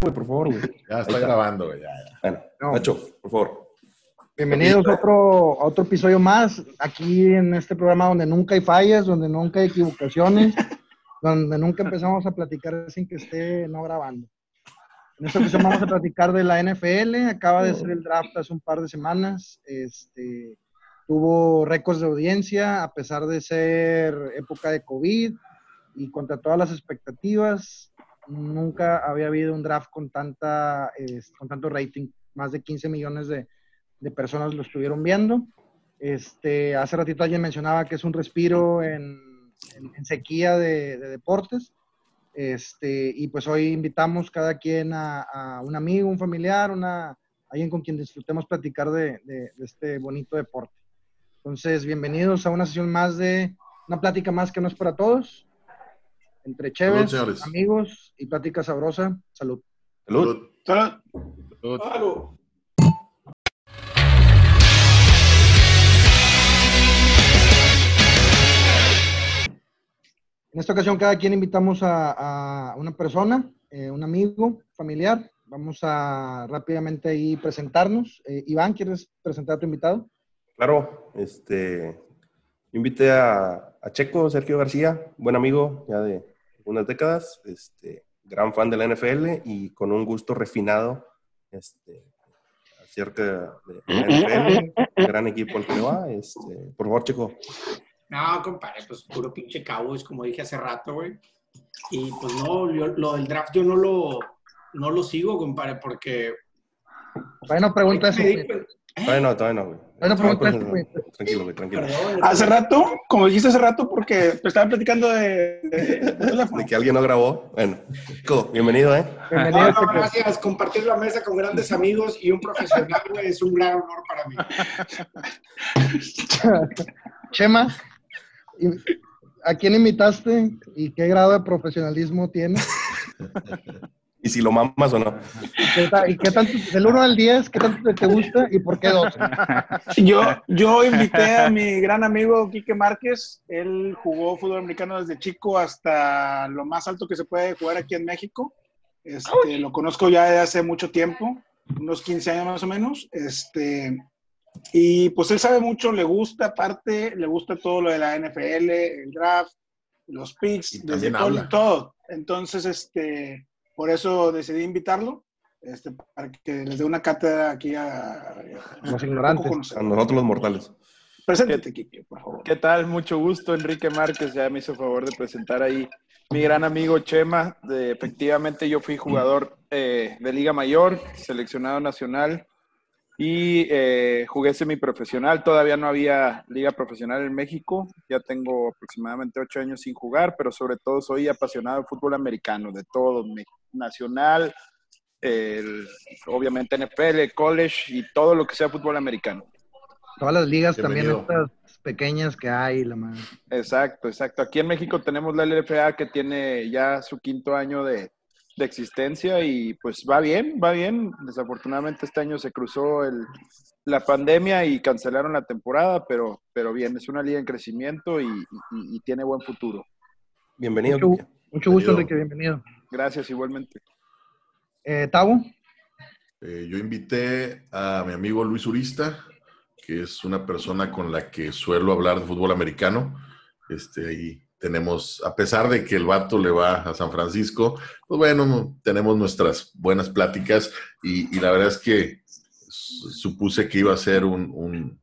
güey, por favor, güey. Ya está grabando, güey. Ya, ya. Bueno, No. Nacho, por favor. Bienvenidos a otro, a otro episodio más, aquí en este programa donde nunca hay fallas, donde nunca hay equivocaciones, donde nunca empezamos a platicar sin que esté no grabando. En esta ocasión vamos a platicar de la NFL, acaba de ser el draft hace un par de semanas, este, tuvo récords de audiencia a pesar de ser época de COVID y contra todas las expectativas, nunca había habido un draft con, tanta, eh, con tanto rating, más de 15 millones de, de personas lo estuvieron viendo. Este, hace ratito alguien mencionaba que es un respiro en, sequía de, de deportes. Este, y pues hoy invitamos cada quien a, un amigo, un familiar, una, alguien con quien disfrutemos platicar de este bonito deporte. Entonces, bienvenidos a una sesión más de, una plática más que no es para todos, entre chéveres, señores. amigos y plática sabrosa. Salud. Salud. Salud. En esta ocasión cada quien invitamos a, a una persona, eh, un amigo, familiar. Vamos a rápidamente ahí presentarnos. Eh, Iván, ¿quieres presentar a tu invitado? Claro, este, invité a, a Checo, Sergio García, buen amigo ya de unas décadas, este, gran fan de la NFL y con un gusto refinado este, acerca de la NFL, gran equipo al que le va. Este, por favor, Checo. No, compadre, pues puro pinche Cowboys, como dije hace rato, güey. Y pues no, yo- lo del draft yo no lo, no lo sigo, compadre, porque... Bueno, pregunta eso. Güey. ¿Eh? Todavía no, todavía no, no. Tranquilo, güey, tranquilo. Hace rato, como dijiste hace rato, porque te estaban platicando de, que alguien no grabó. Bueno, Checo, bienvenido, ¿eh? Bienvenido, No, no, Checo. gracias. Compartir la mesa con grandes amigos y un profesional, güey, es un gran honor para mí. Chema, ¿a quién invitaste y qué grado de profesionalismo tiene? Y si lo mamas o no. ¿Qué ta- ¿Y qué tanto, del 1 al 10, qué tanto te gusta y por qué 12? Yo, yo invité a mi gran amigo Quique Márquez. Él jugó fútbol americano desde chico hasta lo más alto que se puede jugar aquí en México. Este, lo conozco ya de hace mucho tiempo, unos 15 años más o menos. Este, y pues él sabe mucho, le gusta, aparte, le gusta todo lo de la NFL, el draft, los picks, desde todo, todo. Entonces, este, por eso decidí invitarlo, este, para que les dé una cátedra aquí a, a- Los ignorantes. A nosotros los mortales. Preséntate, Kike, por favor. ¿Qué tal? Mucho gusto, Enrique Márquez. Ya me hizo favor de presentar ahí mi gran amigo Chema. De- efectivamente, yo fui jugador eh, de Liga Mayor, seleccionado nacional y eh, jugué semiprofesional. Todavía no había liga profesional en México. Ya tengo aproximadamente ocho años sin jugar, pero sobre todo soy apasionado de fútbol americano, de todo, me- nacional, el- obviamente NFL, college y todo lo que sea fútbol americano. Todas las ligas también estas pequeñas que hay, la madre. Exacto, exacto. Aquí en México tenemos la LFA que tiene ya su quinto año de, de existencia y pues va bien, va bien. Desafortunadamente este año se cruzó el, la pandemia y cancelaron la temporada, pero, pero bien, es una liga en crecimiento y, y- y tiene buen futuro. Bienvenido. Mucho, mucho gusto. Enrique, bienvenido. Gracias igualmente. Eh, Tavo, Eh, yo invité a mi amigo Luis Urista, que es una persona con la que suelo hablar de fútbol americano. Este, ahí tenemos, a pesar de que el vato le va a San Francisco, pues bueno, tenemos nuestras buenas pláticas y, y la verdad es que su- supuse que iba a ser un, un-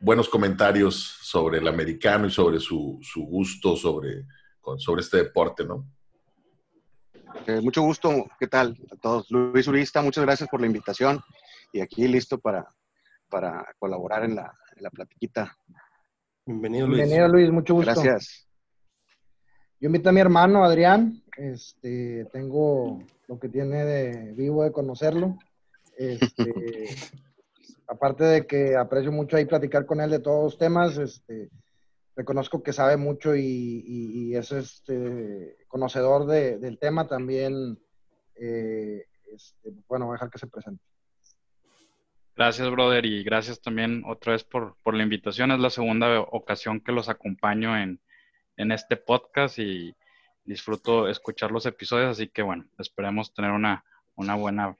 buenos comentarios sobre el americano y sobre su, su gusto sobre, sobre este deporte, ¿no? Eh, mucho gusto, ¿qué tal a todos? Luis Urista, muchas gracias por la invitación y aquí listo para, para colaborar en la, en la platiquita. Bienvenido, Luis. bienvenido Luis, mucho gusto. Gracias. Yo invité a mi hermano Adrián, este, tengo lo que tiene de vivo de conocerlo. Este, aparte de que aprecio mucho ahí platicar con él de todos los temas, este, reconozco que sabe mucho y, es este, conocedor de- del tema también. eh, este, bueno, voy a dejar que se presente. Gracias, brother, y gracias también otra vez por, por la invitación. Es la segunda ocasión que los acompaño en, en este podcast y disfruto escuchar los episodios, así que bueno, esperemos tener una, una buena,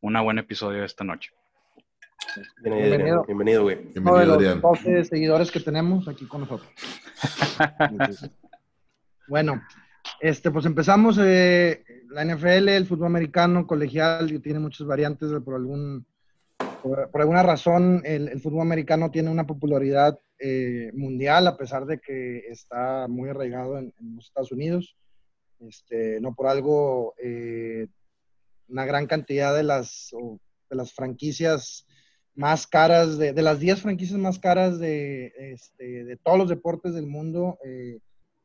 una buen episodio esta noche. Bienvenido, Adrián. bienvenido, güey. Uno de Bienvenido, los Adrián. 12 seguidores que tenemos aquí con nosotros. Bueno, este, pues empezamos. eh, la NFL, el fútbol americano, colegial, que tiene muchas variantes por algún por, por alguna razón el, el fútbol americano tiene una popularidad eh, mundial a pesar de que está muy arraigado en, en los Estados Unidos. Este, no por algo eh, una gran cantidad de las, de las franquicias más caras, de, de las 10 franquicias más caras de, este, de todos los deportes del mundo, eh,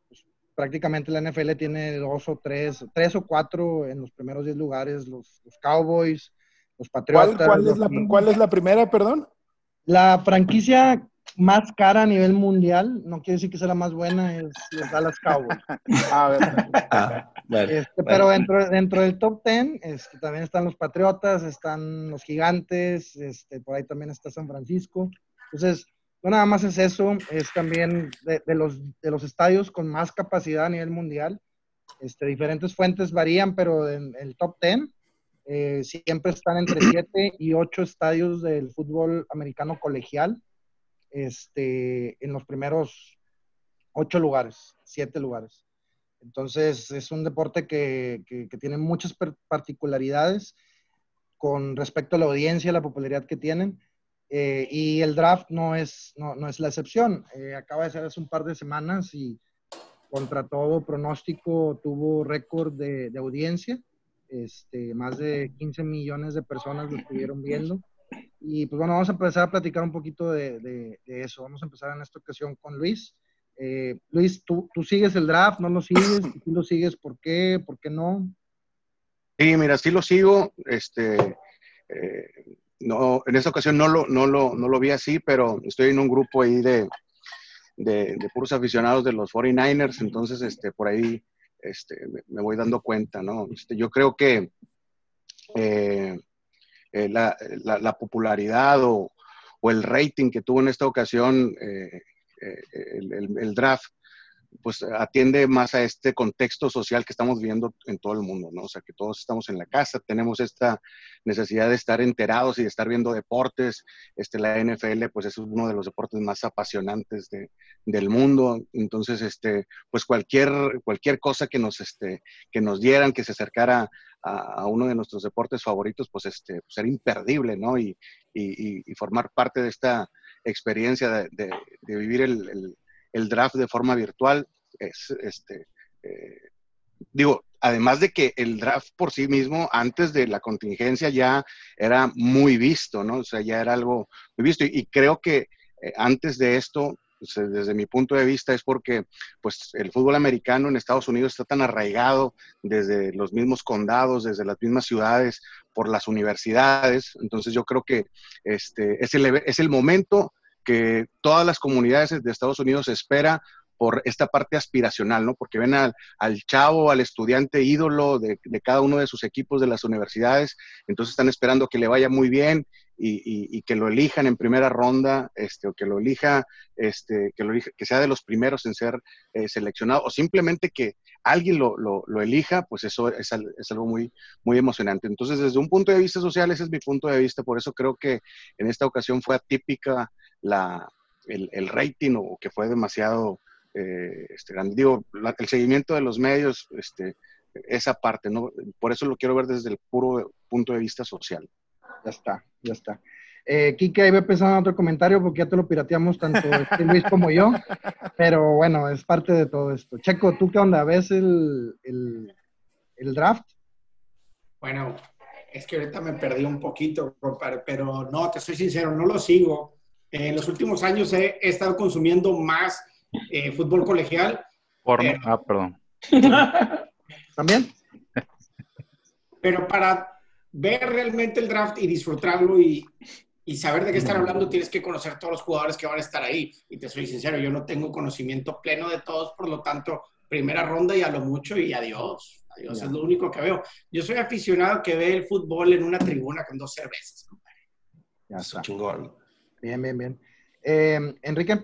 pues, prácticamente la NFL tiene dos o tres, tres o cuatro en los primeros 10 lugares, los, los Cowboys, los ¿Cuál, Patriotas. cuál es los la, Eagles. ¿Cuál es la primera, perdón? La franquicia más cara a nivel mundial, no quiere decir que sea la más buena, es los Dallas Cowboys. A ver, Ah, bueno, Este, bueno. pero dentro, dentro del top 10 este, también están los Patriotas, están los Gigantes, este, por ahí también está San Francisco. Entonces, no nada más es eso, es también de, de los, de los estadios con más capacidad a nivel mundial. Este, diferentes fuentes varían, pero en el top 10 eh, siempre están entre 7 y 8 estadios del fútbol americano colegial este, en los primeros 8 lugares, 7 lugares. Entonces, es un deporte que, que- que tiene muchas particularidades con respecto a la audiencia, la popularidad que tienen. Eh, y el draft no es, no, no es la excepción. Eh, acaba de ser hace un par de semanas y contra todo pronóstico tuvo récord de, de audiencia. Este, más de 15 millones de personas lo estuvieron viendo. Y pues bueno, vamos a empezar a platicar un poquito de, de- de eso. Vamos a empezar en esta ocasión con Luis. Eh, Luis, ¿tú, ¿tú sigues el draft? ¿No lo sigues? Si tú lo sigues, ¿por qué? ¿Por qué no? Sí, mira, sí lo sigo. Este, eh, no, en esta ocasión no lo, no, lo, no lo vi así, pero estoy en un grupo ahí de, de, de puros aficionados de los 49ers, entonces este, por ahí este, me, me voy dando cuenta, ¿no? Este, yo creo que eh, eh, la, la- la popularidad o, el rating que tuvo en esta ocasión eh, eh, el, el- el draft, pues atiende más a este contexto social que estamos viendo en todo el mundo, ¿no? O sea, que todos estamos en la casa, tenemos esta necesidad de estar enterados y de estar viendo deportes. Este, la NFL, pues es uno de los deportes más apasionantes de- del mundo. Entonces, este, pues cualquier, cualquier cosa que nos, este, que nos dieran, que se acercara a, uno de nuestros deportes favoritos, pues, este, pues imperdible, ¿no? Y, y- formar parte de esta experiencia de, de- vivir el- el draft de forma virtual es, este, eh, digo, además de que el draft por sí mismo, antes de la contingencia, ya era muy visto, ¿no? O sea, ya era algo muy visto. Y, creo que eh, antes de esto, pues, eh, desde mi punto de vista, es porque pues, el fútbol americano en Estados Unidos está tan arraigado desde los mismos condados, desde las mismas ciudades, por las universidades. Entonces yo creo que este, es, el, es el momento que todas las comunidades de Estados Unidos espera por esta parte aspiracional, ¿no? Porque ven al, al chavo, al estudiante ídolo de, de, cada uno de sus equipos de las universidades, entonces están esperando que le vaya muy bien y, y, y que lo elijan en primera ronda, este, o que lo elija, este, que, lo elija, que sea de los primeros en ser eh, seleccionado, o simplemente que alguien lo, lo, elija, pues eso es, es, algo muy, muy emocionante. Entonces, desde un punto de vista social, ese es mi punto de vista, por eso creo que en esta ocasión fue atípica la, el, el rating o que fue demasiado eh, este, digo, la, el seguimiento de los medios, este, esa parte, ¿no? Por eso lo quiero ver desde el puro punto de vista social. Ya está, ya está. Eh, Kike, ahí voy pensando en otro comentario porque ya te lo pirateamos tanto este Luis como yo, pero bueno, es parte de todo esto. Checo, ¿tú qué onda? ¿Ves el, el, el draft? Bueno, es que ahorita me perdí un poquito, pero no, te soy sincero, no lo sigo. Eh, en los últimos años he, he estado consumiendo más eh, fútbol colegial. Porno. Ah, perdón. ¿También? Pero para ver realmente el draft y disfrutarlo y, y saber de qué están hablando, tienes que conocer todos los jugadores que van a estar ahí. Y te soy sincero, yo no tengo conocimiento pleno de todos, por lo tanto, primera ronda y a lo mucho y adiós. Adiós, es lo único que veo. Yo soy aficionado que ve el fútbol en una tribuna con dos cervezas, compadre. Ya está. Chingón. Bien, bien, bien. Eh, Enrique.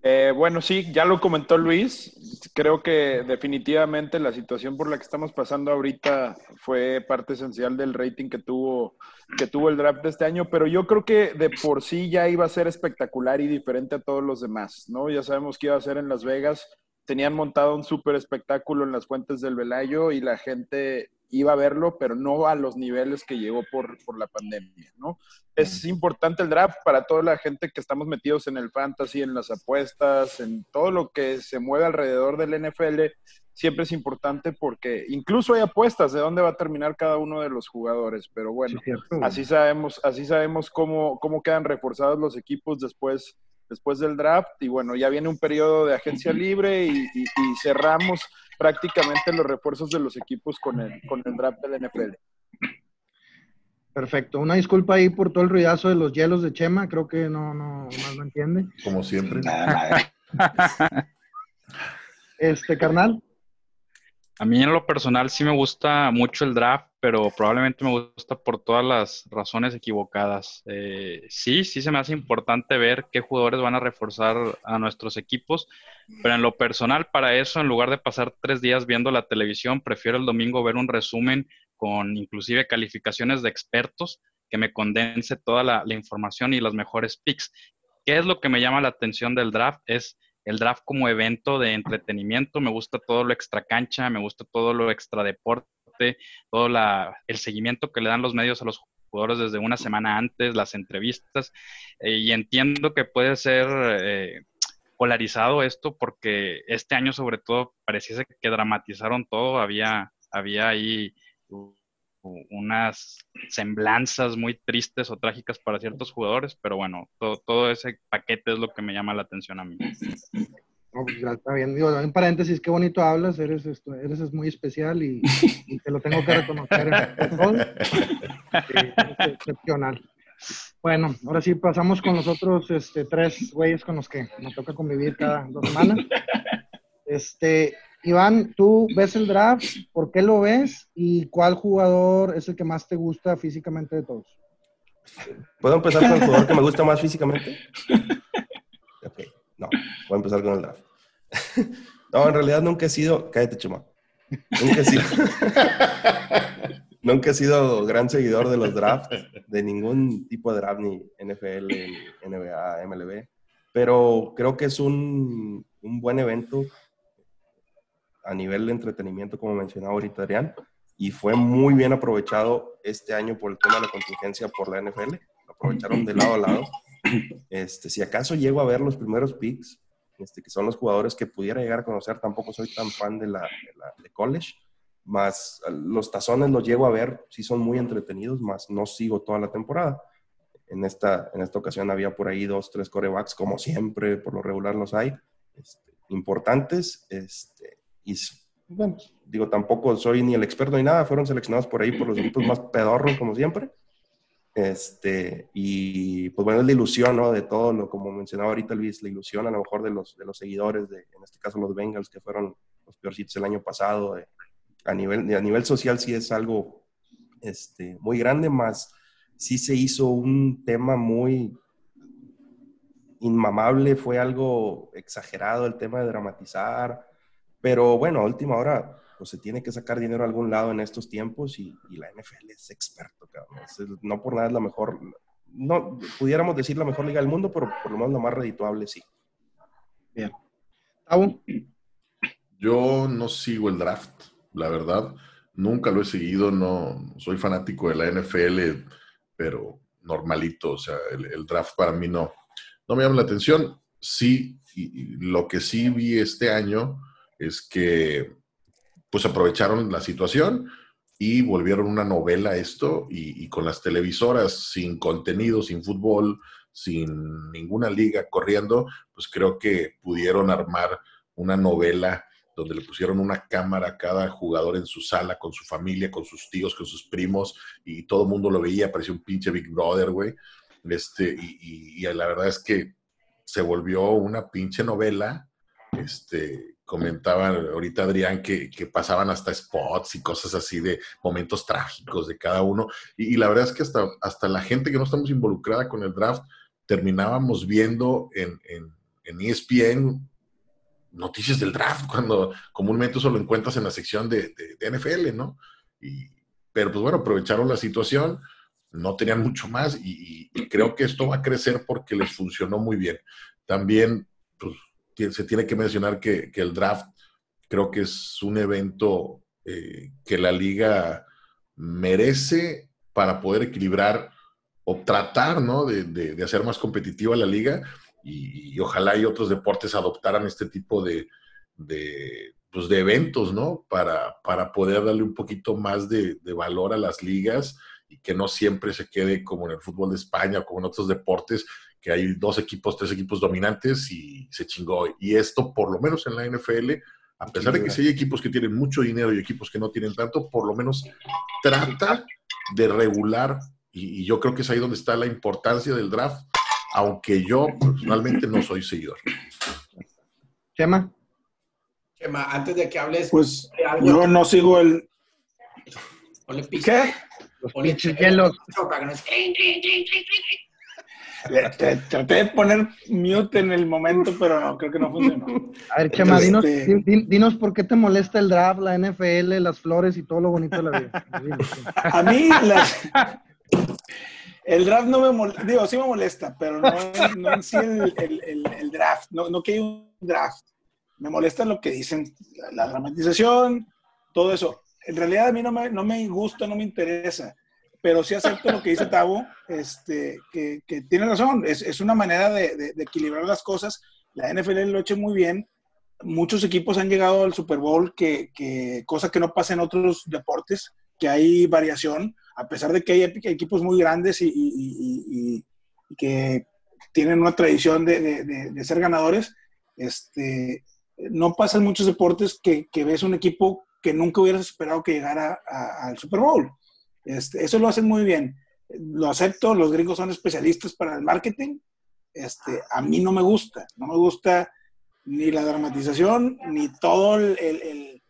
Eh, bueno, sí, ya lo comentó Luis. Creo que definitivamente la situación por la que estamos pasando ahorita fue parte esencial del rating que tuvo, que tuvo el draft de este año, pero yo creo que de por sí ya iba a ser espectacular y diferente a todos los demás, ¿no? Ya sabemos que iba a ser en Las Vegas. Tenían montado un súper espectáculo en las fuentes del Velayo y la gente iba a verlo, pero no a los niveles que llegó por, por la pandemia, ¿no? Es importante el draft para toda la gente que estamos metidos en el fantasy, en las apuestas, en todo lo que se mueve alrededor del NFL. Siempre es importante porque incluso hay apuestas de dónde va a terminar cada uno de los jugadores. Pero bueno, así sabemos, así sabemos cómo, cómo quedan reforzados los equipos después, después del draft. Y bueno, ya viene un periodo de agencia libre y, y cerramos prácticamente los refuerzos de los equipos con el, con el draft del NFL. Perfecto. Una disculpa ahí por todo el ruidazo de los hielos de Chema. Creo que no, no, más lo entiende. Como siempre. este, carnal. A mí en lo personal sí me gusta mucho el draft, pero probablemente me gusta por todas las razones equivocadas. Eh, sí, sí se me hace importante ver qué jugadores van a reforzar a nuestros equipos, pero en lo personal para eso, en lugar de pasar tres días viendo la televisión, prefiero el domingo ver un resumen con inclusive calificaciones de expertos que me condense toda la, información y los mejores picks. ¿Qué es lo que me llama la atención del draft? Es el draft como evento de entretenimiento. Me gusta todo lo extra cancha, me gusta todo lo extra deporte, todo el seguimiento que le dan los medios a los jugadores desde una semana antes, las entrevistas. Eh, y entiendo que puede ser eh, polarizado esto porque este año sobre todo pareciese que dramatizaron todo. Había, había ahí unas semblanzas muy tristes o trágicas para ciertos jugadores, pero bueno, todo, ese paquete es lo que me llama la atención a mí. Pues ya está bien. Digo, en paréntesis, qué bonito hablas, eres, esto, eres muy especial y, te lo tengo que reconocer. es excepcional. Bueno, ahora sí pasamos con los otros este, tres güeyes con los que nos toca convivir cada dos semanas. Este, Iván, tú ves el draft, ¿por qué lo ves? ¿Y cuál jugador es el que más te gusta físicamente de todos? ¿Puedo empezar con el jugador que me gusta más físicamente? Ok, no, voy a empezar con el draft. No, en realidad nunca he sido, cállate chuma, nunca he sido, gran seguidor de los drafts, de ningún tipo de draft, ni NFL, NBA, MLB, pero creo que es un, un buen evento a nivel de entretenimiento, como mencionaba ahorita Adrián, y fue muy bien aprovechado este año por el tema de la contingencia por la NFL. Lo aprovecharon de lado a lado. Este, si acaso llego a ver los primeros picks, este, que son los jugadores que pudiera llegar a conocer, tampoco soy tan fan de la, de, college, más los tazones los llego a ver, sí son muy entretenidos, más no sigo toda la temporada. En esta, en esta ocasión había por ahí dos, tres corebacks, como siempre, por lo regular los hay, este, importantes. Este, y bueno, digo, tampoco soy ni el experto ni nada, fueron seleccionados por ahí por los equipos más pedorros, como siempre. Este, y pues bueno, es la ilusión, ¿no? De todo lo, como mencionaba ahorita Luis, la ilusión a lo mejor de los, de los seguidores, de, en este caso los Bengals, que fueron los peorcitos el año pasado. a, nivel, a nivel social sí es algo este, muy grande, más sí se hizo un tema muy inmamable, fue algo exagerado el tema de dramatizar pero bueno, a última hora, pues se tiene que sacar dinero a algún lado en estos tiempos y, la NFL es experto, cabrón. no por nada es la mejor, no pudiéramos decir la mejor liga del mundo, pero por lo menos la más redituable sí. Bien. Yo no sigo el draft, la verdad. Nunca lo he seguido, no soy fanático de la NFL, pero normalito, o sea, el, draft para mí no, no me llama la atención. Sí, y lo que sí vi este año es que pues aprovecharon la situación y volvieron una novela esto y, con las televisoras sin contenido, sin fútbol, sin ninguna liga corriendo, pues creo que pudieron armar una novela donde le pusieron una cámara a cada jugador en su sala, con su familia, con sus tíos, con sus primos, y todo el mundo lo veía, parecía un pinche Big Brother, güey. Este, y, y, la verdad es que se volvió una pinche novela, este, comentaba ahorita Adrián que, pasaban hasta spots y cosas así de momentos trágicos de cada uno. Y, la verdad es que hasta, hasta la gente que no estamos involucrada con el draft, terminábamos viendo en, en E ESPN noticias del draft, cuando comúnmente eso lo encuentras en la sección de, de- de NFL, ¿no? Y, pero pues bueno, aprovecharon la situación, no tenían mucho más y, y- y creo que esto va a crecer porque les funcionó muy bien. También se tiene que mencionar que, el draft creo que es un evento eh, que la liga merece para poder equilibrar o tratar, ¿no? De, de- hacer más competitiva la liga y, y ojalá y otros deportes adoptaran este tipo de, de, pues, de eventos, ¿no? Para, para poder darle un poquito más de, de valor a las ligas y que no siempre se quede como en el fútbol de España o como en otros deportes, que hay dos equipos, tres equipos dominantes y se chingó. Y esto, por lo menos en la NFL, a pesar de que sí hay equipos que tienen mucho dinero y equipos que no tienen tanto, por lo menos trata de regular, y, y yo creo que es ahí donde está la importancia del draft, aunque yo personalmente no soy seguidor. Chema. Chema, antes de que hables, Pues de algo, yo no sigo el. ponle ¿Qué? Los ponle hielos. para que no es Traté de poner mute en el momento, pero no, creo que no funcionó. A ver, Chema, dinos, Este- di- di- dinos por qué te molesta el draft, la NFL, las flores y todo lo bonito de la vida. Dinos. A mí, el draft no me molesta, digo, sí me molesta, pero no, no en sí el, el- el- el draft, no, no que hay un draft. Me molesta lo que dicen, la dramatización, todo eso. En realidad a mí no me, no me gusta, no me interesa, pero sí acepto lo que dice Tavo, este, que, tiene razón, es, es una manera de, de- equilibrar las cosas. La NFL lo hecho muy bien. Muchos equipos han llegado al Super Bowl, que, que cosa que no pasa en otros deportes, que hay variación, a pesar de que hay equipos muy grandes y, y- que tienen una tradición de, de- ser ganadores, este, no pasa en muchos deportes que, que ves un equipo que nunca hubieras esperado que llegara al Super Bowl. Este, eso lo hacen muy bien. Lo acepto, los gringos son especialistas para el marketing. Este, a mí no me gusta, no me gusta ni la dramatización, ni todo el, el-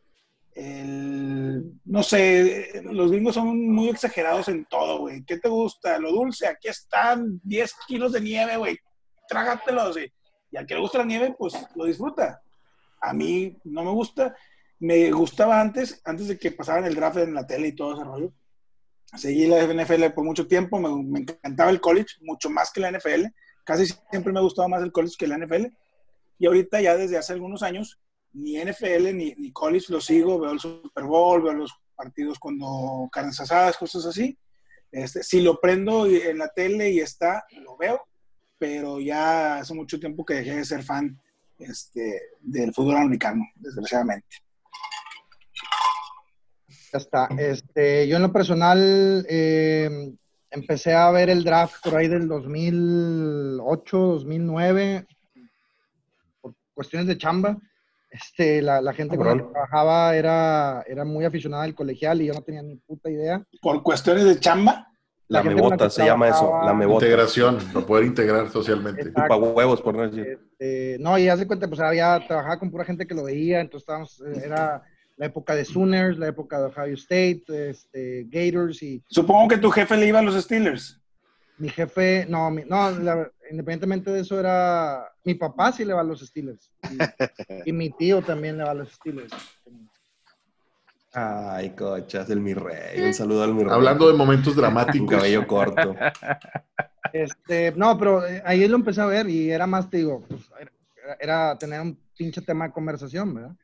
el- no sé, los gringos son muy exagerados en todo, güey. ¿Qué te gusta? Lo dulce, aquí están 10 kilos de nieve, güey. Trágatelos, güey. Y al que le gusta la nieve, pues lo disfruta. A mí no me gusta. Me gustaba antes, antes de que pasaran el draft en la tele y todo ese rollo. Seguí la NFL por mucho tiempo, me, encantaba el college, mucho más que la NFL. Casi siempre me ha gustado más el college que la NFL. Y ahorita ya desde hace algunos años, ni NFL ni, college lo sigo, veo el Super Bowl, veo los partidos cuando carnes asadas, cosas así. Este, si lo prendo en la tele y está, lo veo, pero ya hace mucho tiempo que dejé de ser fan este, del fútbol americano, desgraciadamente. Ya está. Este, yo en lo personal eh, empecé a ver el draft por ahí del 2008, 2009, por cuestiones de chamba. Este, la, la gente con la que trabajaba era, era muy aficionada al colegial y yo no tenía ni puta idea. Por cuestiones de chamba, La La mebota se llama eso, la mebota. Integración, para poder integrar socialmente. Chupa huevos, por no decir. Este, no, y haz de cuenta, pues había, trabajaba con pura gente que lo veía, entonces estábamos, eh, era la época de Sooners, la época de Ohio State, este, Gators y supongo que tu jefe le iba a los Steelers. mi jefe, no, mi- no, la- independientemente de eso era, mi papá sí le va a los Steelers y, y mi tío también le va a los Steelers. Ay, cochas, el mi rey. Un saludo al mi rey. Hablando de momentos dramáticos, cabello corto. Este, no, pero eh, ahí lo empecé a ver y era más, te digo, pues, era, era tener un pinche tema de conversación, ¿verdad?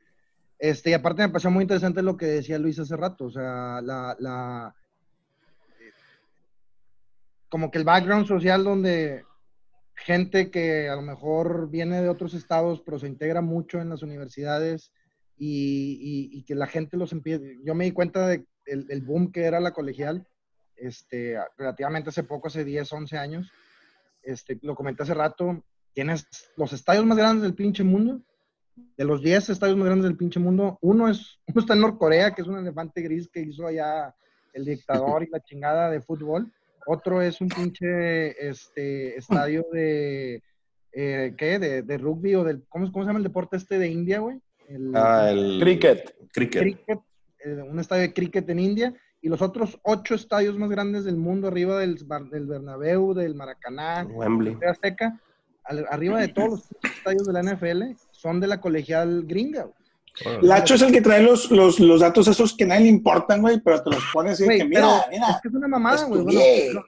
Este, y aparte me pareció muy interesante lo que decía Luis hace rato, o sea, la, la como que el background social donde gente que a lo mejor viene de otros estados, pero se integra mucho en las universidades y que la gente los empieza. Yo me di cuenta de el, el boom que era la colegial, este, relativamente hace poco, hace 10, 11 años. Este, lo comenté hace rato. Tienes los estadios más grandes del pinche mundo. De los 10 estadios más grandes del pinche mundo, uno, es, uno está en Norcorea, que es un elefante gris que hizo allá el dictador y la chingada de fútbol. Otro es un pinche este, estadio de, eh, ¿qué? De, de rugby o del, ¿cómo, ¿cómo se llama el deporte este de India, güey? El, Ah, el Cricket. Cricket. cricket, eh, un estadio de cricket en India, y los otros ocho estadios más grandes del mundo, arriba del, Bar- del Bernabéu, del Maracaná, Wembley. de Azteca, al- arriba de todos los estadios de la NFL son de la colegial gringa. güey. Lacho es el que trae los, los, los datos esos que a nadie le importan, güey, pero te los pones y que pero mira, es mira. que es una mamada, güey. Bueno,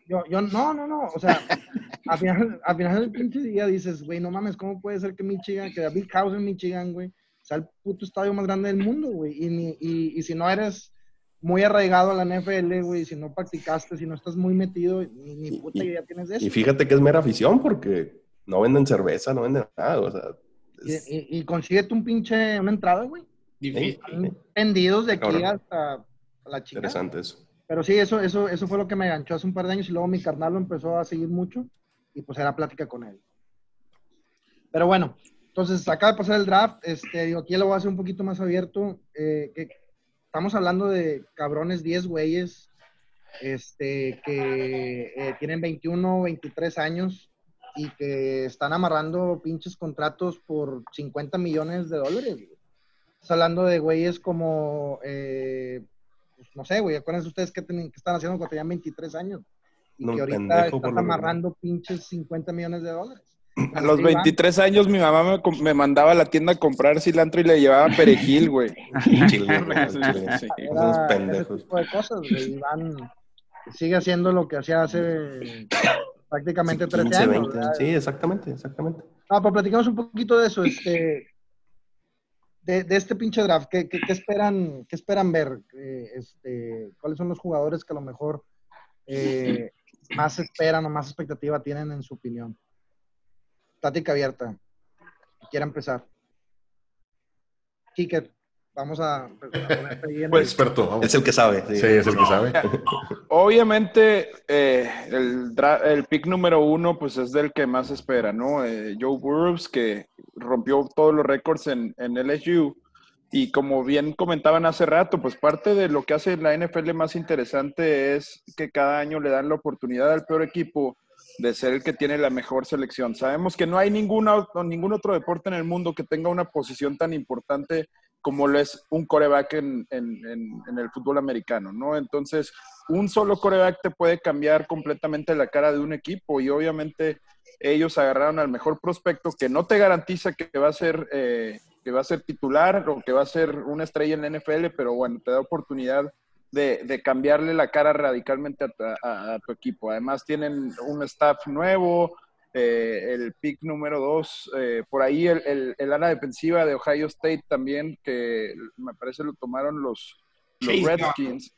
yo, yo, no, no, no. O sea, al final, al final del pinche día dices, güey, no mames, ¿cómo puede ser que Michigan, que Big House en Michigan, güey, sea el puto estadio más grande del mundo, güey? Y, ni- y, y si no eres muy arraigado a la NFL, güey, si no practicaste, si no estás muy metido, ni, ni puta y- idea tienes de eso. Y fíjate que es mera afición porque no venden cerveza, no venden nada. O sea, Y, es- y, y consíguete un pinche, una entrada, güey. Difícil. Vendidos de aquí Cabrón. hasta la chica. interesante eso. Pero sí, eso, eso, eso fue lo que me ganchó hace un par de años y luego mi carnal lo empezó a seguir mucho y pues era plática con él. Pero bueno, entonces acaba de pasar el draft, este, digo, aquí lo voy a hacer un poquito más abierto. eh, que estamos hablando de cabrones 10 güeyes este, que eh, tienen 21, 23 años y que están amarrando pinches contratos por 50 millones de dólares. güey. Estás hablando de güeyes como, eh, pues, no sé, güey, acuérdense ustedes que, que están haciendo cuando tenían 23 años y No, que ahorita lo amarrando pinches 50 millones de dólares. A los Así van. 23 años mi mamá me, me mandaba a la tienda a comprar cilantro y le llevaba perejil, güey. Chile, güey, chile. sí. Ese pendejos. tipo de cosas, güey, y van- sigue haciendo lo que hacía hace prácticamente 13 15, años. 20. ¿verdad? Sí, exactamente, exactamente. No, pero platicamos un poquito de eso, este, de, de este pinche draft. ¿Qué, qué- qué esperan, qué esperan ver? Eh, este, ¿Cuáles son los jugadores que a lo mejor eh, más esperan o más expectativa tienen en su opinión? Plática abierta. Quiera empezar. Kike, vamos a, a ponerte ahí en Pues el- experto, vamos. Es el que sabe. Sí, es el que sabe. Obviamente, eh, el pick número uno, pues es del que más espera, ¿no? Eh, Joe Burrows, que rompió todos los récords en, en LSU. Y como bien comentaban hace rato, pues parte de lo que hace la NFL más interesante es que cada año le dan la oportunidad al peor equipo de ser el que tiene la mejor selección. Sabemos que no hay ninguna, ningún otro deporte en el mundo que tenga una posición tan importante como lo es un coreback en, en- el fútbol americano, ¿no? Entonces, un solo coreback te puede cambiar completamente la cara de un equipo y obviamente ellos agarraron al mejor prospecto que no te garantiza que va a ser, eh, que va a ser titular o que va a ser una estrella en la NFL, pero bueno, te da oportunidad de, cambiarle la cara radicalmente a, a- a tu equipo. Además tienen un staff nuevo, eh, el pick número dos, eh, por ahí el, el, el ala defensiva de Ohio State también, que me parece lo tomaron los, Redskins.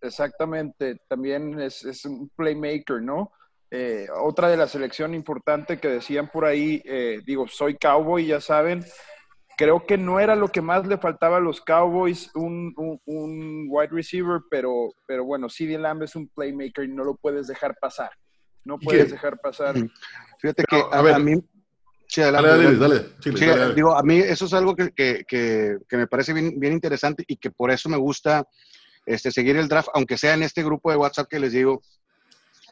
Exactamente, también es, es un playmaker, ¿no? Eh, otra de la selección importante que decían por ahí, eh, digo, soy cowboy, ya saben, creo que no era lo que más le faltaba a los Cowboys, un, un, un wide receiver, pero, pero bueno, CeeDee Lamb es un playmaker y no lo puedes dejar pasar. No puedes dejar pasar. Fíjate Pero, que a a, ver. a mí... Sí, Dale, adelante, dale, adelante. dale. Chile, Sí, dale, dale. digo, a mí eso es algo que, que- que- que me parece bien, bien interesante y que por eso me gusta este, seguir el draft, aunque sea en este grupo de WhatsApp que les digo,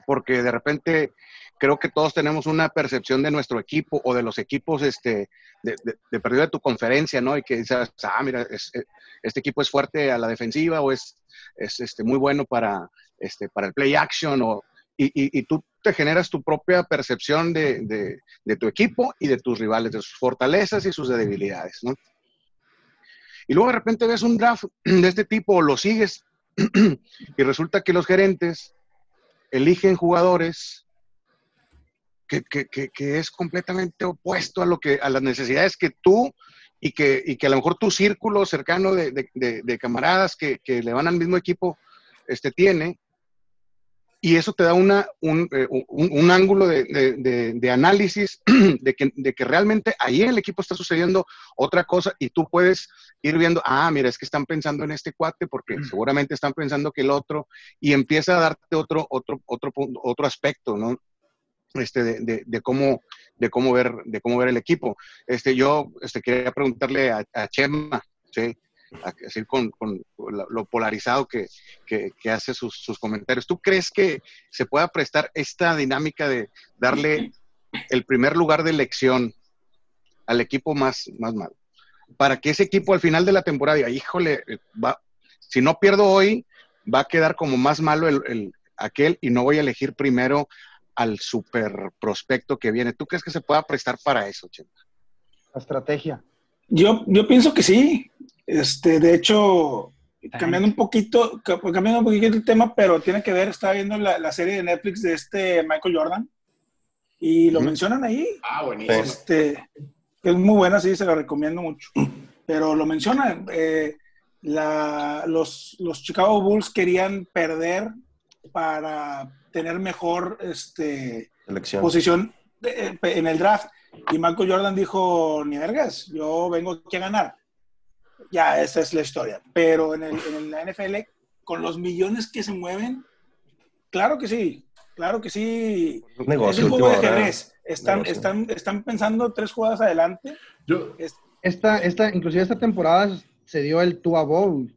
porque de repente creo que todos tenemos una percepción de nuestro equipo o de los equipos este, de, de, de perdido de tu conferencia, ¿no? Y que dices, ah, mira, es- eh, este equipo es fuerte a la defensiva o es, es este, muy bueno para, este, para el play action o, y, y- y tú te generas tu propia percepción de, de- tu equipo y de tus rivales, de sus fortalezas y sus debilidades, ¿no? Y luego de repente ves un draft de este tipo lo sigues y resulta que los gerentes eligen jugadores que, que- que- que es completamente opuesto a lo que a las necesidades que tú y que, y que a lo mejor tu círculo cercano de, de- de- camaradas que le van al mismo equipo este, tiene. Y eso te da una, un, eh, un- un ángulo de, de- de- de análisis de que, de que realmente ahí en el equipo está sucediendo otra cosa y tú puedes ir viendo, ah, mira, es que están pensando en este cuate porque seguramente están pensando que el otro y empieza a darte otro, otro, otro, punto- otro aspecto, ¿no? Este, de, de- de cómo, de, cómo ver, de cómo ver el equipo. Este, yo este, quería preguntarle a, a Chema, ¿sí? A- así con, con lo polarizado que, que, que hace sus, sus comentarios. ¿Tú crees que se pueda prestar esta dinámica de darle el primer lugar de elección al equipo más, más malo? Para que ese equipo al final de la temporada diga, híjole, eh, va, si no pierdo hoy, va a quedar como más malo el, el- aquel y no voy a elegir primero al super prospecto que viene. ¿Tú crees que se pueda prestar para eso, Chema? La estrategia. Yo, yo pienso que sí. Este, de hecho, cambiando un poquito, ca- cambiando un poquito el tema, pero tiene que ver, estaba viendo la, la serie de Netflix de este Michael Jordan y lo mencionan ahí. Ah, buenísimo. Este, es muy buena, sí, se la recomiendo mucho. Pero lo mencionan, eh, la- los, los Chicago Bulls querían perder para tener mejor este, Selección. posición de- en el draft. Y Michael Jordan dijo, ni vergas, yo vengo aquí a ganar. Ya, esa es la historia. Pero en, el, en la NFL, con los millones que se mueven, claro que sí, claro que sí. Es un juego de ajedrez. Están, están, están pensando tres jugadas adelante. Yo, Esta, esta, inclusive esta temporada se dio el Tua Bowl,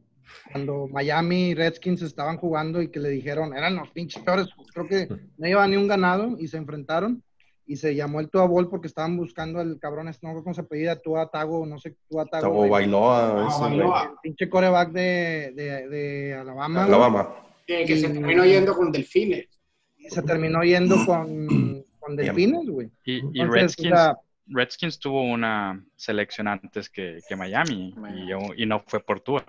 cuando Miami y Redskins estaban jugando y que le dijeron, eran los pinches peores, creo que no llevaban ni un ganado y se enfrentaron y se llamó el Tua Bowl porque estaban buscando al cabrón, no sé cómo se apellida, Tua Tago, no sé, Tua Tago. O güey. Bailoa. Ah. Bailoa. El pinche coreback de, de, de Alabama. Alabama. Eh, que se terminó yendo con Delfines. Y se terminó yendo con, con Delfines, güey. Y, y Entonces, Redskins, Redskins tuvo una selección antes que, que Miami y, y no fue por Tua.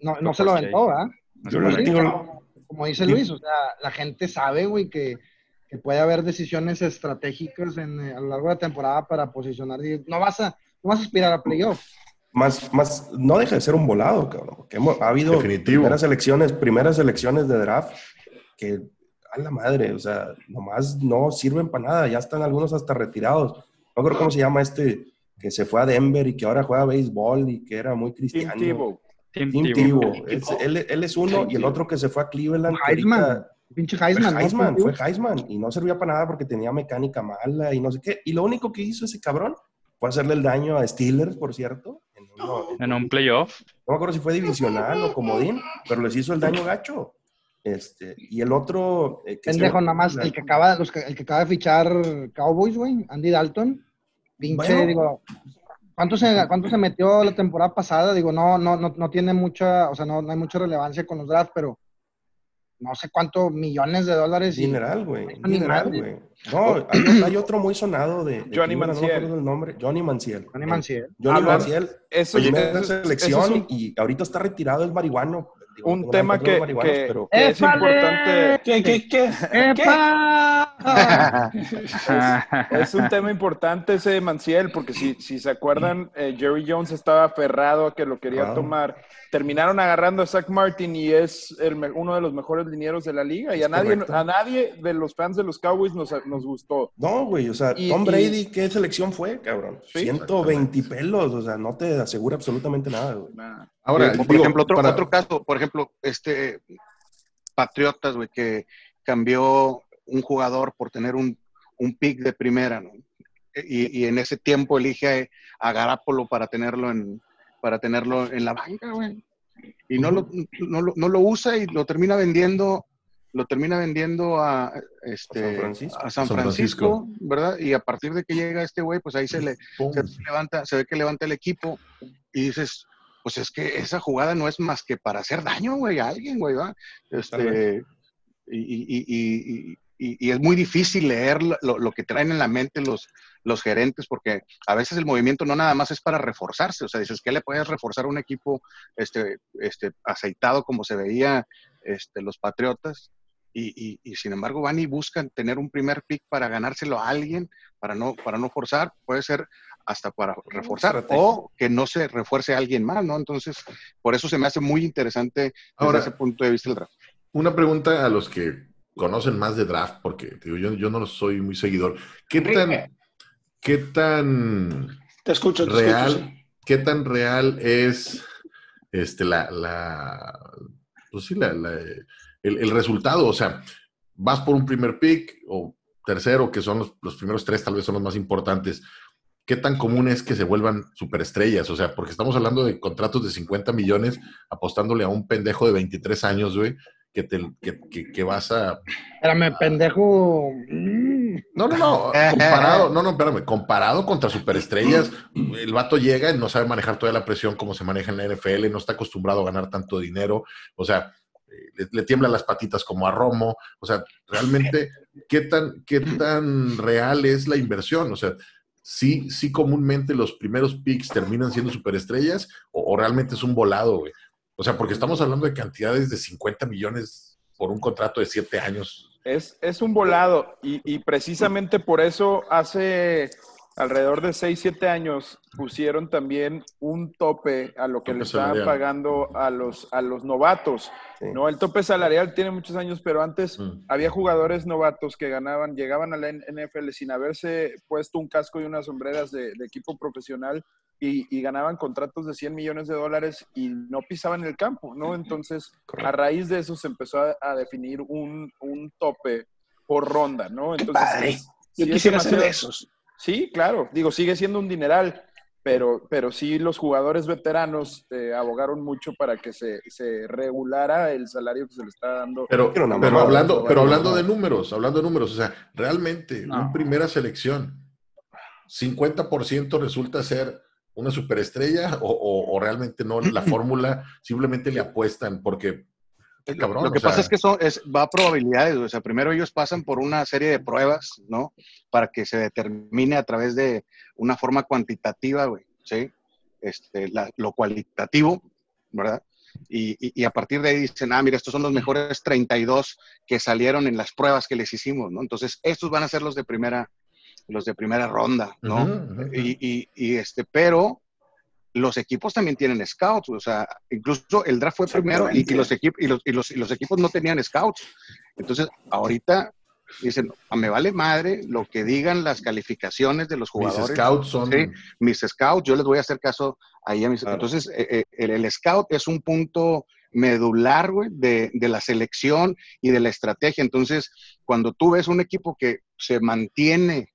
no, no se lo aventó, ¿verdad? Sí, digo- como, como dice Luis, o sea, la gente sabe, güey, que, que puede haber decisiones estratégicas en, eh, a lo largo de la temporada para posicionar. No vas a, no vas a aspirar a playoff. Más, más, no deja de ser un volado, cabrón. Porque hemos- ha habido Definitivo. primeras elecciones, primeras elecciones de draft que a la madre, o sea, nomás no sirven para nada. Ya están algunos hasta retirados. No creo cómo se llama este que se fue a Denver y que ahora juega béisbol y que era muy Tim cristiano. Tebow. Tim Tim Tebow. Tebow. Es- él, él es uno y el otro que se fue a Cleveland. Heisman, ahorita- pinche Fue Heisman. ¿no? Heisman, fue Heisman y no servía para nada porque tenía mecánica mala y no sé qué. Y lo único que hizo ese cabrón fue hacerle el daño a Steelers, por cierto. En uno- En un playoff. no me acuerdo si fue divisional o comodín, pero les hizo el daño gacho. Este, y el otro... eh, que Pendejo, nada más, el que acaba, los que, el que acaba de fichar Cowboys, güey, Andy Dalton. Pinche, Bueno. digo, ¿cuánto se, ¿cuánto se metió la temporada pasada? Digo, no, no, no, no tiene mucha, o sea, no, no hay mucha relevancia con los drafts, pero no sé cuántos millones de dólares. Dineral, güey. Dineral, güey. No, hay, hay otro muy sonado de... de Johnny Cleveland, no me el nombre. Johnny Manziel. Johnny Manziel. Johnny Manziel. Eso, Primera eso es- selección eso es un- y ahorita está retirado el marihuano. Digo, un tema que, que- pero- que es importante. ¿Qué, qué, qué? ¿Qué? ¡Epa! Es un tema importante ese de Manciel, porque si, si se acuerdan, eh, Jerry Jones estaba aferrado a que lo quería tomar. Terminaron agarrando a Zach Martin y es el uno de los mejores linieros de la liga. Y a nadie, correcto. a nadie de los fans de los Cowboys nos, nos gustó. No, güey, o sea, Y- Tom y- Brady, ¿qué selección fue, cabrón? Sí, 120 pelos, o sea, no te asegura absolutamente nada, güey. Nah. ahora, por digo, ejemplo, otro, para- otro caso, por ejemplo, este Patriotas, güey, que cambió un jugador por tener un, un pick de primera, ¿no? Y, y en ese tiempo elige a, Garapolo para tenerlo en para tenerlo en la banca, güey. Y no lo, no, lo, no lo usa y lo termina vendiendo, lo termina vendiendo a este A San Francisco. a San San Francisco. ¿verdad? Y a partir de que llega este güey, pues ahí se le, se levanta, se ve que levanta el equipo y dices, pues es que esa jugada no es más que para hacer daño, güey, a alguien, güey, ¿va? Este, y, y- y- y- es muy difícil leer lo, que traen en la mente los, los gerentes, porque a veces el movimiento no nada más es para reforzarse, o sea, dices, ¿qué le puedes reforzar a un equipo este, este, aceitado como se veía este, los Patriotas? Y, y- y sin embargo van y buscan tener un primer pick para ganárselo a alguien, para no, para no forzar, puede ser hasta para reforzar o que no se refuerce a alguien más, ¿no? Entonces, por eso se me hace muy interesante desde Ahora- ese punto de vista el draft. Una pregunta a los que conocen más de draft, porque digo, yo, yo no soy muy seguidor. ¿Qué tan, qué tan Te escucho, te real, escucho. sí. qué tan real es este la, la pues sí, la- la- el, el resultado? O sea, vas por un primer pick o tercero, que son los, los primeros tres, tal vez son los más importantes. ¿Qué tan común es que se vuelvan superestrellas? O sea, porque estamos hablando de contratos de 50 millones apostándole a un pendejo de 23 años, güey, que, te, que, que- que vas a... Espérame, pendejo. No, no, no, comparado, no, no, espérame, comparado contra superestrellas, el vato llega y no sabe manejar toda la presión como se maneja en la NFL, no está acostumbrado a ganar tanto dinero, o sea, le, le tiemblan las patitas como a Romo. O sea, realmente, ¿qué tan, ¿qué tan real es la inversión? O sea, sí, sí comúnmente los primeros picks terminan siendo superestrellas o, o realmente es un volado, güey. O sea, porque estamos hablando de cantidades de 50 millones por un contrato de 7 años. Es, es un volado y, y precisamente por eso hace alrededor de 6, 7 años pusieron también un tope a lo que Tope le estaban salarial. pagando a los, a los novatos. Sí. ¿no? El tope salarial tiene muchos años, pero antes Mm. había jugadores novatos que ganaban, llegaban a la NFL sin haberse puesto un casco y unas sombreras de, de equipo profesional y, y ganaban contratos de 100 millones de dólares y no pisaban el campo, ¿no? Entonces, a raíz de eso se empezó a, a definir un, un tope por ronda, ¿no? Entonces, padre. Yo sí quisiera ser de esos. Sí, claro. Digo, sigue siendo un dineral, pero, pero sí los jugadores veteranos eh, abogaron mucho para que se, se regulara el salario que se le está dando. Pero, pero hablando, pero hablando de números, hablando de números, o sea, realmente, No. un primera selección, 50% resulta ser una superestrella o, o- o realmente no, la fórmula simplemente le apuestan porque, qué cabrón, Lo que sea, pasa es que eso es, va a probabilidades, o sea, primero ellos pasan por una serie de pruebas, ¿no? Para que se determine a través de una forma cuantitativa, güey, ¿sí? Este, la- lo cualitativo, ¿verdad? Y, y- y a partir de ahí dicen, ah, mira, estos son los mejores 32 que salieron en las pruebas que les hicimos, ¿no? Entonces, estos van a ser los de primera, los de primera ronda, ¿no? Y, y- y, este, pero los equipos también tienen scouts, o sea, incluso el draft fue primero y, y los equipos y los, y, los, y los equipos no tenían scouts. Entonces, ahorita dicen, "Ah, me vale madre lo que digan las calificaciones de los mis jugadores. scouts son... Sí. Mis scouts, yo les voy a hacer caso ahí a mis. Claro. Entonces, eh, eh, el, el scout es un punto medular, güey, de, de la selección y de la estrategia. Entonces, cuando tú ves un equipo que se mantiene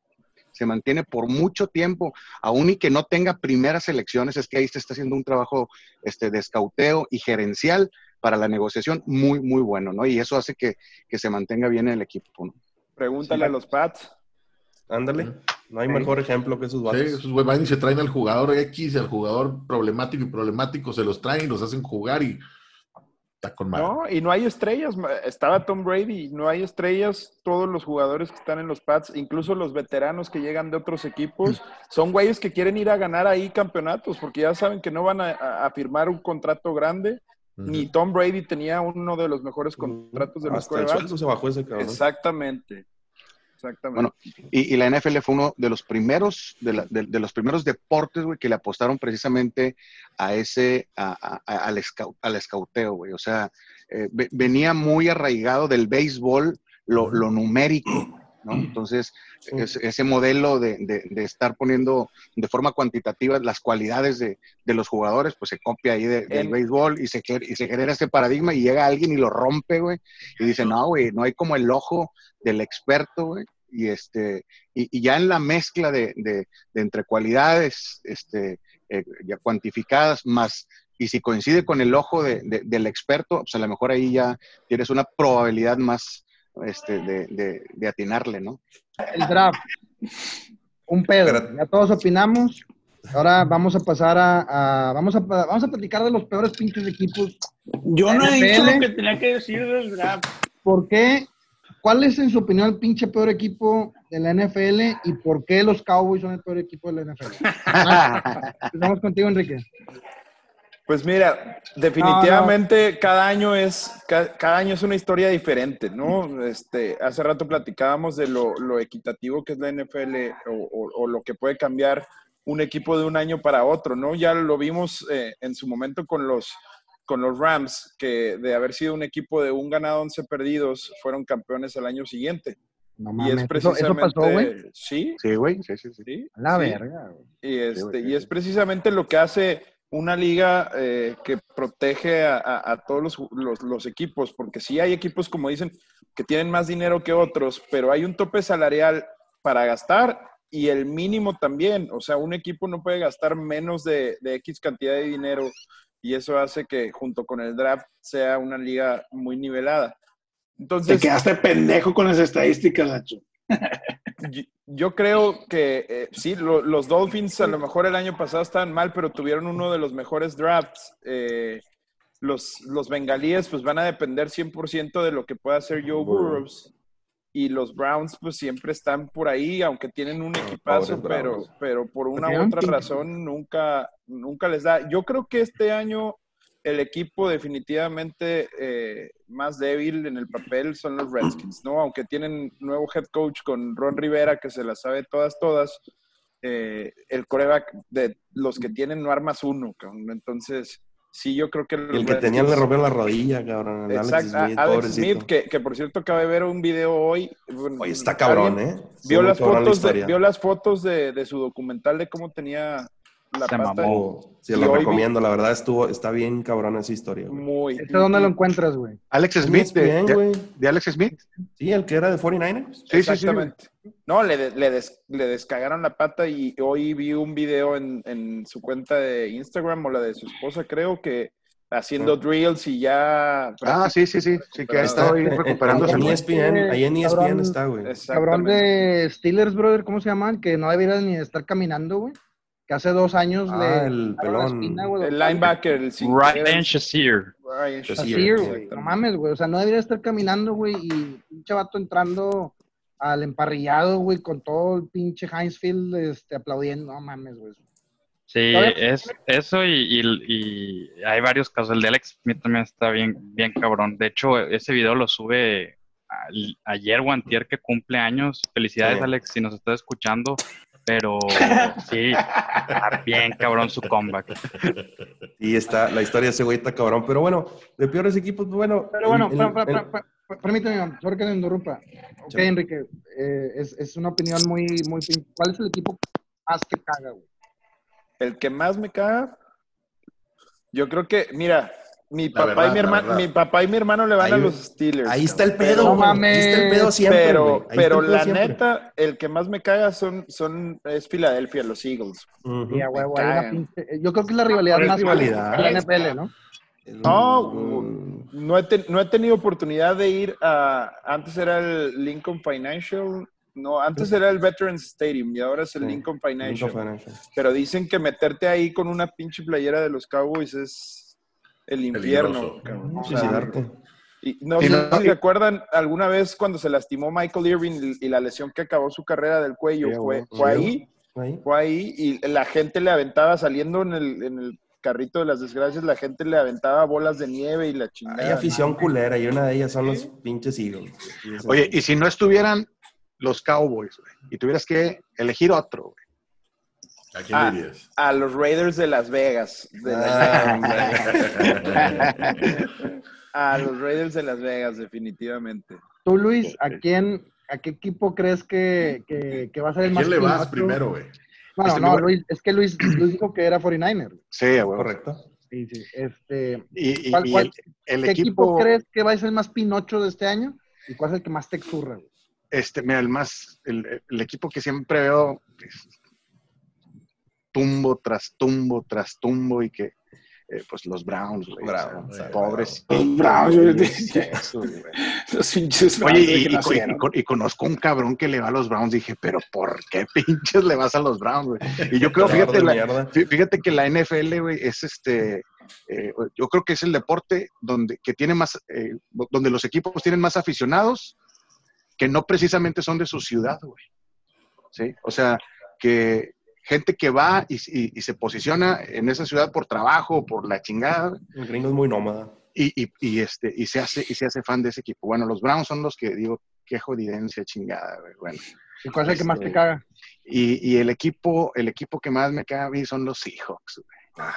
se mantiene por mucho tiempo, aún y que no tenga primeras elecciones, es que ahí se está haciendo un trabajo este, de escauteo y gerencial para la negociación muy, muy bueno, ¿no? Y eso hace que, que se mantenga bien el equipo, ¿no? Pregúntale a los Pats. Ándale. No hay Sí. mejor ejemplo que esos Sí, vatos. esos güey van y se traen al jugador X, al jugador problemático y problemático, se los traen y los hacen jugar y está con madre. No, y no hay estrellas. Estaba Tom Brady, no hay estrellas. Todos los jugadores que están en los Pats, incluso los veteranos que llegan de otros equipos, son güeyes que quieren ir a ganar ahí campeonatos, porque ya saben que no van a, firmar un contrato grande. Ni Tom Brady tenía uno de los mejores contratos de los Hasta el sueldo se bajó ese cabrón. Exactamente. Exactamente. Bueno, Y, y la NFL fue uno de los primeros, de, la- de- de los primeros deportes, güey, que le apostaron precisamente a ese, a- a- a- al, scout, al escauteo, güey. O sea, eh, ve- venía muy arraigado del béisbol lo, lo numérico, ¿no? Entonces, Sí. es- ese modelo de, de- de estar poniendo de forma cuantitativa las cualidades de, de los jugadores, pues se copia ahí de- del béisbol y se, ger- y se genera ese paradigma y llega alguien y lo rompe, güey, y dice, no, güey, no hay como el ojo del experto, güey, y este, y, y ya en la mezcla de, de- de entre cualidades, este, eh, ya cuantificadas, más, y si coincide con el ojo de- de- del experto, pues a lo mejor ahí ya tienes una probabilidad más, este, de, de- de atinarle, ¿no? El draft. Un pedo. Ya todos opinamos. Ahora vamos a pasar a, a- vamos a vamos a platicar de los peores pinches equipos. Yo no he dicho NFL. lo que tenía que decir del draft. ¿Por qué? ¿Cuál es en su opinión el pinche peor equipo de la NFL y por qué los Cowboys son el peor equipo de la NFL? Empezamos contigo, Enrique. Pues mira, definitivamente cada año es ca- cada, año es una historia diferente, ¿no? Este, hace rato platicábamos de lo, lo equitativo que es la NFL o, o- o lo que puede cambiar un equipo de un año para otro, ¿no? Ya lo vimos eh, en su momento con los con los Rams, que de haber sido un equipo de un ganado, 11 perdidos, fueron campeones el año siguiente. No Y es mames. Eso, precisamente... pasó, güey. Sí, Sí, güey, sí, sí, sí. La verga, güey. Y, este, güey, sí, y es precisamente lo que hace una liga eh, que protege a, todos los, equipos, porque sí hay equipos, como dicen, que tienen más dinero que otros, pero hay un tope salarial para gastar y el mínimo también. O sea, un equipo no puede gastar menos de, X cantidad de dinero y eso hace que junto con el draft sea una liga muy nivelada. Te Entonces, quedaste pendejo con las estadísticas, Nacho. yo, yo creo que eh, sí, lo- los Dolphins a lo mejor el año pasado estaban mal, pero tuvieron uno de los mejores drafts. eh, los, los bengalíes pues van a depender 100% de lo que pueda hacer Joe Burrows. Y los Browns pues siempre están por ahí, aunque tienen un equipazo, pero, pero por una Pues u otra razón nunca, nunca les da. Yo creo que este año el equipo definitivamente eh, más débil en el papel son los Redskins, ¿no? Aunque tienen nuevo head coach con Ron Rivera, que se las sabe todas, todas, eh, el coreback de los que tienen no armas uno, cabrón. Entonces, sí, yo creo que los el que tenía le Redskins- rompió la rodilla, cabrón. Alex Exacto, Smith, Alex pobrecito. Smith, que, que por cierto acaba de ver un video hoy. bueno, Oye, está cabrón, ¿eh? Vio las, cabrón la fotos de, vio las fotos de, de su documental de cómo tenía la Se pata mamó. Sí, Y lo hoy vi- recomiendo. La verdad, estuvo, está bien cabrón esa historia, güey. muy. ¿Este dónde lo encuentras, güey? Alex Smith, de, de- güey. de Alex Smith. Sí, el que era de 49ers. Sí, sí, sí. Exactamente. No, le, le, des- le descagaron la pata y hoy vi un video en, en su cuenta de Instagram o la de su esposa, creo que haciendo drills y ya. Ah, sí, sí, sí. Sí, que ha estado ahí En- en- recuperándose. En. ESPN, ahí en ESPN Cabrón. está, güey. Cabrón de Steelers, brother, ¿cómo se llaman? Que no debería ni de estar caminando, güey. Que hace dos años Ah, le el quitaron la pelón. espina, güey, El dorsal. linebacker, el sí, Ryan Shazier. Ryan Shazier, güey. No mames, güey. O sea, no debería estar caminando, güey. Y pinche vato entrando al emparrillado, güey, con todo el pinche Hinesfield este, aplaudiendo. No mames, güey. Sí, es eso y, y- y hay varios casos. El de Alex Smith también está bien, bien cabrón. De hecho, ese video lo sube ayer o antier que cumple años. Felicidades, Sí. Alex, si nos estás escuchando. Pero sí, está bien cabrón su comeback. Y está, la historia de ese güey está cabrón. Pero bueno, de peores equipos, bueno. Pero bueno, en- pa- en- pa- en- pa- pa- pa- permíteme, sorry que me interrumpa. Ok. Enrique, eh, es, es una opinión muy, muy... ¿Cuál es el equipo más que caga, güey? El que más me caga, yo creo que, mira, mi papá, verdad, y mi, hermano, mi papá y mi hermano le van Ahí- a los Steelers. Ahí está el pedo, No güey. Ahí está el mames, pedo siempre, pero, pero la siempre. neta, el que más me caga son, son es Filadelfia, los Eagles. Y a huevo, pinche- eh, Yo creo que es la rivalidad Es más rivalidad. de la NFL, ¿no? No, Mm, no he, ten- no he tenido oportunidad de ir a. Antes era el Lincoln Financial. No, antes era el Veterans Stadium y ahora es el Sí, Lincoln Lincoln Financial. Financial. Pero dicen que meterte ahí con una pinche playera de los Cowboys es el infierno. Peligroso. cabrón. O sea, y no Y sé no- si se acuerdan alguna vez cuando se lastimó Michael Irving y, la lesión que acabó su carrera del cuello. Sí, fue, fue ahí, Ahí. fue ahí y la gente le aventaba saliendo en el, en el carrito de las desgracias, la gente le aventaba bolas de nieve y la chingada. Hay afición culera y una de ellas son los pinches Eagles. Oye, y si no estuvieran los Cowboys, güey, y tuvieras que elegir otro, güey. ¿A quién Ah. dirías? A los Raiders de Las Vegas. de Ah, la- a los Raiders de Las Vegas, definitivamente. Tú, Luis, ¿a quién, a qué equipo crees que, que, que va a ser ¿A el más quién le vas primero, güey? Bueno, Este, no, Luis, es que Luis, Luis dijo que era 49er. güey. Sí, güey. Correcto. Sí, sí. Este, Y, y- ¿Cuál- y el, el ¿Qué equipo, equipo, crees que va a ser el más pinocho de este año? ¿Y cuál es el que más te exurra? güey? este, mira, el más, el, el equipo que siempre veo, pues, tumbo tras tumbo tras tumbo y que, eh, pues los Browns, güey. Browns, o sea, sí, pobres. Los Browns. Los pinches Oye, Browns, y, y- y- y- y conozco un cabrón que le va a los Browns. Dije, pero ¿por qué pinches le vas a los Browns, güey? Y yo creo, fíjate, la- fíjate que la NFL, güey, es este, eh, yo creo que es el deporte donde, que tiene más, eh, donde los equipos tienen más aficionados que no precisamente son de su ciudad, güey. ¿Sí? O sea, que gente que va y, y- y se posiciona en esa ciudad por trabajo, por la chingada, El gringo es muy nómada. y, y- y, este, y, se hace, y se hace fan de ese equipo. Bueno, los Browns son los que digo, qué jodidencia chingada, güey. Bueno, ¿Y cuál es el que más te Este, caga? y, y el equipo, el equipo que más me caga a mí son los Seahawks, güey.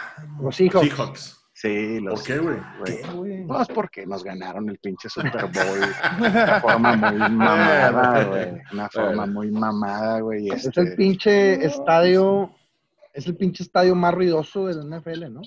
Los hijos. Seahawks. Sí, los ¿Por qué, güey? güey. ¿Qué, güey? Pues porque nos ganaron el pinche Super Bowl de una forma muy mamada, güey. Una forma muy mamada, güey. Es este, el pinche estadio, es el pinche estadio más ruidoso de la NFL, ¿no?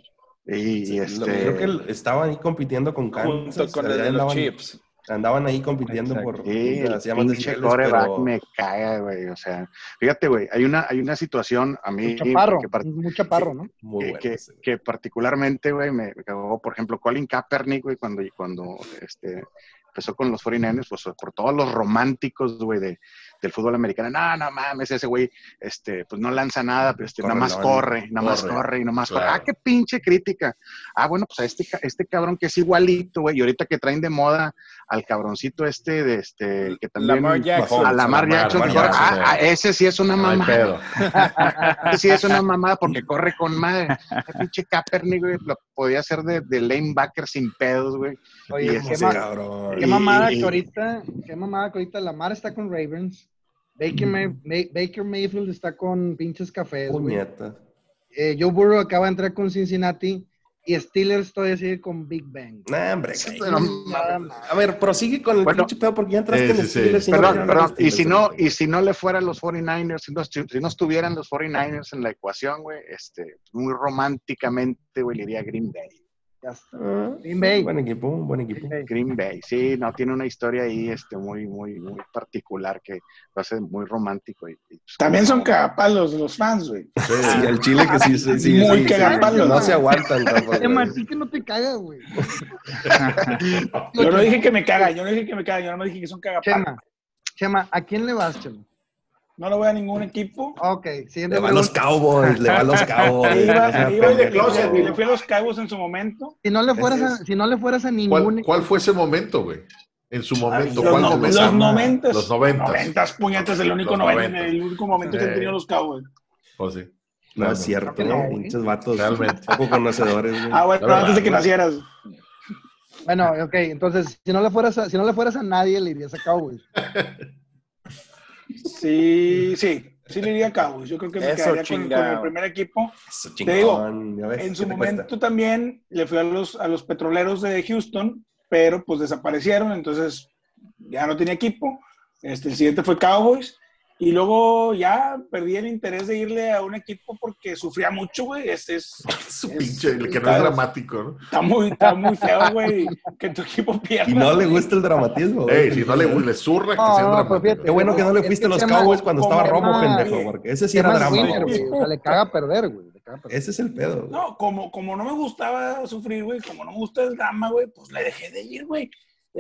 y, este, Creo que estaban ahí compitiendo con Junto Kansas. con el de los andaban, Chips. Andaban ahí compitiendo Exacto. por Sí, más pinche decibeles, coreback pero- me caga, güey. O sea, fíjate, güey, hay una, hay una situación a mí chaparro, que, par- un chaparro, ¿no? Muy que, bueno que- güey. que particularmente, güey, me me cagó, por ejemplo, Colin Kaepernick, güey, cuando, cuando este, empezó con los 49ers, pues por todos los románticos, güey, de, del fútbol americano. No, no mames, ese güey, este, pues no lanza nada, pero este, nada más corre, nada más Corre, corre y nada más corre. Ah, qué pinche crítica. Ah, bueno, pues a este, este cabrón que es igualito, güey, y ahorita que traen de moda al cabroncito este, de este, que también... Lamar Jackson. a Lamar Lamar, Jackson, Lamar ah, Jackson, ah, ese sí es una No mamada. pedo. Ese sí es una mamada porque corre con madre. Ese pinche Kaepernick, güey, lo podía hacer de, de lanebacker sin pedos, güey. Oye, Y qué, ese ma- cabrón. qué mamada y- que ahorita, qué mamada que ahorita Lamar está con Ravens, Baker, May- May- Baker Mayfield está con pinches cafés, güey. Eh, Joe Burrow acaba de entrar con Cincinnati y Steelers todavía sigue con Big Bang. Nah, hombre. Pero-. A ver, prosigue con el Bueno. pinche pedo porque ya entraste Sí, en sí, el sí. Steelers y Perdón, perdón. Y si Steelers, no, y si no le fueran los 49ers, si no, si no estuvieran los 49ers en la ecuación, güey, este, muy románticamente, güey, le diría Green Bay. Ya está. Ah, Green Bay. Buen equipo, un buen equipo. Green Bay, sí, no, tiene una historia ahí, este, muy, muy, muy particular que lo hace muy romántico. Y, y, pues, También son cagapalos los fans, güey. Sí, al chile que sí, sí, sí, Muy sí, sí, cagapalos. No se aguantan tampoco. Güey. Martí, que no te cagas, güey. Yo no dije que me caga, yo no dije que me caga, yo no me dije que son cagapalos. Chema, Chema, ¿a quién le vas, Chema? No le voy a ningún equipo. Ok, siguiente Le van los. Cowboys, le van los Cowboys. Iba- iba de closet, Le fui a los Cabos en su momento. Si no le fueras a, si no le fueras a ningún ¿Cuál, cuál fue ese momento, güey? En su momento, Los, ¿cuál no- momento? los noventas. Los noventas. Noventas, puñetas, el único, noventa- el único momento que han tenido los Cowboys. Oh, sí. No es cierto, no, güey. Pinches vatos. Realmente. Poco conocedores, güey. Ah, bueno, verdad, antes de que nacieras. Bueno, ok, entonces, si no le fueras a, si no le fueras a nadie, le irías a Cowboys. Sí, sí, sí le iría a Cowboys. Yo creo que me Eso, quedaría con, con el primer equipo. Eso, Te digo, ves, En ¿qué su momento cuesta? también le fui a los, a los petroleros de Houston, pero pues desaparecieron, entonces ya no tenía equipo. Este, el siguiente fue Cowboys. Y luego ya perdí el interés de irle a un equipo porque sufría mucho, güey. Este es, Su Es- pinche, el que no es dramático, ¿no? está, muy, está muy feo, güey, que tu equipo pierda. Y no le gusta el dramatismo, güey. Ey, si no le, le zurra que No, sea no, dramático. pues fíjate, Qué bueno que no le Es fuiste a los Cowboys cuando estaba Romo, pendejo, porque ese sí era es drama. winner, güey. güey. O sea, le caga perder, güey. Ese es el pedo. güey. No, como, como no me gustaba sufrir, güey, como no me gusta el drama, güey, pues le dejé de ir, güey.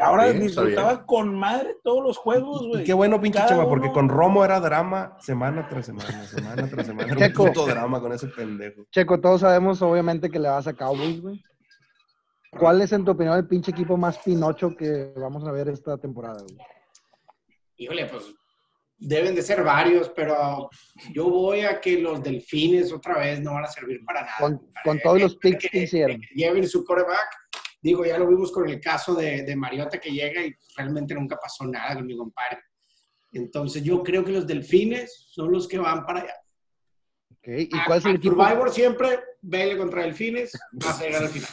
Ahora disfrutaba con madre todos los juegos, güey. qué bueno, pinche Cada Chema, porque con Romo era drama semana tras semana, semana tras semana. Era un Checo. puto drama con ese pendejo. Checo, todos sabemos, obviamente, que le vas a Cowboys, güey. ¿Cuál es, en tu opinión, el pinche equipo más pinocho que vamos a ver esta temporada, güey? Híjole, pues deben de ser varios, pero yo voy a que los delfines otra vez no van a servir para nada. Con, con todos los picks que hicieron. que lleven su coreback. Digo, ya lo vimos con el caso de, de Mariota que llega y realmente nunca pasó nada con mi compadre. Entonces yo creo que los delfines son los que van para allá. Ok, ¿Y cuál es el equipo? Survivor siempre, vele contra delfines, vas a llegar al final.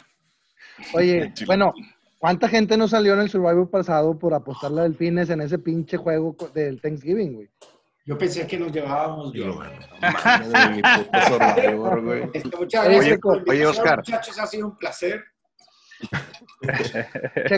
Oye, bueno, ¿cuánta gente no salió en el Survivor pasado por apostarle a Delfines en ese pinche juego del Thanksgiving, güey? Yo pensé que nos llevábamos bien. de mi puto Survivor, güey. Este, muchas Oye, gracias oye, Oscar. Muchachos, ha sido un placer.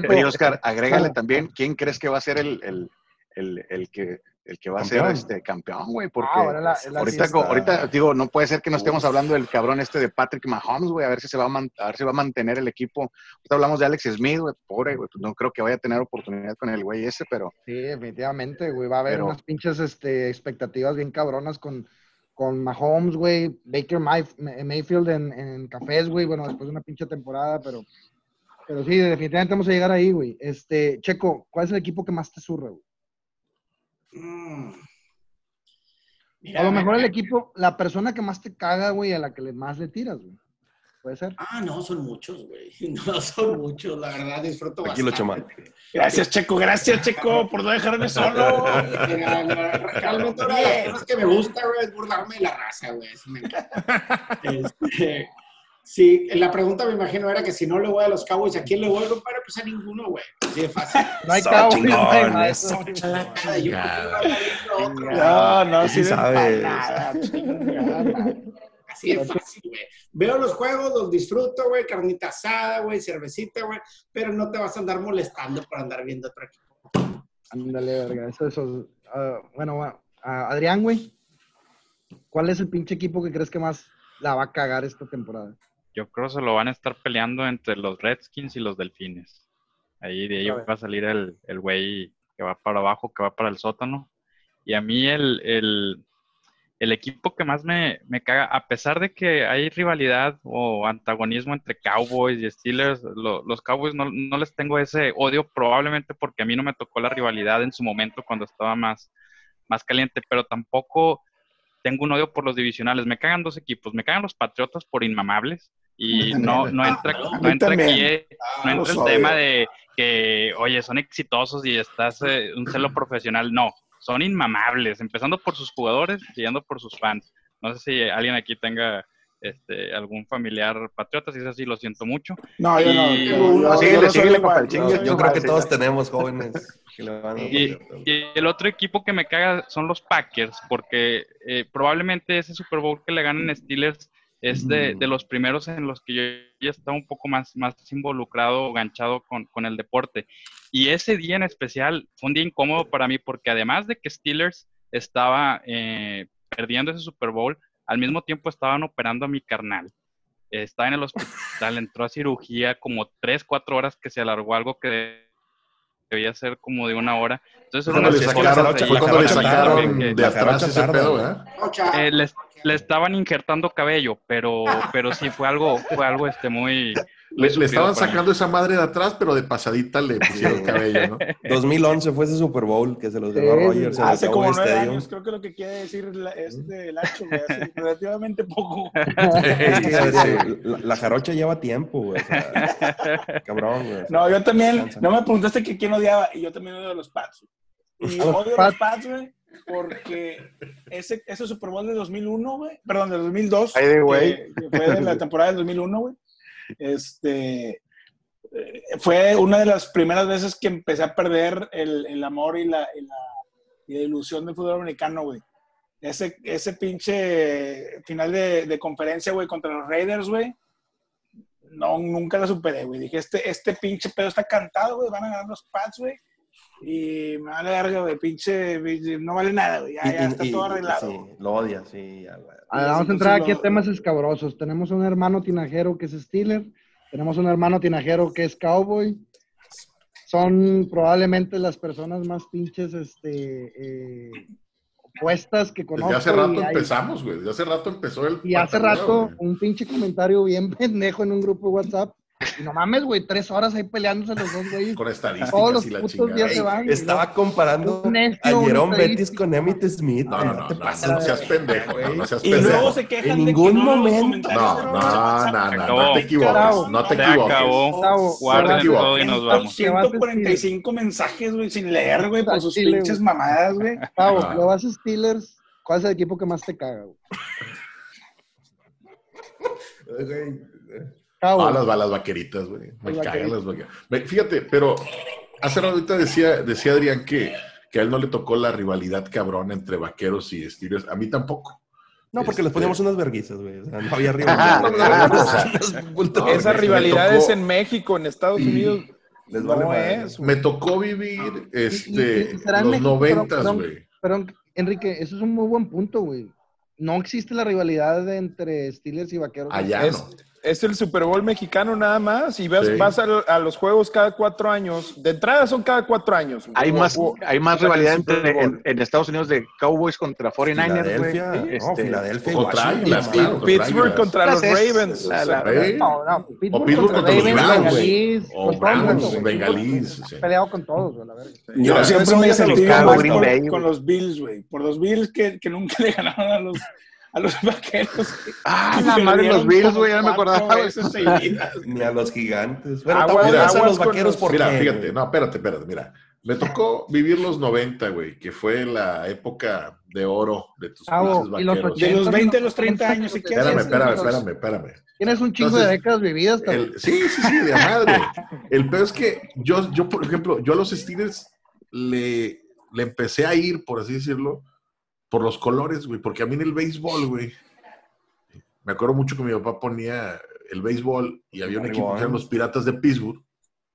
Oye, Oscar, agrégale Ah. también, ¿quién crees que va a ser el, el, el, el que, el que va a ser este campeón, güey? Porque Ah, ahora la- la ahorita, digo, no puede ser que no estemos hablando del cabrón este de Patrick Mahomes, güey, a ver si se va a, man- a ver si va a mantener el equipo. Ahorita hablamos de Alex Smith, güey, pobre, güey, pues no creo que vaya a tener oportunidad con el güey ese, pero Sí, definitivamente, güey. Va a haber Pero- unas pinches este, expectativas bien cabronas con, con Mahomes, güey. Baker Mayf- May- Mayfield en, en cafés, güey. Bueno, después de una pinche temporada, pero, pero sí, definitivamente vamos a llegar ahí, güey. Este, Checo, ¿cuál es el equipo que más te surra, güey? Mm. Mira, A lo mejor el me- equipo, la persona que más te caga, güey, a la que más le tiras, güey. ¿Puede ser? Ah, no, son muchos, güey. No son muchos, la verdad, disfruto Tranquilo, bastante. Gracias, Checo, gracias, Checo, por no dejarme solo. Realmente una de las cosas que me gusta, güey, es burlarme de la raza, güey. Eso me encanta. Este, sí, la pregunta me imagino era que si no le voy a los Cowboys, ¿a quién le voy, compadre? Pues a ninguno, güey. Así de fácil. No hay Cowboys, no hay No, no, Sí madre. Así de fácil, güey. Veo los juegos, los disfruto, güey. Carnita asada, güey, cervecita, güey. Pero no te vas a andar molestando por andar viendo otro equipo. Ándale, verga. Eso, eso. ah, bueno, bueno, ah, Adrián, güey. ¿Cuál es el pinche equipo que crees que más la va a cagar esta temporada? Yo creo que se lo van a estar peleando entre los Redskins y los Delfines. Ahí de ahí va a salir el el güey que va para abajo, que va para el sótano. Y a mí el, el, el equipo que más me, me, caga, a pesar de que hay rivalidad o antagonismo entre Cowboys y Steelers, lo, los Cowboys no, no, les tengo ese odio, probablemente porque a mí no me tocó la rivalidad en su momento cuando estaba más, más caliente, pero tampoco tengo un odio por los divisionales. Me cagan dos equipos, me cagan los Patriotas por inmamables y no, no entra, no entra aquí, no entra el tema de que, oye, son exitosos y estás eh, un celo profesional. No, son inmamables, empezando por sus jugadores, siguiendo por sus fans. No sé si alguien aquí tenga este, algún familiar patriota, si es así, lo siento mucho. No, yo no. Y- Yo, yo- síguele, síguele, yo chingue creo que sí. todos tenemos jóvenes que le van a Y, y el otro equipo que me caga son los Packers, porque eh, probablemente ese Super Bowl que le ganan Steelers es de, de los primeros en los que yo ya estaba un poco más, más involucrado, ganchado con, con el deporte. Y ese día en especial fue un día incómodo para mí, porque además de que Steelers estaba eh, perdiendo ese Super Bowl, al mismo tiempo estaban operando a mi carnal. Estaba en el hospital, entró a cirugía como tres, cuatro horas que se alargó algo que debía ser como de una hora. Entonces Fue era cuando una le sacaron, fue cuando le sacaron de atrás ese pedo, ¿verdad? Rocha, Eh, les, le estaban injertando cabello, pero, pero sí fue algo, fue algo este muy. Le, le estaban sacando esa madre de atrás, pero de pasadita le pusieron cabello, ¿no? 2011 fue ese Super Bowl que se los dio a Rogers el Hace como nueve años, creo que lo que quiere decir la- este Lacho, güey, hace relativamente poco. Es que, Sí, Adrián, sí. la, la jarocha lleva tiempo, güey. o sea, cabrón, güey. No, yo también, no me preguntaste que quién odiaba, y yo también odio a los Pats. Y odio a los Pats, güey, porque ese, ese Super Bowl de 2001, güey, perdón, de 2002, Ay, güey. que, que fue de la temporada del 2001, güey, este, eh, fue una de las primeras veces que empecé a perder el, amor y la ilusión del fútbol americano, güey. Ese, ese pinche final de, de conferencia, güey, contra los Raiders, güey. No, nunca la superé, güey. Dije, este, este pinche pedo está cantado, güey. Van a ganar los Pats, güey. Y me vale verga, güey. Pinche, pinche, no vale nada, güey. Ya, Y- ya y- está y- todo arreglado. Sí, lo odia, sí, ya, güey. A ver, vamos a entrar aquí a temas escabrosos. Tenemos un hermano tinajero que es Steeler. Tenemos un hermano tinajero que es Cowboy. Son probablemente las personas más pinches este, eh, opuestas que conozco. Desde hace rato hay- empezamos, güey. Desde hace rato empezó el. Y hace rato, güey. un pinche comentario bien pendejo en un grupo de WhatsApp. Y no mames, güey, tres horas ahí peleándose los dos, güey. Con estadísticas Todos los y la putos chingada. días se van. Estaba comparando a Jerome. Bettis con Emmett Smith. No, no, no, te no, pases no, de seas pendejo, no, güey. no seas Y pendejo. luego se quejan En de ningún que no leo los momento. No, de no, no, no, no te equivoques, no te equivoques. acabó. Equivoques. todo y nos vamos. 145 mensajes, güey, sin leer, güey, por sus pinches mamadas, güey. Ah. le vas a Steelers. ¿Cuál es el equipo que más te caga, güey? Ah, las balas vaqueritas, güey. Me Las cagan vaqueritas. las vaqueritas. Fíjate, pero hace rato ahorita decía, decía Adrián que, que a él no le tocó la rivalidad cabrón entre vaqueros y Steelers. A mí tampoco. No, porque Este- les poníamos unas verguizas, güey. O sea, no había No, rivalidad. no, no, no, o sea, Bulto- Esa Esa me rivalidad tocó- es en México, en Estados. Unidos. Les vale no es. Me tocó vivir este, y- y los noventas, güey. Perdón, Enrique, eso es un muy buen punto, güey. No existe la rivalidad entre Steelers y Vaqueros. Allá Es- no. Es el Super Bowl mexicano nada más y vas, Sí. vas a, a los juegos cada cuatro años. De entrada son cada cuatro años. güey. Hay O- más, o- hay más rivalidad entre, en, en Estados Unidos de Cowboys contra 49ers, güey. Filadelfia, no, Este, Pittsburgh contra los Ravens. o Pittsburgh contra los Browns, O Browns. Bengalís. Peleado con todos, la. Yo siempre me he sentido con, los Bills, güey. Por los Bills que, que nunca le ganaron a los, a los vaqueros. Ah, la madre, los perdieron Bills, güey, ya no me acordaba. Ni a los gigantes. Bueno, Aguas- tampoco a los vaqueros los- por Mira, qué, fíjate, no, espérate, espérate, mira. Me tocó vivir los 90, güey, que fue la época de oro de tus Chavo, pinches y los vaqueros. De los 20 a los 30 años, si quieres. Espérame, espérame, espérame, espérame. Tienes un chingo de Entonces, décadas vividas, cabrón. El- sí, sí, sí, de madre. El peor es que yo, yo, por ejemplo, yo a los Steelers le, le empecé a ir, por así decirlo, por los colores, güey, porque a mí en el béisbol, güey, me acuerdo mucho que mi papá ponía el béisbol y había un Barry equipo que eran los Piratas de Pittsburgh,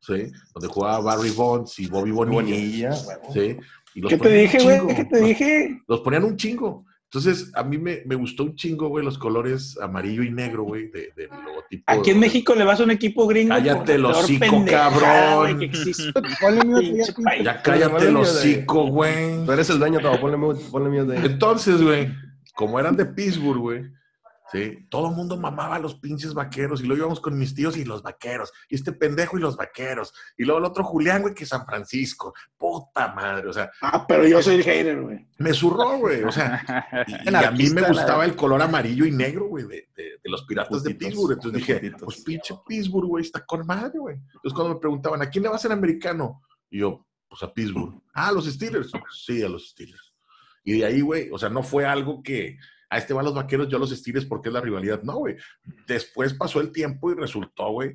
¿sí? Donde jugaba Barry Bonds y Bobby Bonilla. ¿sí? Y los ¿Qué te dije, güey? ¿Qué te Los- dije? los ponían un chingo. Entonces, a mí me, me gustó un chingo, güey, los colores amarillo y negro, güey, de- del logotipo. Aquí en México le vas a un equipo gringo. Cállate el hocico, cabrón. que ya, cállate el hocico, güey. Tú eres el dueño, Tavo, ponle ponle mute de Entonces, güey, como eran de Pittsburgh, güey, sí, todo el mundo mamaba a los pinches vaqueros y luego íbamos con mis tíos y los vaqueros, y este pendejo y los vaqueros, y luego el otro Julián, güey, que San Francisco, puta madre, o sea, Ah, pero yo soy el hater, güey. me zurró, güey, o sea, y, y a mí me gustaba el color amarillo y negro, güey, de, de- de los piratas de Pittsburgh, entonces dije, pues pinche Pittsburgh, güey, está con madre, güey. Entonces cuando me preguntaban, ¿a quién le va a ser americano? Y yo, pues a Pittsburgh. Ah, ¿a los Steelers? Sí, a los Steelers. Y de ahí, güey, o sea, no fue algo que a este van los vaqueros, yo a los Steelers porque es la rivalidad. No, güey. Después pasó el tiempo y resultó, güey,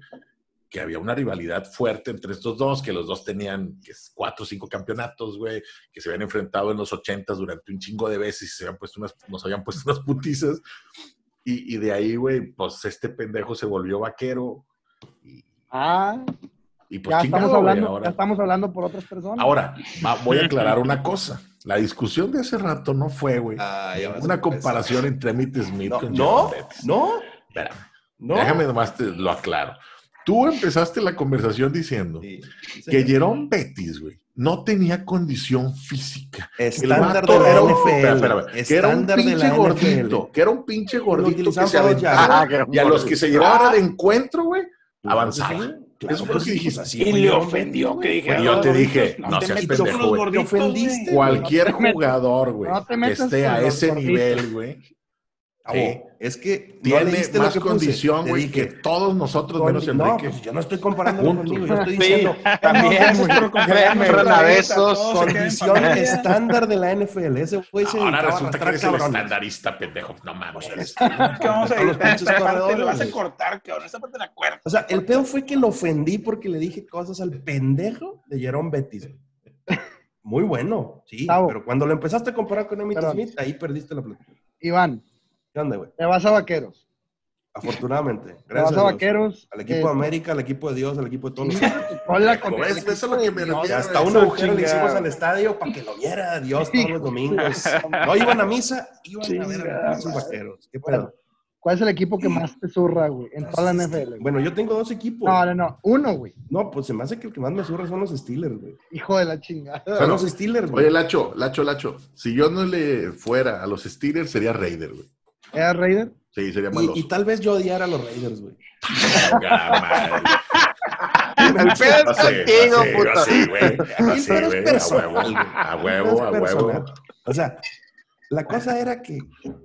que había una rivalidad fuerte entre estos dos, que los dos tenían cuatro o cinco campeonatos, güey, que se habían enfrentado en los ochentas durante un chingo de veces y se habían puesto unas, nos habían puesto unas putizas. Y, y de ahí, güey, pues este pendejo se volvió vaquero. Y, Ah, y pues ya chingado, estamos hablando, ahora. ya estamos hablando por otras personas. Ahora, va- voy a aclarar una cosa. La discusión de ese rato no fue, güey, Ah, ya una comparación entre Emmitt Smith No, con no, Bettis. no, Espérame, no. déjame nomás te lo aclaro. Tú empezaste la conversación diciendo Sí, sí, que. Jerome Bettis, güey, no tenía condición física. Estándar de la NFL. espera, espera, que era un pinche gordito, NFL. que era un pinche gordito que se aventaba Ah, un y a los que se llevaba de encuentro, güey, Pues, avanzaba. sí, claro, Eso fue lo pues, que sí, dijiste. pues, así Y le ofendió que dije. Pues yo "Ah, te dije, gorditos, no te seas metas pendejo, güey. Te ofendiste, güey". Cualquier No jugador, güey, no que esté a ese gorditos. nivel, güey, Sí. es que no tiene leíste lo más que condición, güey, que todos nosotros, menos No, Enrique. pues yo no estoy comparando conmigo, yo estoy Sí, diciendo también, por compararnos Créeme, condición estándar de la NFL. Ese güey se Ahora resulta que eres el estandarista, pendejo. No mames. Pues, ¿Qué vamos a editar pinches esta parte? corredores, Lo vas a cortar, cabrón. Esta parte la cuerda. O sea, el pedo fue que lo ofendí porque le dije cosas al pendejo de Jerome Bettis. Muy bueno, sí. Pero cuando lo empezaste a comparar con Emmitt. Smith, ahí perdiste la plática. Iván, ¿Qué onda, güey? te vas a vaqueros. Afortunadamente. Te vas Gracias a a Dios. vaqueros. Al equipo de América, al equipo de Dios, al equipo de todos los... Hola, con Eso es lo que me refiero. Hasta un Eso, agujero le hicimos al estadio para que lo viera Dios todos los domingos. No iban a misa, iban a ver a los vaqueros. ¿Qué pedo? ¿Cuál es el equipo que más te zurra, güey? En toda la NFL. güey? Bueno, yo tengo dos equipos. No, no, no. Uno, güey. No, pues se me hace que el que más me surra son los Steelers, güey. Hijo de la chingada. Son los Steelers, güey. Oye, Lacho, Lacho, Lacho. Si yo no le fuera a los Steelers, sería Raider, güey. ¿Era Raider? Sí, sería maloso. Y, y tal vez yo odiara a los Raiders, güey. El pedo es contigo, así, güey. Así. A huevo, a huevo. O sea, la cosa era que,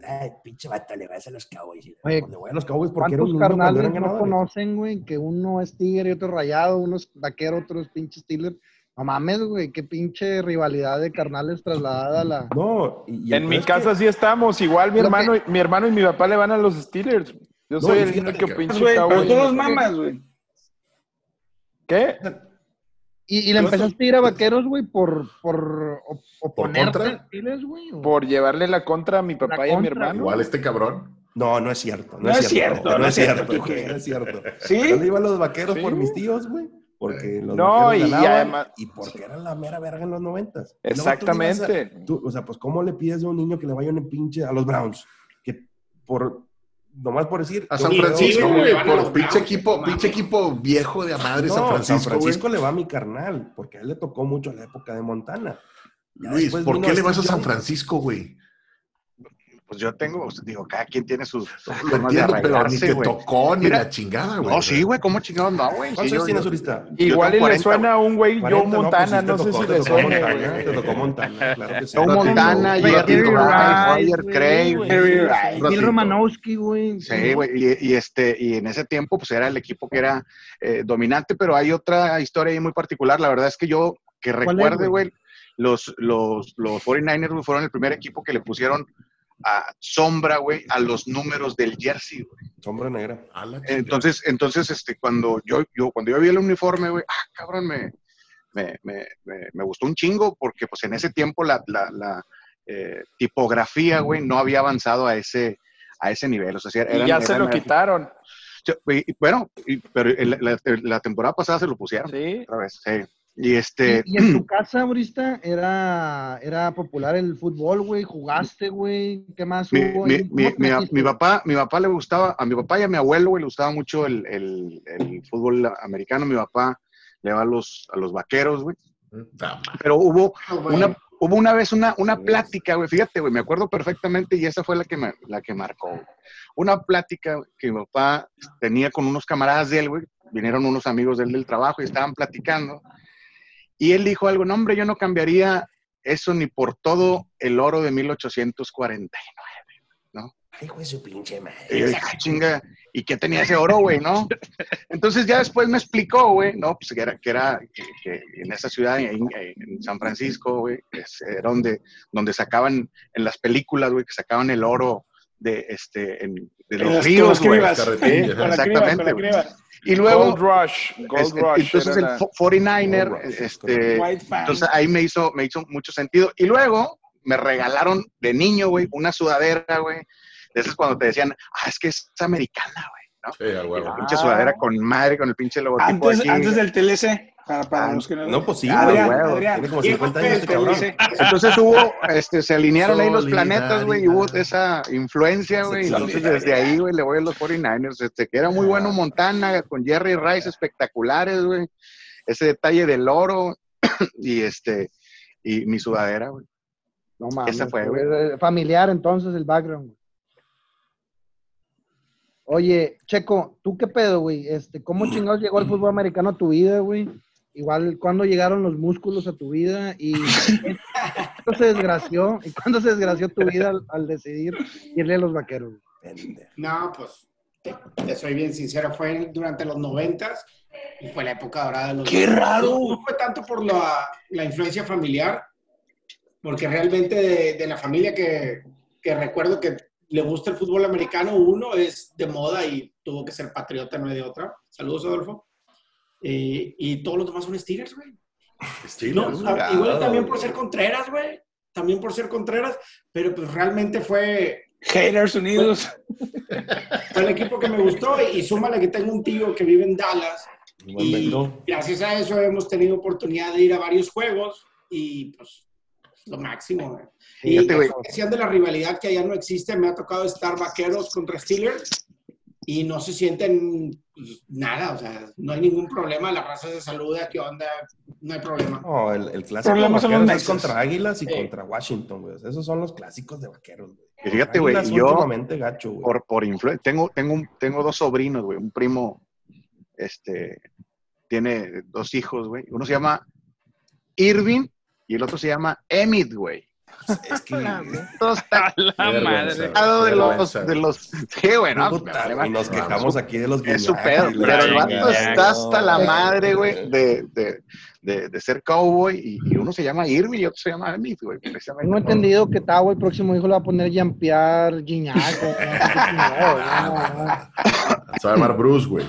ay, pinche vato, le vas a los Cowboys. Oye, le voy a los Cowboys porque era un ¿Cuántos niño cuando carnales no conocen, güey? Que uno es tigre y otro rayado, uno es vaquero, otro es pinche Steeler. No mames, güey, qué pinche rivalidad de carnales trasladada a la... No, y, En mi es que- casa sí estamos. Igual mi Lo hermano, y- mi hermano y mi papá le van a los Steelers. Yo soy el único que- pinche Güey, pero tú los mamas, güey. ¿Qué? Y, y le empezaste a ir a vaqueros, güey, por, por op- oponerte contra? a Steelers, güey. o- Por llevarle la contra a mi papá La y a mi hermano. Igual este cabrón. No, no es cierto. No, No es cierto, no, no es cierto, güey, no es cierto. ¿Sí? Yo le iba a los vaqueros por mis tíos, güey. Porque los No, y- además- y porque eran la mera verga en los noventas. Tú a- Exactamente. tú- o sea, pues, ¿cómo le pides a un niño que le vaya un pinche a los Browns? Que por, nomás por decir... A San Francisco, güey. Por pinche Browns, equipo, pinche equipo viejo de a madre, No, San Francisco, San Francisco le va a mi carnal, porque a él le tocó mucho la época de Montana. Ya Luis, ¿por qué le vas a San. Francisco, güey? Pues yo tengo, digo, cada quien tiene sus Lo formas de entiendo, pero ni te tocó ni Mira, la chingada, güey. No, sí, güey, ¿cómo chingados no, güey? ¿Cuántos yo- años tienes yo- ahorita? Yo Igual le 40, suena a un güey 40, Joe no, pues Montana, no sé si te le tocó suene, Montana, güey. Te tocó Montana, claro que sí. Joe Montana, Jerry Roger güey, Craig. Bill. Romanowski, güey. Sí, güey, y, este, y en ese tiempo, pues era el equipo que era eh, dominante, pero hay otra historia ahí muy particular. La verdad es que yo, que ¿Cuál es, recuerde, güey? los, los, los 49ers güey, fueron el primer equipo que le pusieron a sombra, güey, a los números del jersey, güey. Sombra negra. Entonces, entonces, este, cuando yo, yo, cuando yo vi el uniforme, güey, ah, cabrón, me, me, me, me, me gustó un chingo, porque pues en ese tiempo la, la, la eh, tipografía, güey, no había avanzado a ese, a ese nivel. O sea, Y eran- ya se lo eran- quitaron. Bueno, y- pero la, la temporada pasada se lo pusieron Sí. otra vez, sí. Y este, ¿Y, y en tu casa, Brista, era, era popular el fútbol, güey? ¿Jugaste, güey? ¿Qué más mi, hubo? mi- mi- mi- mi papá, mi papá le gustaba, a mi papá y a mi abuelo, güey, le gustaba mucho el, el- el fútbol americano. Mi papá le va a los, a los vaqueros, güey. Pero hubo, Ah, una, hubo una vez una, una plática, güey, fíjate, güey, me acuerdo perfectamente y esa fue la que, me, la que marcó. Una plática que mi papá tenía con unos camaradas de él, güey, vinieron unos amigos de él del trabajo y estaban platicando. Y él dijo algo, no, hombre, yo no cambiaría eso ni por todo el oro de 1849. Ay, güey, su pinche madre. Y yo dije, "Ah, chinga, ¿y qué tenía ese oro, güey, no? Entonces ya después me explicó, güey, no, pues que era, que era que, que en esa ciudad, en, en San Francisco, güey, era donde, donde sacaban en las películas, güey, que sacaban el oro de, este, en- de los las- ríos, güey. exactamente. Y luego, Gold Rush. Gold Rush. entonces el la- fo- 49er, Gold Rush, es este, entonces ahí me hizo, me hizo mucho sentido. Y luego me regalaron de niño, güey, una sudadera, güey. De esas cuando te decían, ah, es que es americana, güey. ¿no? Sí, huevo. la pinche sudadera con madre, con el pinche logotipo antes, aquí. antes del TLC. Para, para Ah, los que no. No, pues sí, Adrián, güey, Adrián. Tiene como ¿quién 50 fue años el este cabrón. TLC? Entonces hubo, este, se alinearon ahí los planetas, güey, y hubo esa influencia, güey. Entonces desde ahí, güey, le voy a los 49ers. Este, que era muy bueno Montana, con Jerry Rice espectaculares, güey. Ese detalle del oro y este, y mi sudadera, güey. No mames. Esa fue, güey. Familiar, entonces, el background. güey. Oye, Checo, ¿tú qué pedo, güey? Este, ¿Cómo chingados llegó el fútbol americano a tu vida, güey? Igual, ¿cuándo llegaron los músculos a tu vida? ¿Y cuándo se desgració? ¿Y cuándo se desgració tu vida al, al decidir irle a los vaqueros? No, pues te, te soy bien sincero, fue durante los noventas y fue la época dorada de los ¡Qué raro! No, no fue tanto por la, la influencia familiar, porque realmente de, de la familia que, que recuerdo que le gusta el fútbol americano, uno es de moda y tuvo que ser patriota, no hay de otra. Saludos, Adolfo. Eh, y todos los demás son Steelers, güey. Estilo. No, ah, igual también por ser Contreras, güey. También por ser Contreras, pero pues realmente fue, Haters Unidos. fue el equipo que me gustó y, y súmale que tengo un tío que vive en Dallas y gracias a eso hemos tenido oportunidad de ir a varios juegos y pues lo máximo. güey. Y decían de la rivalidad que allá no existe, me ha tocado estar vaqueros contra Steelers y no se sienten pues, nada, o sea, no hay ningún problema, la raza se saluda, ¿qué onda? No hay problema. No, el, el clásico de Problemas son los vaqueros es contra Águilas y Sí. contra Washington, güey. Esos son los clásicos de vaqueros, güey. Y fíjate, güey, yo- últimamente gacho, güey. por, por influ- tengo, tengo, un- tengo dos sobrinos, güey, un primo, este, tiene dos hijos, güey. Uno se llama Irving y el otro se llama Emmett, güey. Es que... Todos está La madre. de los, de los, sí, güey, no, Puta, me vale güey, nos madre. quejamos aquí de los Es su Guiñac pedo, pero el vato está hasta la madre, güey, de, de, de, de ser cowboy y, y uno se llama Irving y otro se llama Emmett, güey, precisamente. Tengo entendido que Tavo, el próximo hijo, le va a poner güey. No, no. Se va a llamar Bruce, güey.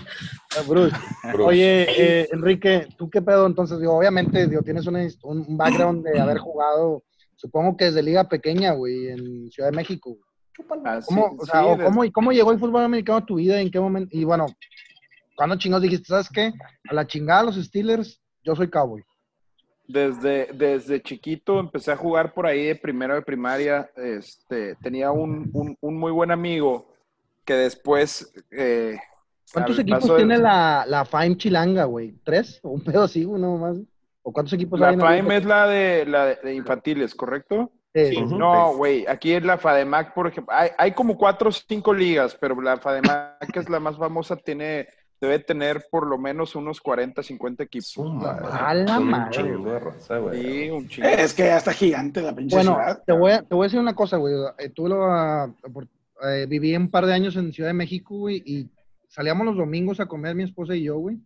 Bruce. Bruce. Oye, eh, Enrique, ¿tú qué pedo? Entonces, digo, obviamente, digo, tienes un, un background de haber jugado, supongo que desde liga pequeña, güey, en Ciudad de México. Ah, sí, ¿Cómo, o sea, sí, o de- cómo, y ¿Cómo llegó el fútbol americano a tu vida? ¿En qué momento? Y bueno, ¿cuándo chingados dijiste, sabes qué? A la chingada los Steelers, yo soy cowboy. Desde, desde chiquito empecé a jugar por ahí de primero de primaria. Este, tenía un, un- un muy buen amigo que después... eh, ¿Cuántos equipos de- tiene la, la Fime Chilanga, güey? ¿Tres? ¿O un pedo así, güey, no más? ¿O cuántos equipos La hay la liga? es la de, la de, infantiles, ¿correcto? Sí. No, güey, aquí es la FADEMAC, por ejemplo. Hay, hay como cuatro o cinco ligas, pero la FADEMAC que es la más famosa, tiene, debe tener por lo menos unos 40, 50 equipos. A la Un madre. Sí, un chingo. Es que ya está gigante la pinche Bueno, ciudad. te voy, a, te voy a decir una cosa, güey. Eh, tuve la, opor- eh, viví un par de años en Ciudad de México, güey, y salíamos los domingos a comer mi esposa y yo, güey.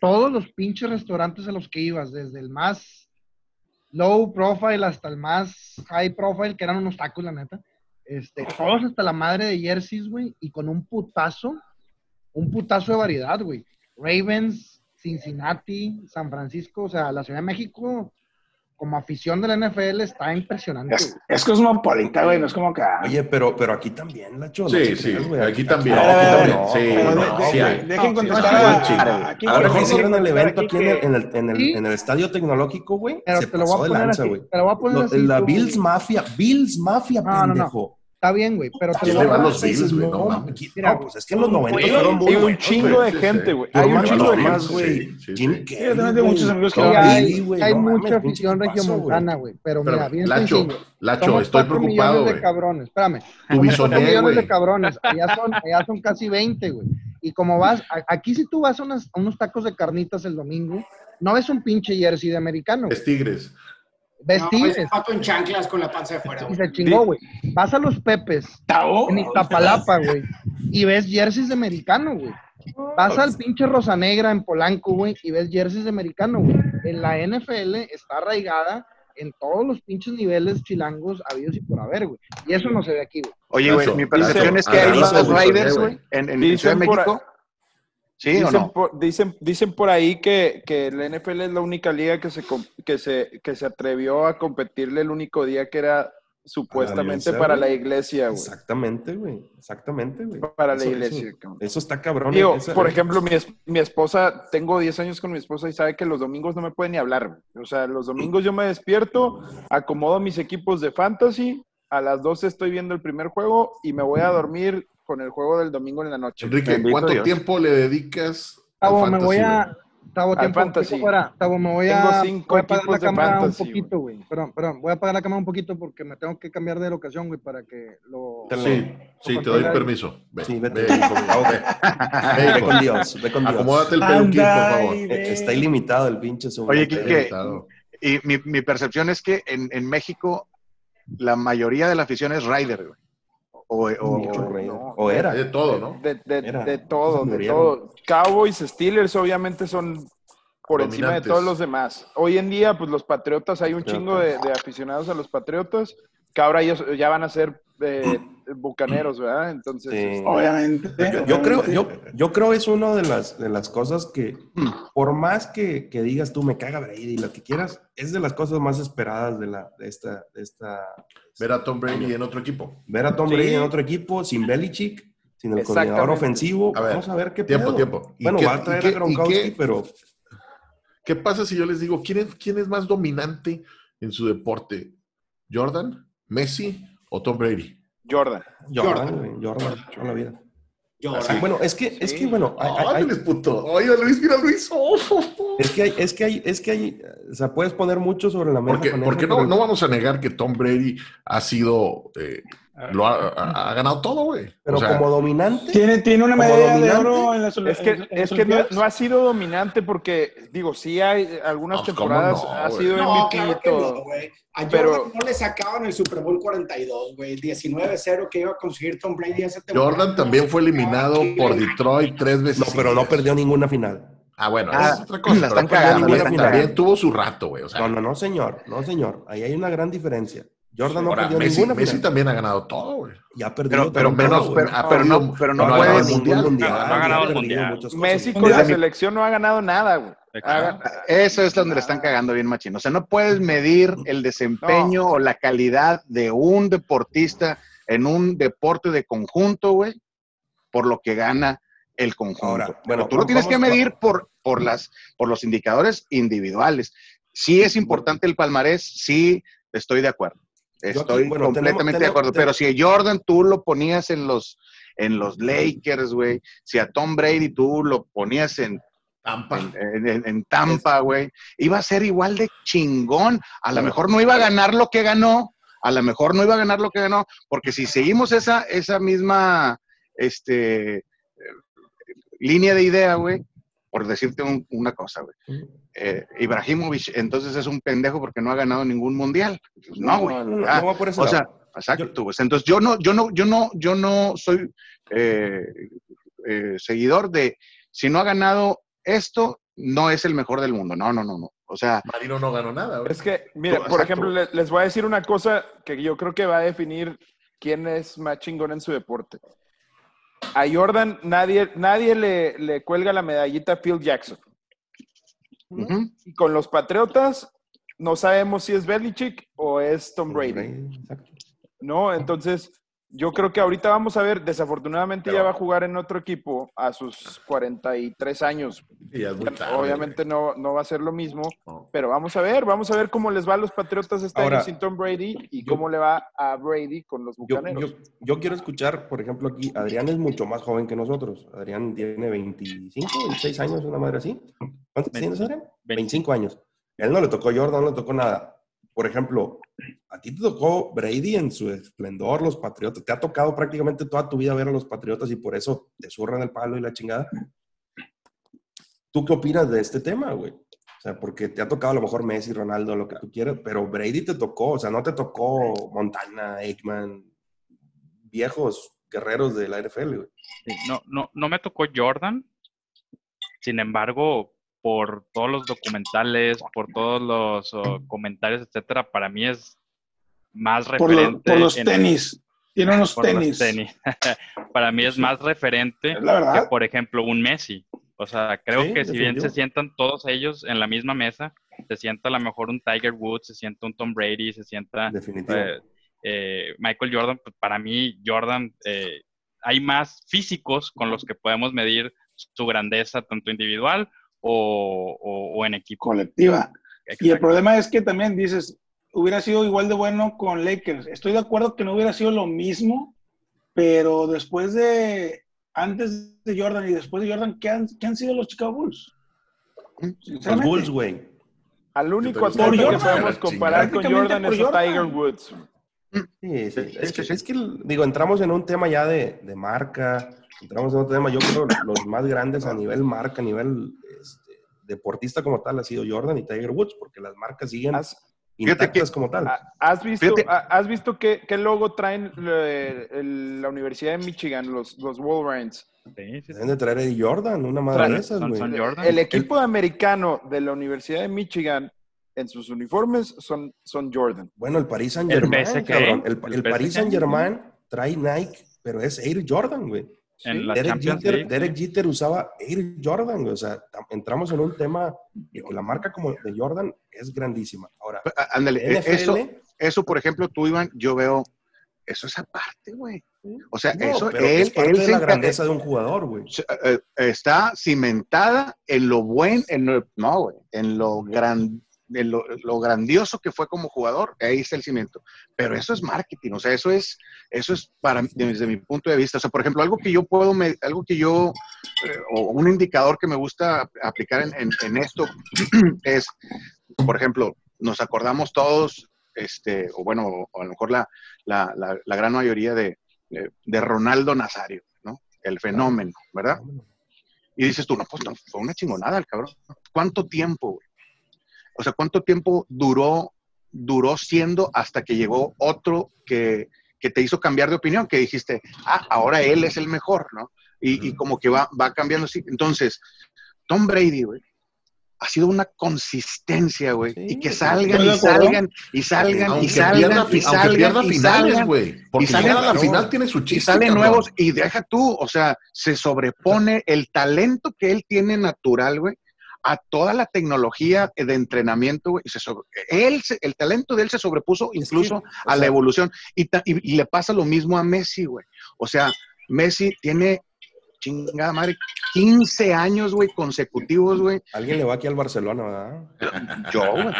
Todos los pinches restaurantes a los que ibas, desde el más low profile hasta el más high profile, que eran unos tacos, la neta. Este, todos hasta la madre de jerseys, güey, y con un putazo, un putazo de variedad, güey. Ravens, Cincinnati, San Francisco, o sea, la Ciudad de México como afición de la NFL está impresionante. Es, es cosmopolita, güey, no es como que... ah, Oye, pero, pero aquí también, Lacho. no Sí, sí, güey. aquí también. No, aquí no, también. no, Sí, de- de- dejen contestar sí, Ahora que hicieron el evento aquí en el, que- en el, en el, Sí. en el estadio tecnológico, güey. Pero Se te lo pasó voy a de poner lanza, así. güey. Te lo voy a poner Lo- así. La tú, Bills güey. Mafia, Bills Mafia, No, no, no. pendejo. Está bien, güey, pero te ¿Quién lo voy le a va a poner los. Bills, güey? No No, mames. no, pues es que en los 90 Güey, fueron muy Hay un buenos, chingo güey. de gente, güey. Hay un chingo de gente. güey. Yo güey. muchos amigos que van. hay, güey, hay mucha afición regiomontana, güey. Pero mira, bien Lacho. Lacho, estoy preocupado, millones de güey. cabrones. Espérame. Tu güey. de cabrones. Allá son, allá son casi 20, güey. Y como vas, aquí si tú vas a, unos tacos de carnitas el domingo, no ves un pinche jersey de americano. güey. Es Tigres. Ves No, tigres. es pato en chanclas con la panza de fuera, Y se chingó, güey. Vas a los Pepes Tao, en Iztapalapa, güey. Y ves jerseys de americano, güey. Vas al pinche Rosa Negra en Polanco, güey, y ves jerseys de americano, güey. En la NFL está arraigada en todos los pinches niveles chilangos habidos y por haber, güey. Y eso no se ve aquí, güey. Oye, güey, mi percepción es que hay más güey, Raiders, güey. en, en Ciudad de por México. ¿Sí o Dicen, no? por, dicen, dicen por ahí que, que la NFL es la única liga que se, que, se, que se atrevió a competirle el único día que era supuestamente para la iglesia, güey. Exactamente, güey. Exactamente, güey. Para la iglesia. Eso, está cabrón. Digo, esa- por ejemplo, mi, es- mi esposa, tengo 10 años con mi esposa y sabe que los domingos no me puede ni hablar. güey. O sea, los domingos yo me despierto, acomodo mis equipos de fantasy, a las 12 estoy viendo el primer juego y me voy a dormir con el juego del domingo en la noche. Enrique, Bendito ¿cuánto Dios. tiempo le dedicas Tabo, al me fantasy, voy a. Tabo, Al tiempo, fantasy. tiempo fuera. Tabo, me voy Tengo a. cinco voy a apagar la cámara fantasy, un poquito, güey. Perdón, perdón. Voy a apagar la cámara un poquito porque me tengo que cambiar de locación, güey, para que lo. Sí, sí, te doy permiso. Ve, Sí, vete. ve, hijo, ok. ve, Ve hijo. con Dios, ve con Dios. Acomódate el peluquín, por favor. Eh, Está ilimitado el pinche Zoom. Oye, Quique, ilimitado. Y mi, mi percepción es que en, en México la mayoría de la afición es Rider, güey. O, o- Mucho o- rey. no, o era. De todo, ¿no? De, de- de todo, de todo. Cowboys, Steelers, obviamente son por encima de Dominantes. todos los demás. Hoy en día, pues los Patriotas, hay un chingo de, de aficionados a los Patriotas, que ahora ellos ya van a ser eh, bucaneros, ¿verdad? Entonces, Sí. este, Obviamente. Yo, yo creo, yo, yo creo es una de las, de las cosas que, por más que, que digas tú, me caga Brady, lo que quieras, es de las cosas más esperadas de, la, de, esta, de esta... Ver a Tom Brady en otro equipo. Ver a Tom Sí. Brady en otro equipo, sin Belichick, sin el coordinador ofensivo. A ver, Vamos a ver qué tiempo, pedo. tiempo. ¿Y Bueno, qué- va a y traer qué- a y Gronkowski, qué- pero ¿Qué pasa si yo les digo, ¿quién es, quién es más dominante en su deporte? ¿Jordan, Messi o Tom Brady? Jordan. Jordan, Jordan. güey, Jordan, toda la vida. Así, bueno, es que, es que, bueno, hay- hay- ¡Ándale, puto! ¡Oye, Luis, mira Luis! ¡Oh! es que hay, es que hay, es que hay, o sea, puedes poner mucho sobre la mesa. Porque, con eso, porque no, pero- no vamos a negar que Tom Brady ha sido, eh, lo ha, ha- ha ganado todo, güey. Pero O sea, como dominante, Tiene, tiene una medalla de oro en las Es que, en- en es que no, ha sido dominante porque, digo, sí hay algunas No, pues, ¿cómo temporadas, no, ha sido No, MVP claro y que todo. no, güey. A Pero- Jordan no le sacaban el Super Bowl 42, güey. 19-0 que iba a conseguir Tom Brady esa temporada. Jordan también fue eliminado Sí, por. Detroit tres veces. no, pero no perdió ninguna final. Ah, bueno, Ah, esa es otra cosa. la pero cagando, la. También tuvo su rato, güey. O sea, No, no, no, señor, no, señor. Ahí hay una gran diferencia. Jordan no ahora, perdió Messi, ninguna Messi final. también ha ganado todo, güey. Ya perdió. pero, pero menos, pero, ha pero no, pero no no ha ganado ningún mundial. mundial. No, no ha ganado el mundial. Messi con la mi- selección no ha ganado nada, güey. Eso es donde le están cagando bien machín. O sea, no puedes medir el desempeño o la calidad de un deportista en un deporte de conjunto, güey, por lo que gana el conjunto. Ahora, Pero bueno, tú lo tienes que medir por, por, las, por los indicadores individuales. Sí es importante el palmarés, sí estoy de acuerdo. Estoy bueno, completamente tenemos- de acuerdo. tenemos- Pero si a Jordan tú lo ponías en los, en los Lakers, güey, si a Tom Brady tú lo ponías en Tampa. en, en- en Tampa, güey, iba a ser igual de chingón. A lo mejor no iba a ganar lo que ganó, a lo mejor no iba a ganar lo que ganó, porque si seguimos esa, esa misma este, eh, línea de idea, güey, por decirte un- una cosa, güey. eh, Ibrahimovic, entonces es un pendejo porque no ha ganado ningún mundial. Pues no, güey. No, no, no, Ah, no va por ese o sea, exacto. pues, entonces yo no, yo no, yo no, yo no soy eh, eh, seguidor de si no ha ganado esto, no es el mejor del mundo. No, no, no, no. O sea, Marino no ganó nada, güey. Es que, mira, Exacto. por ejemplo, le- les voy a decir una cosa que yo creo que va a definir quién es más chingón en su deporte. A Jordan nadie, nadie le, le cuelga la medallita a Phil Jackson. Y con los Patriotas no sabemos si es Belichick o es Tom Brady. ¿no? Entonces, yo creo que ahorita vamos a ver, desafortunadamente Pero- ya va a jugar en otro equipo a sus 43 años. Ya es muy tarde, Obviamente no, no va a ser lo mismo, No. pero vamos a ver, vamos a ver cómo les va a los Patriotas este Ahora, año sin Tom Brady y yo- cómo le va a Brady con los Bucaneros. yo, yo quiero escuchar, por ejemplo, aquí, Adrián es mucho más joven que nosotros. Adrián tiene 25, 26 años, una madre así. ¿Cuántos tienes, Adrián? 25 años. A él no le tocó Jordan, no le tocó nada. Por ejemplo, a ti te tocó Brady en su esplendor, los Patriotas. Te ha tocado prácticamente toda tu vida ver a los Patriotas y por eso te zurran el palo y la chingada. ¿Tú qué opinas de este tema, güey? O sea, porque te ha tocado a lo mejor Messi, Ronaldo, lo que tú quieras, pero Brady te tocó, o sea, no te tocó Montana, Aikman, viejos guerreros de la NFL, güey. Sí, No, no, no me tocó Jordan. Sin embargo, por todos los documentales, por todos los oh, comentarios, etcétera, para mí es más referente. por los en- tenis. Tiene unos tenis. tenis. para mí es más referente la que, por ejemplo, un Messi. O sea, creo Sí, que si bien se sientan todos ellos en la misma mesa, se sienta a lo mejor un Tiger Woods, se sienta un Tom Brady, se sienta eh, eh, Michael Jordan, pues para mí Jordan, eh, hay más físicos con los que podemos medir su grandeza, tanto individual o, o- o en equipo. Colectiva. Y el problema es que también dices, hubiera sido igual de bueno con Lakers. Estoy de acuerdo que no hubiera sido lo mismo, pero después de, antes de Jordan y después de Jordan, ¿qué han, qué han sido los Chicago Bulls? Los. Bulls, güey. Al único atleta que Jordan. podemos comparar con Jordan es Jordan. Tiger Woods. Sí, sí. Es Es, que que, sí. es que, digo, entramos en un tema ya de, de marca, entramos en otro tema, yo creo los más grandes a nivel marca, a nivel este, deportista como tal, ha sido Jordan y Tiger Woods, porque las marcas siguen ¿Has, intactas como tal. ha- has visto, has visto qué, qué logo traen eh, el- la Universidad de Michigan, los, los Wolverines? Sí, sí, sí. Deben de traer a Eddie Jordan, una madre Traen- de esas, son- güey. son Jordan. El equipo americano de la Universidad de Michigan en sus uniformes son, son Jordan. Bueno, el Paris Saint Germain, cabrón. El, el el Paris. Saint Germain trae Nike, pero es Air Jordan, güey. En la Derek Champions Jeter, League. Derek Jeter usaba Air Jordan. O sea, entramos en un tema de que la marca como de Jordan es grandísima. Ahora, Ah, Ándale, eh, NFL, eso, eso, por ejemplo, tú, Iván, yo veo, eso es aparte, güey. O sea, no, eso, pero él, es parte él de la grandeza de un jugador, güey. se- eh, está cimentada en lo buen, en lo, no, güey, en lo gran, lo, lo grandioso que fue como jugador, ahí está el cimiento. Pero eso es marketing, o sea, eso es, eso es para desde mi punto de vista. O sea, por ejemplo, algo que yo puedo, me- algo que yo, eh, o un indicador que me gusta aplicar en, en- en esto es, por ejemplo, nos acordamos todos, este, o bueno, o a lo mejor la, la, la, la gran mayoría de, de, de Ronaldo Nazario, ¿no? El fenómeno, ¿verdad? Y dices tú, no, pues no, fue una chingonada el cabrón. ¿Cuánto tiempo, güey? O sea, ¿cuánto tiempo duró, duró siendo hasta que llegó otro que, que te hizo cambiar de opinión? Que dijiste, ah, ahora él es el mejor, ¿no? Y, y como que va, va cambiando así. Entonces, Tom Brady, güey, ha sido una consistencia, güey. Sí, y que salgan y salgan y salgan Aunque y salgan pierda, y aunque salgan pierda y finales, salgan. güey. Porque salen- llegar a la final tiene su Y chiste. salen cabrón. nuevos y deja tú, o sea, se sobrepone el talento que él tiene natural, güey, a toda la tecnología de entrenamiento, güey. se sobre- él, se- el talento de él se sobrepuso Es que, incluso a la evolución. Y, ta- y- y le pasa lo mismo a Messi, güey. O sea, Messi tiene, chingada madre, 15 años, güey, consecutivos, güey. Alguien le va aquí al Barcelona, ¿verdad? Yo, güey.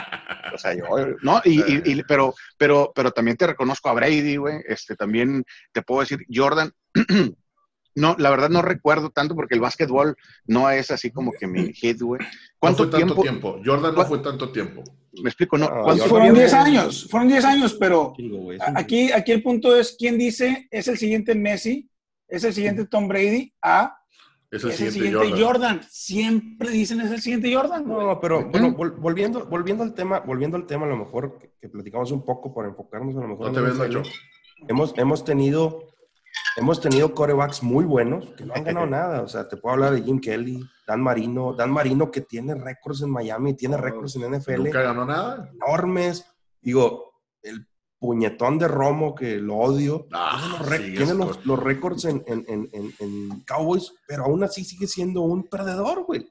O sea, yo, no, y- y- pero, pero, pero también te reconozco a Brady, güey. Este, también te puedo decir, Jordan. No, la verdad no recuerdo tanto porque el básquetbol no es así como que mi hit, güey. No ¿Cuánto fue tanto tiempo? tiempo? Jordan no ¿Cuál- fue tanto tiempo. Me explico, ¿no? Ah, ¿Cuánto Jordan Fueron tiempo? 10 años, fueron 10 años, pero aquí, aquí el punto es quién dice es el siguiente Messi, es el siguiente Tom Brady, a Es el es el siguiente, Jordan. Jordan. Siempre dicen es el siguiente Jordan. güey. No, pero bueno, vol- volviendo, volviendo al tema, volviendo al tema, a lo mejor que, que platicamos un poco para enfocarnos a lo mejor. No te ves. Nacho. Hemos, hemos tenido, hemos tenido corebacks muy buenos que no han ganado nada. O sea, te puedo hablar de Jim Kelly, Dan Marino, Dan Marino que tiene récords en Miami, tiene récords en NFL Nunca ganó nada. enormes. Digo, el puñetón de Romo que lo odio. Ah, tiene los, tiene récords en, en- en- en- Cowboys, pero aún así sigue siendo un perdedor, güey.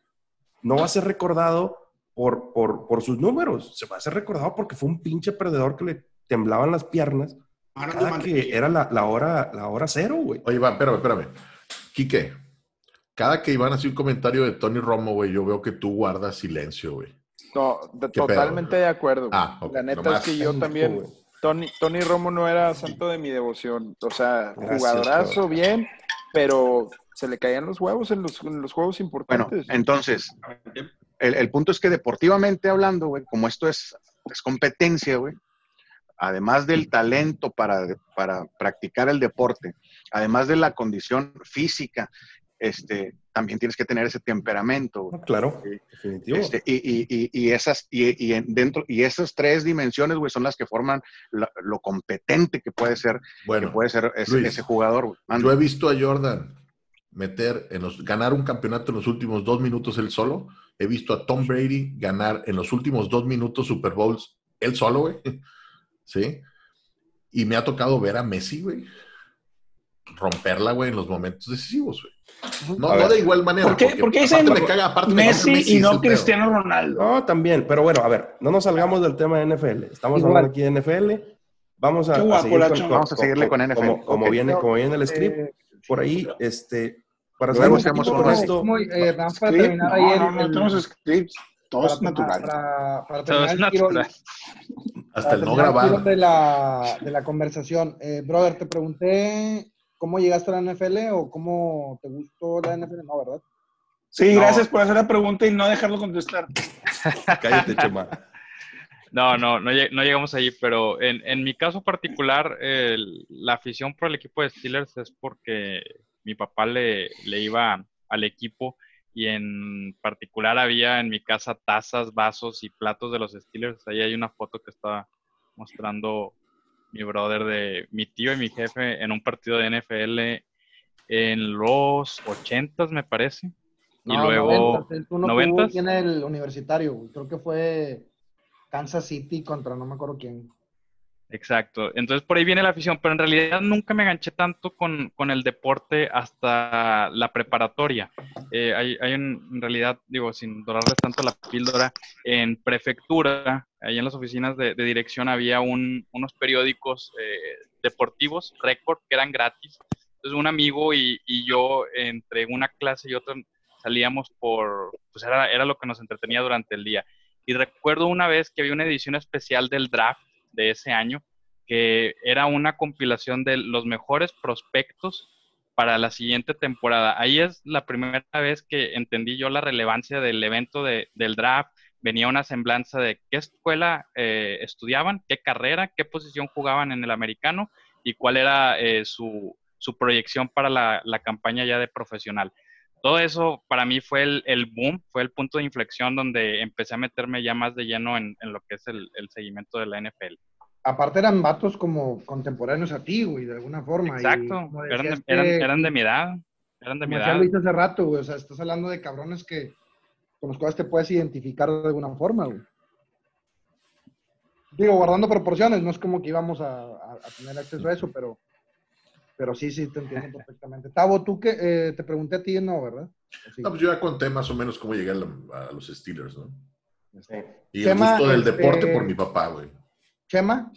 No va a ser recordado por, por, por sus números. Se va a ser recordado porque fue un pinche perdedor que le temblaban las piernas cada que era la, la hora, la hora cero, güey. Oye, va, espérame, espérame. Quique, cada que Iván hace un comentario de Tony Romo, güey, yo veo que tú guardas silencio, güey. No, de- totalmente de acuerdo. Ah, La neta nomás. es que yo también, güey. Tony, Tony Romo no era santo de mi devoción. O sea, Gracias, jugadorazo, cabrón. bien, pero se le caían los huevos en los, en los juegos Bueno, importantes. entonces, el, el punto es que deportivamente hablando, güey, como esto es, es competencia, güey, además del talento para, para practicar el deporte, además de la condición física, este, también tienes que tener ese temperamento. güey. No, claro, definitivo. Este, y, y- y- y esas, y, y en- dentro, y esas tres dimensiones, güey, son las que forman lo competente que puede ser, que puede ser ese, Luis, ese jugador, güey. Yo he visto a Jordan meter en los, ganar un campeonato en los últimos dos minutos él solo. He visto a Tom Brady ganar en los últimos dos minutos Super Bowls él solo, güey. ¿Sí? Y me ha tocado ver a Messi, güey, romperla, güey, en los momentos decisivos, güey. No, no de igual manera. ¿Por qué- porque por qué aparte dicen me caga, aparte me caga Messi y no pedo. Cristiano Ronaldo. No, también, pero bueno, a ver, no nos salgamos del tema de NFL. Estamos Igual. hablando aquí de NFL. Vamos a, seguir. Vamos a seguirle con NFL. Como, viene, como viene el script, Eh, por ahí, este, para Luego hacer un poquito con esto, Muy, eh, nada más para Script, terminar no, ahí el- no, no el- tenemos scripts. Todo es natural. Para, para Todo terminar es el tiro- natural. Hasta el no grabar. de la, de la conversación. Eh, brother, te pregunté cómo llegaste a la NFL o cómo te gustó la NFL. No, ¿verdad? Sí, No. gracias por hacer la pregunta y no dejarlo contestar. cállate, Chema. No, no, no, lleg- no llegamos allí, pero en, en mi caso particular, la afición por el equipo de Steelers es porque mi papá le, le iba al equipo y en particular había en mi casa tazas, vasos y platos de los Steelers. Ahí hay una foto que está mostrando mi brother de mi tío y mi jefe en un partido de NFL en los ochentas, me parece. Y No, luego... 90, el uno que ¿noventas? hubo aquí en el universitario. Creo que fue Kansas City contra no me acuerdo quién. Exacto. Entonces por ahí viene la afición, pero en realidad nunca me enganché tanto con, con el deporte hasta la preparatoria. Eh, hay, hay en realidad, digo, sin dorarles tanto la píldora, en prefectura, ahí en las oficinas de, de dirección había un- unos periódicos eh, deportivos, récord, que eran gratis. Entonces un amigo y, y yo entre una clase y otra salíamos por, pues era, era lo que nos entretenía durante el día. Y recuerdo una vez que había una edición especial del draft de ese año, que era una compilación de los mejores prospectos para la siguiente temporada. Ahí es la primera vez que entendí yo la relevancia del evento de- del draft. Venía una semblanza de qué escuela eh, estudiaban, qué carrera, qué posición jugaban en el americano y cuál era eh, su, su proyección para la, la campaña ya de profesional. Todo eso para mí fue el, el boom, fue el punto de inflexión donde empecé a meterme ya más de lleno en, en lo que es el, el seguimiento de la NFL. Aparte eran vatos como contemporáneos a ti, güey, de alguna forma. Exacto, eran, de- eran, que- eran de mi edad, eran de mi edad. Luis hace rato, güey, o sea, estás hablando de cabrones que con los cuales te puedes identificar de alguna forma, güey. Digo, guardando proporciones, no es como que íbamos a, a- a tener acceso a eso, pero, pero sí, sí, te entiendo perfectamente. Tavo, tú que eh, te pregunté a ti, no, ¿verdad? No, pues yo ya conté más o menos cómo llegué a, la- a los Steelers, ¿no? Sí. Y Chema, el gusto del este- deporte por mi papá, güey. Chema.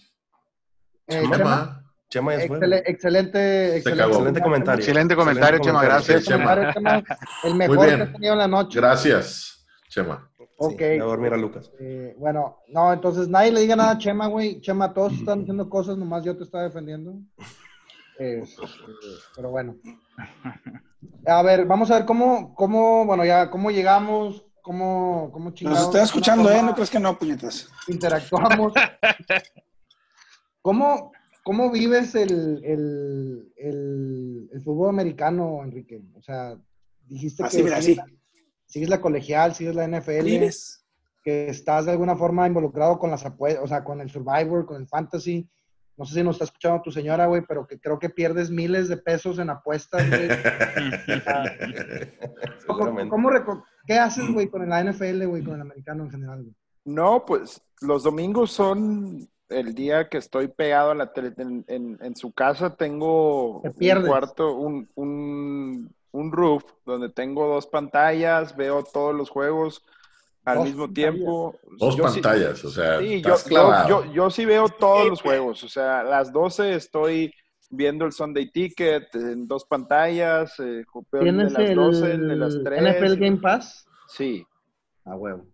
Eh, Chema. Chema. Chema ya fue. Excele- excelente, excelente. Excelente comentario. Excelente comentario, Chema, gracias. Chema. Chema. El mejor Muy que has tenido en la noche. Gracias, Chema. Ok. Sí, a dormir a Lucas. Eh, bueno, no, entonces nadie le diga nada a Chema, güey. Chema, todos están diciendo cosas, nomás yo te estaba defendiendo. Este, pero bueno. A ver, vamos a ver cómo, cómo, bueno, ya, cómo llegamos, cómo, cómo chingados. Nos está escuchando, ¿eh? No crees que no, puñetas. Interactuamos. ¿Cómo, cómo vives el, el, el, el fútbol americano, Enrique? O sea, dijiste Así, que mira, sigues, así. la, sigues la colegial, sigues la NFL ¿Vives? que estás de alguna forma involucrado con las apuestas, o sea, con el Survivor, con el Fantasy. No sé si nos está escuchando tu señora, güey, pero que creo que pierdes miles de pesos en apuestas, güey. ¿Cómo, cómo ¿Qué haces, güey, con la NFL, güey, con el americano en general, güey? No, pues los domingos son el día que estoy pegado a la tele. En, en- en su casa tengo Te un cuarto, un, un, un roof donde tengo dos pantallas, veo todos los juegos al Dos mismo pantallas. tiempo. Dos Yo sí- pantallas, o sea, Sí, yo, yo, clavado. yo, yo sí veo todos los juegos. O sea, a las 12 estoy viendo el Sunday Ticket en dos pantallas. eh, veo el de ¿Tienes las el 12, el de las 3. NFL Game Pass? Sí, A huevo.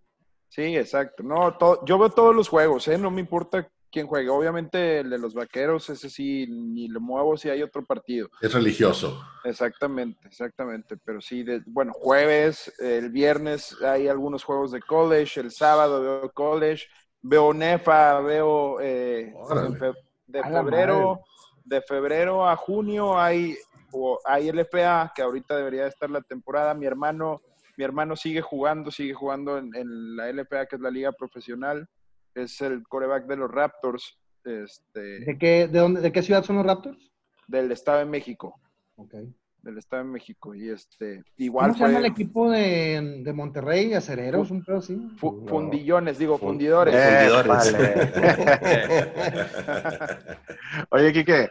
sí, exacto. No, to- yo veo todos los juegos, ¿eh? No me importa quién juegue. Obviamente el de los vaqueros, ese sí, ni lo muevo si hay otro partido. Es religioso. Exactamente, exactamente. Pero sí, de- bueno, jueves, el viernes hay algunos juegos de college, el sábado veo college, veo NEFA, veo eh, fe- de febrero, de febrero a junio hay, o hay LFA, que ahorita debería estar la temporada. Mi hermano, mi hermano sigue jugando, sigue jugando en, en la LFA, que es la liga profesional. Es el coreback de los Raptors, este, ¿De qué, de, dónde, ¿De qué ciudad son los Raptors? del Estado de México. Ok. Del Estado de México. Y este, ¿Cómo igual se llama el fue. equipo de, de Monterrey? ¿Acereros? ¿Un pedo así? Fu-. Fundillones, digo, Fun- fundidores. Eh, Oye, Quique,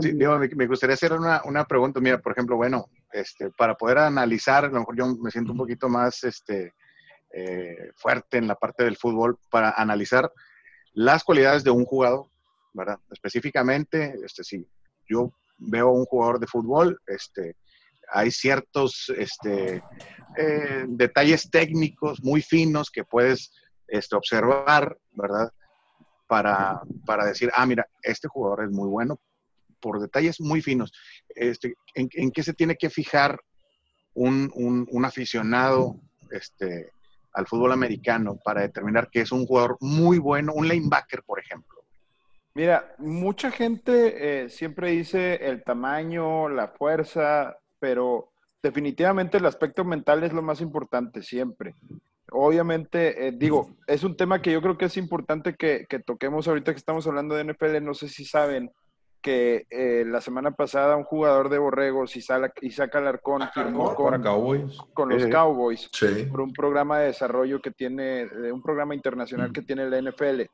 sí, digo, me, me gustaría hacer una, una pregunta. Mira, por ejemplo, bueno, este, para poder analizar, a lo mejor yo me siento un poquito más este, eh, fuerte en la parte del fútbol, para analizar las cualidades de un jugador, ¿verdad? Específicamente, este, si yo veo un jugador de fútbol, este, hay ciertos este, eh, detalles técnicos muy finos que puedes este, observar, ¿verdad? Para, para decir, ah, mira, este jugador es muy bueno por detalles muy finos. Este, ¿en, en qué se tiene que fijar un, un- un aficionado este, al fútbol americano para determinar que es un jugador muy bueno, un linebacker, por ejemplo? Mira, mucha gente eh, siempre dice el tamaño, la fuerza, pero definitivamente el aspecto mental es lo más importante siempre. Obviamente, eh, digo, es un tema que yo creo que es importante que, que toquemos ahorita que estamos hablando de NFL. No sé si saben que eh, la semana pasada un jugador de Borregos, Isaac, Isaac Alarcón, firmó Para con, Cowboys. con los Eh. Cowboys Sí. por un programa de desarrollo que tiene, de un programa internacional que tiene la NFL.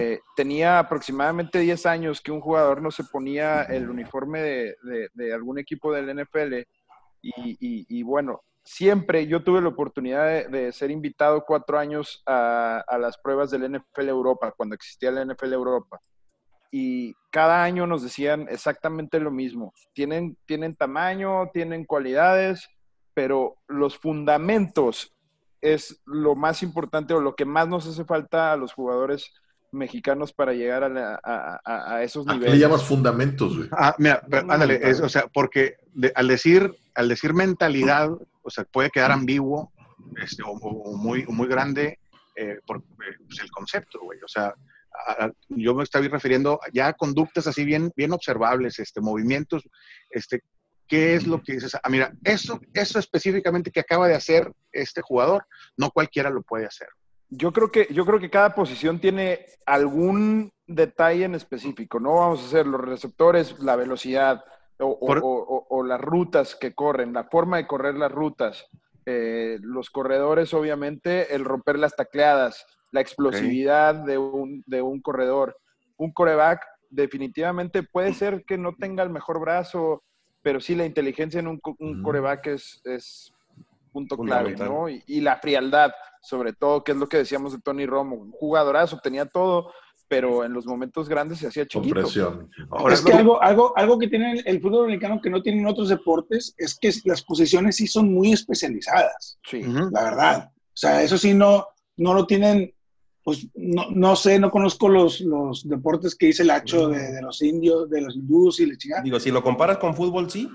Eh, tenía aproximadamente 10 años que un jugador no se ponía el uniforme de, de- de algún equipo del NFL y, y- y bueno, siempre yo tuve la oportunidad de, de ser invitado cuatro años a, a las pruebas del NFL Europa, cuando existía la NFL Europa. Y cada año nos decían exactamente lo mismo. Tienen, tienen tamaño, tienen cualidades, pero los fundamentos es lo más importante o lo que más nos hace falta a los jugadores mexicanos para llegar a, la- a- a- a esos ¿A qué niveles. le llamas fundamentos, güey? Ah, mira, pero, ándale, es, o sea, porque de- al decir, al decir mentalidad, o sea, puede quedar ambiguo, este, o, o- o muy, o muy grande eh, por eh, pues, el concepto, güey. O sea, a- yo me estoy refiriendo ya a conductas así bien, bien observables, este, movimientos, este, ¿qué es lo que dices? Ah, mira, eso, eso específicamente que acaba de hacer este jugador, no cualquiera lo puede hacer. Yo creo que, yo creo que cada posición tiene algún detalle en específico, ¿no? Vamos a hacer los receptores, la velocidad o, o- Por- o- o- o las rutas que corren, la forma de correr las rutas. Eh, los corredores, obviamente, el romper las tacleadas, la explosividad de, un, de un corredor. Un coreback definitivamente puede ser que no tenga el mejor brazo, pero sí la inteligencia en un, co- un coreback es, es punto clave. ¿no? Y, y la frialdad, sobre todo, que es lo que decíamos de Tony Romo. Un jugadorazo, tenía todo, pero en los momentos grandes se hacía chiquito. presión. Ahora, es que algo, algo, algo que tiene el, el fútbol americano que no tienen otros deportes es que las posiciones sí son muy especializadas, Sí. La verdad. O sea, eso sí no, no lo tienen, pues no, no sé, no conozco los, los deportes que dice el hacho de, de los indios, de los hindús y la chingada. Digo, si lo comparas con fútbol, sí.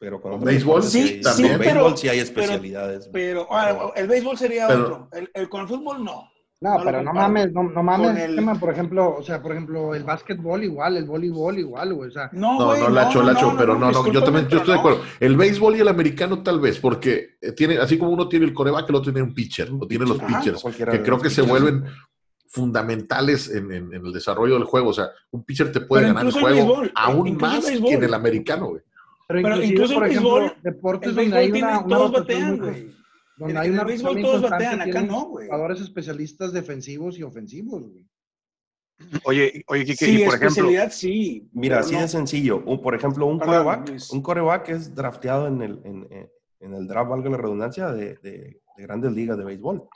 Pero con ¿Con otros béisbol? Sí, hay- también. Sí, béisbol pero- sí hay pero- especialidades. Pero ah, el béisbol sería Pero- otro. El, el- con el fútbol no. No, pero no mames, no, no mames, el- tema, por ejemplo, o sea, por ejemplo, el básquetbol igual, el voleibol igual, güey, o sea, No, No, güey, no, Lacho, Lacho, pero no, no, yo también, yo estoy de acuerdo. El béisbol y el americano tal vez, porque eh, tiene, así como uno tiene el coreback, el otro tiene un pitcher, o tiene los Ajá. pitchers, que creo que se vuelven fundamentales en, en- en el desarrollo del juego. O sea, un pitcher te puede Pero ganar el juego béisbol, aún el más que en el americano, güey. pero, incluso por el ejemplo, béisbol- deportes El donde béisbol hay tiene, una, batean, güey. Donde En- hay en el béisbol todos batean, acá no, güey. Jugadores especialistas defensivos y ofensivos, güey. Oye, oye, Kike, Sí, y por ejemplo, sí. Mira, así no. de sencillo. Un- por ejemplo, un Perdón, coreback, Luis. un coreback es drafteado en el, en, en- en el draft, valga la redundancia, de, de- de grandes ligas de béisbol.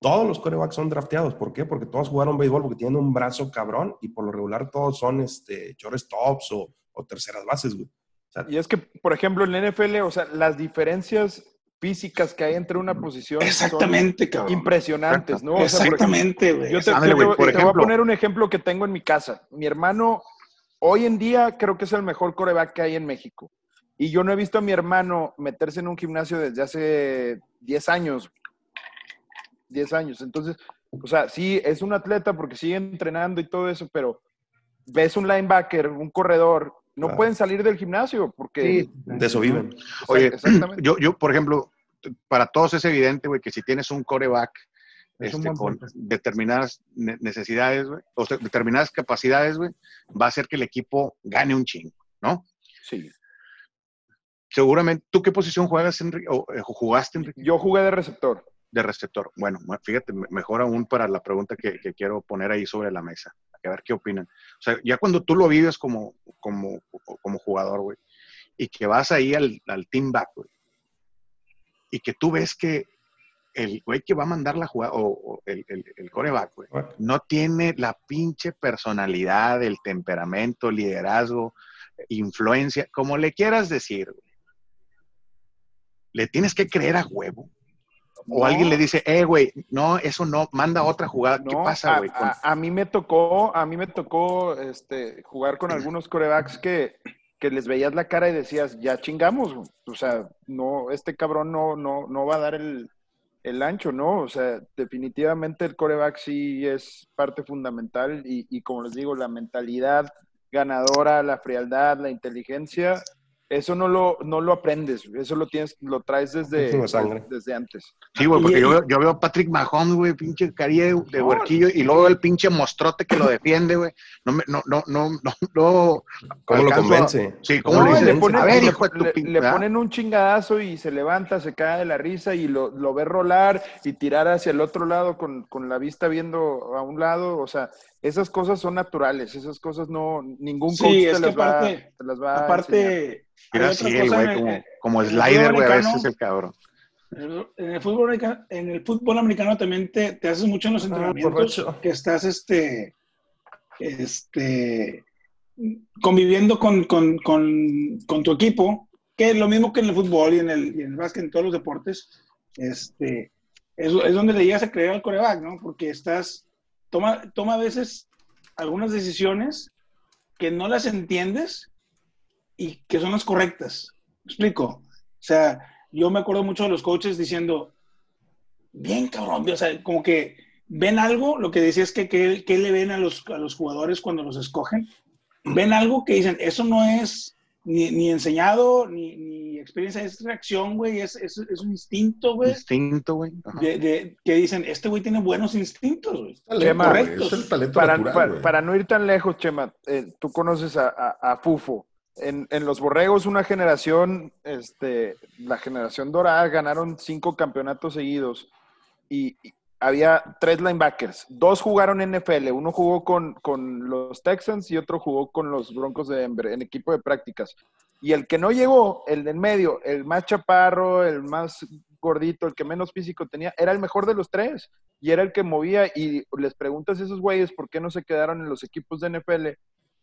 Todos los corebacks son drafteados. ¿Por qué? Porque todos jugaron béisbol porque tienen un brazo cabrón y por lo regular todos son este, shortstops o, o terceras bases, güey. O sea, Y es que, por ejemplo, en la NFL, o sea, las diferencias físicas que hay entre una posición Exactamente, son cabrón. impresionantes, ¿no? O sea, por Exactamente, güey. Yo te, yo voy- por te voy a poner un ejemplo que tengo en mi casa. Mi hermano, hoy en día, creo que es el mejor coreback que hay en México. Y yo no he visto a mi hermano meterse en un gimnasio desde hace 10 años. 10 años. Entonces, o sea, sí, es un atleta porque sigue entrenando y todo eso, pero ves un linebacker, un corredor, no Claro. pueden salir del gimnasio porque... Sí. de eso viven. Oye, exactamente. yo, yo, por ejemplo, para todos es evidente, güey, que si tienes un coreback este, con determinadas ne- necesidades, güey, o sea, determinadas capacidades, güey, va a hacer que el equipo gane un chingo, ¿no? Sí. Seguramente, ¿tú qué posición juegas, Enrique? ¿O eh, jugaste, Enrique? Yo jugué de receptor. De receptor. Bueno, fíjate, me- mejor aún para la pregunta que, que quiero poner ahí sobre la mesa. A ver qué opinan. O sea, ya cuando tú lo vives como, como, como jugador, güey, y que vas ahí al, al team back, güey, y que tú ves que el güey que va a mandar la jugada, o, o el, el, el coreback, güey, no tiene la pinche personalidad, el temperamento, liderazgo, influencia, como le quieras decir, güey. Le tienes que creer a huevo. O No. alguien le dice, eh, güey, no, eso no, manda otra jugada. ¿Qué pasa, güey? Con- A, a mí me tocó, a mí me tocó este, jugar con algunos corebacks que, que les veías la cara y decías, ya chingamos, güey. o sea, no, este cabrón no, no, no va a dar el, el ancho, ¿no? O sea, definitivamente el coreback sí es parte fundamental y, y como les digo, la mentalidad ganadora, la frialdad, la inteligencia, eso no lo, no lo aprendes, eso lo tienes, lo traes desde, desde antes. Sí, güey, porque Y- yo, veo- yo veo a Patrick Mahomes, güey, pinche carilla de, de huerquillo, y luego el pinche mostrote que lo defiende, güey. No, me- no, no, no, no, no. ¿Cómo lo a- convence? Sí, ¿cómo No, le le ponen, a ver, le- hijo de tu le- le ponen un chingadazo y se levanta, se cae de la risa y lo, lo ve rolar y tirar hacia el otro lado con, con la vista viendo a un lado. O sea, esas cosas son naturales, esas cosas no, ningún Sí, coach es te, que las va, aparte- te las va a enseñar. Aparte, hay Mira, otra sí, cosa güey, el- como, el slider, güey, a veces el cabrón. En el fútbol, americano- en el fútbol americano también te, te haces mucho en los Ah, entrenamientos que estás este, este, conviviendo con, con, con, con tu equipo, que es lo mismo que en el fútbol y en el, y en el básquet, en todos los deportes, este, es, es donde le llegas a creer al coreback, ¿no? Porque estás, toma, toma a veces algunas decisiones que no las entiendes y que son las correctas. ¿Me explico? O sea, yo me acuerdo mucho de los coaches diciendo, bien cabrón, o sea, como que ven algo, lo que decía es que qué qué le ven a los, a los jugadores cuando los escogen, ven algo que dicen, eso no es ni, ni enseñado, ni, ni experiencia, es reacción, güey, es, es, es un instinto, güey, Instinto, güey. De, de- que dicen, este güey tiene buenos instintos, güey. Chema, es el talento Para, natural, para- para no ir tan lejos, Chema, eh, tú conoces a, a- a Fufo. En, en los Borregos, una generación, este, la generación dorada, ganaron cinco campeonatos seguidos y, y había tres linebackers. Dos jugaron NFL, uno jugó con, con los Texans y otro jugó con los Broncos de Denver en equipo de prácticas. Y el que no llegó, el del medio, el más chaparro, el más gordito, el que menos físico tenía, era el mejor de los tres y era el que movía y les preguntas a esos güeyes por qué no se quedaron en los equipos de NFL,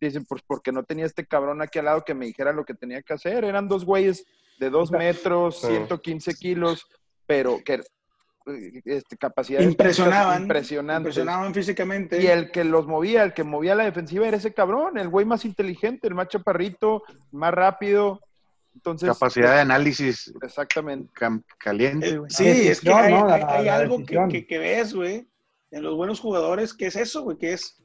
dicen pues porque no tenía este cabrón aquí al lado que me dijera lo que tenía que hacer, eran dos güeyes de dos metros, Sí. 115 kilos, pero que este, capacidades Impresionaban, impresionantes. impresionaban físicamente. Y el que los movía, el que movía la defensiva era ese cabrón, el güey más inteligente, el más chaparrito, más rápido. Entonces, Capacidad de análisis exactamente. caliente, Eh, güey. Sí, es que hay, ¿no? La- hay- hay la algo que, decisión. que- que ves, güey, en los buenos jugadores, que es eso, güey, que es,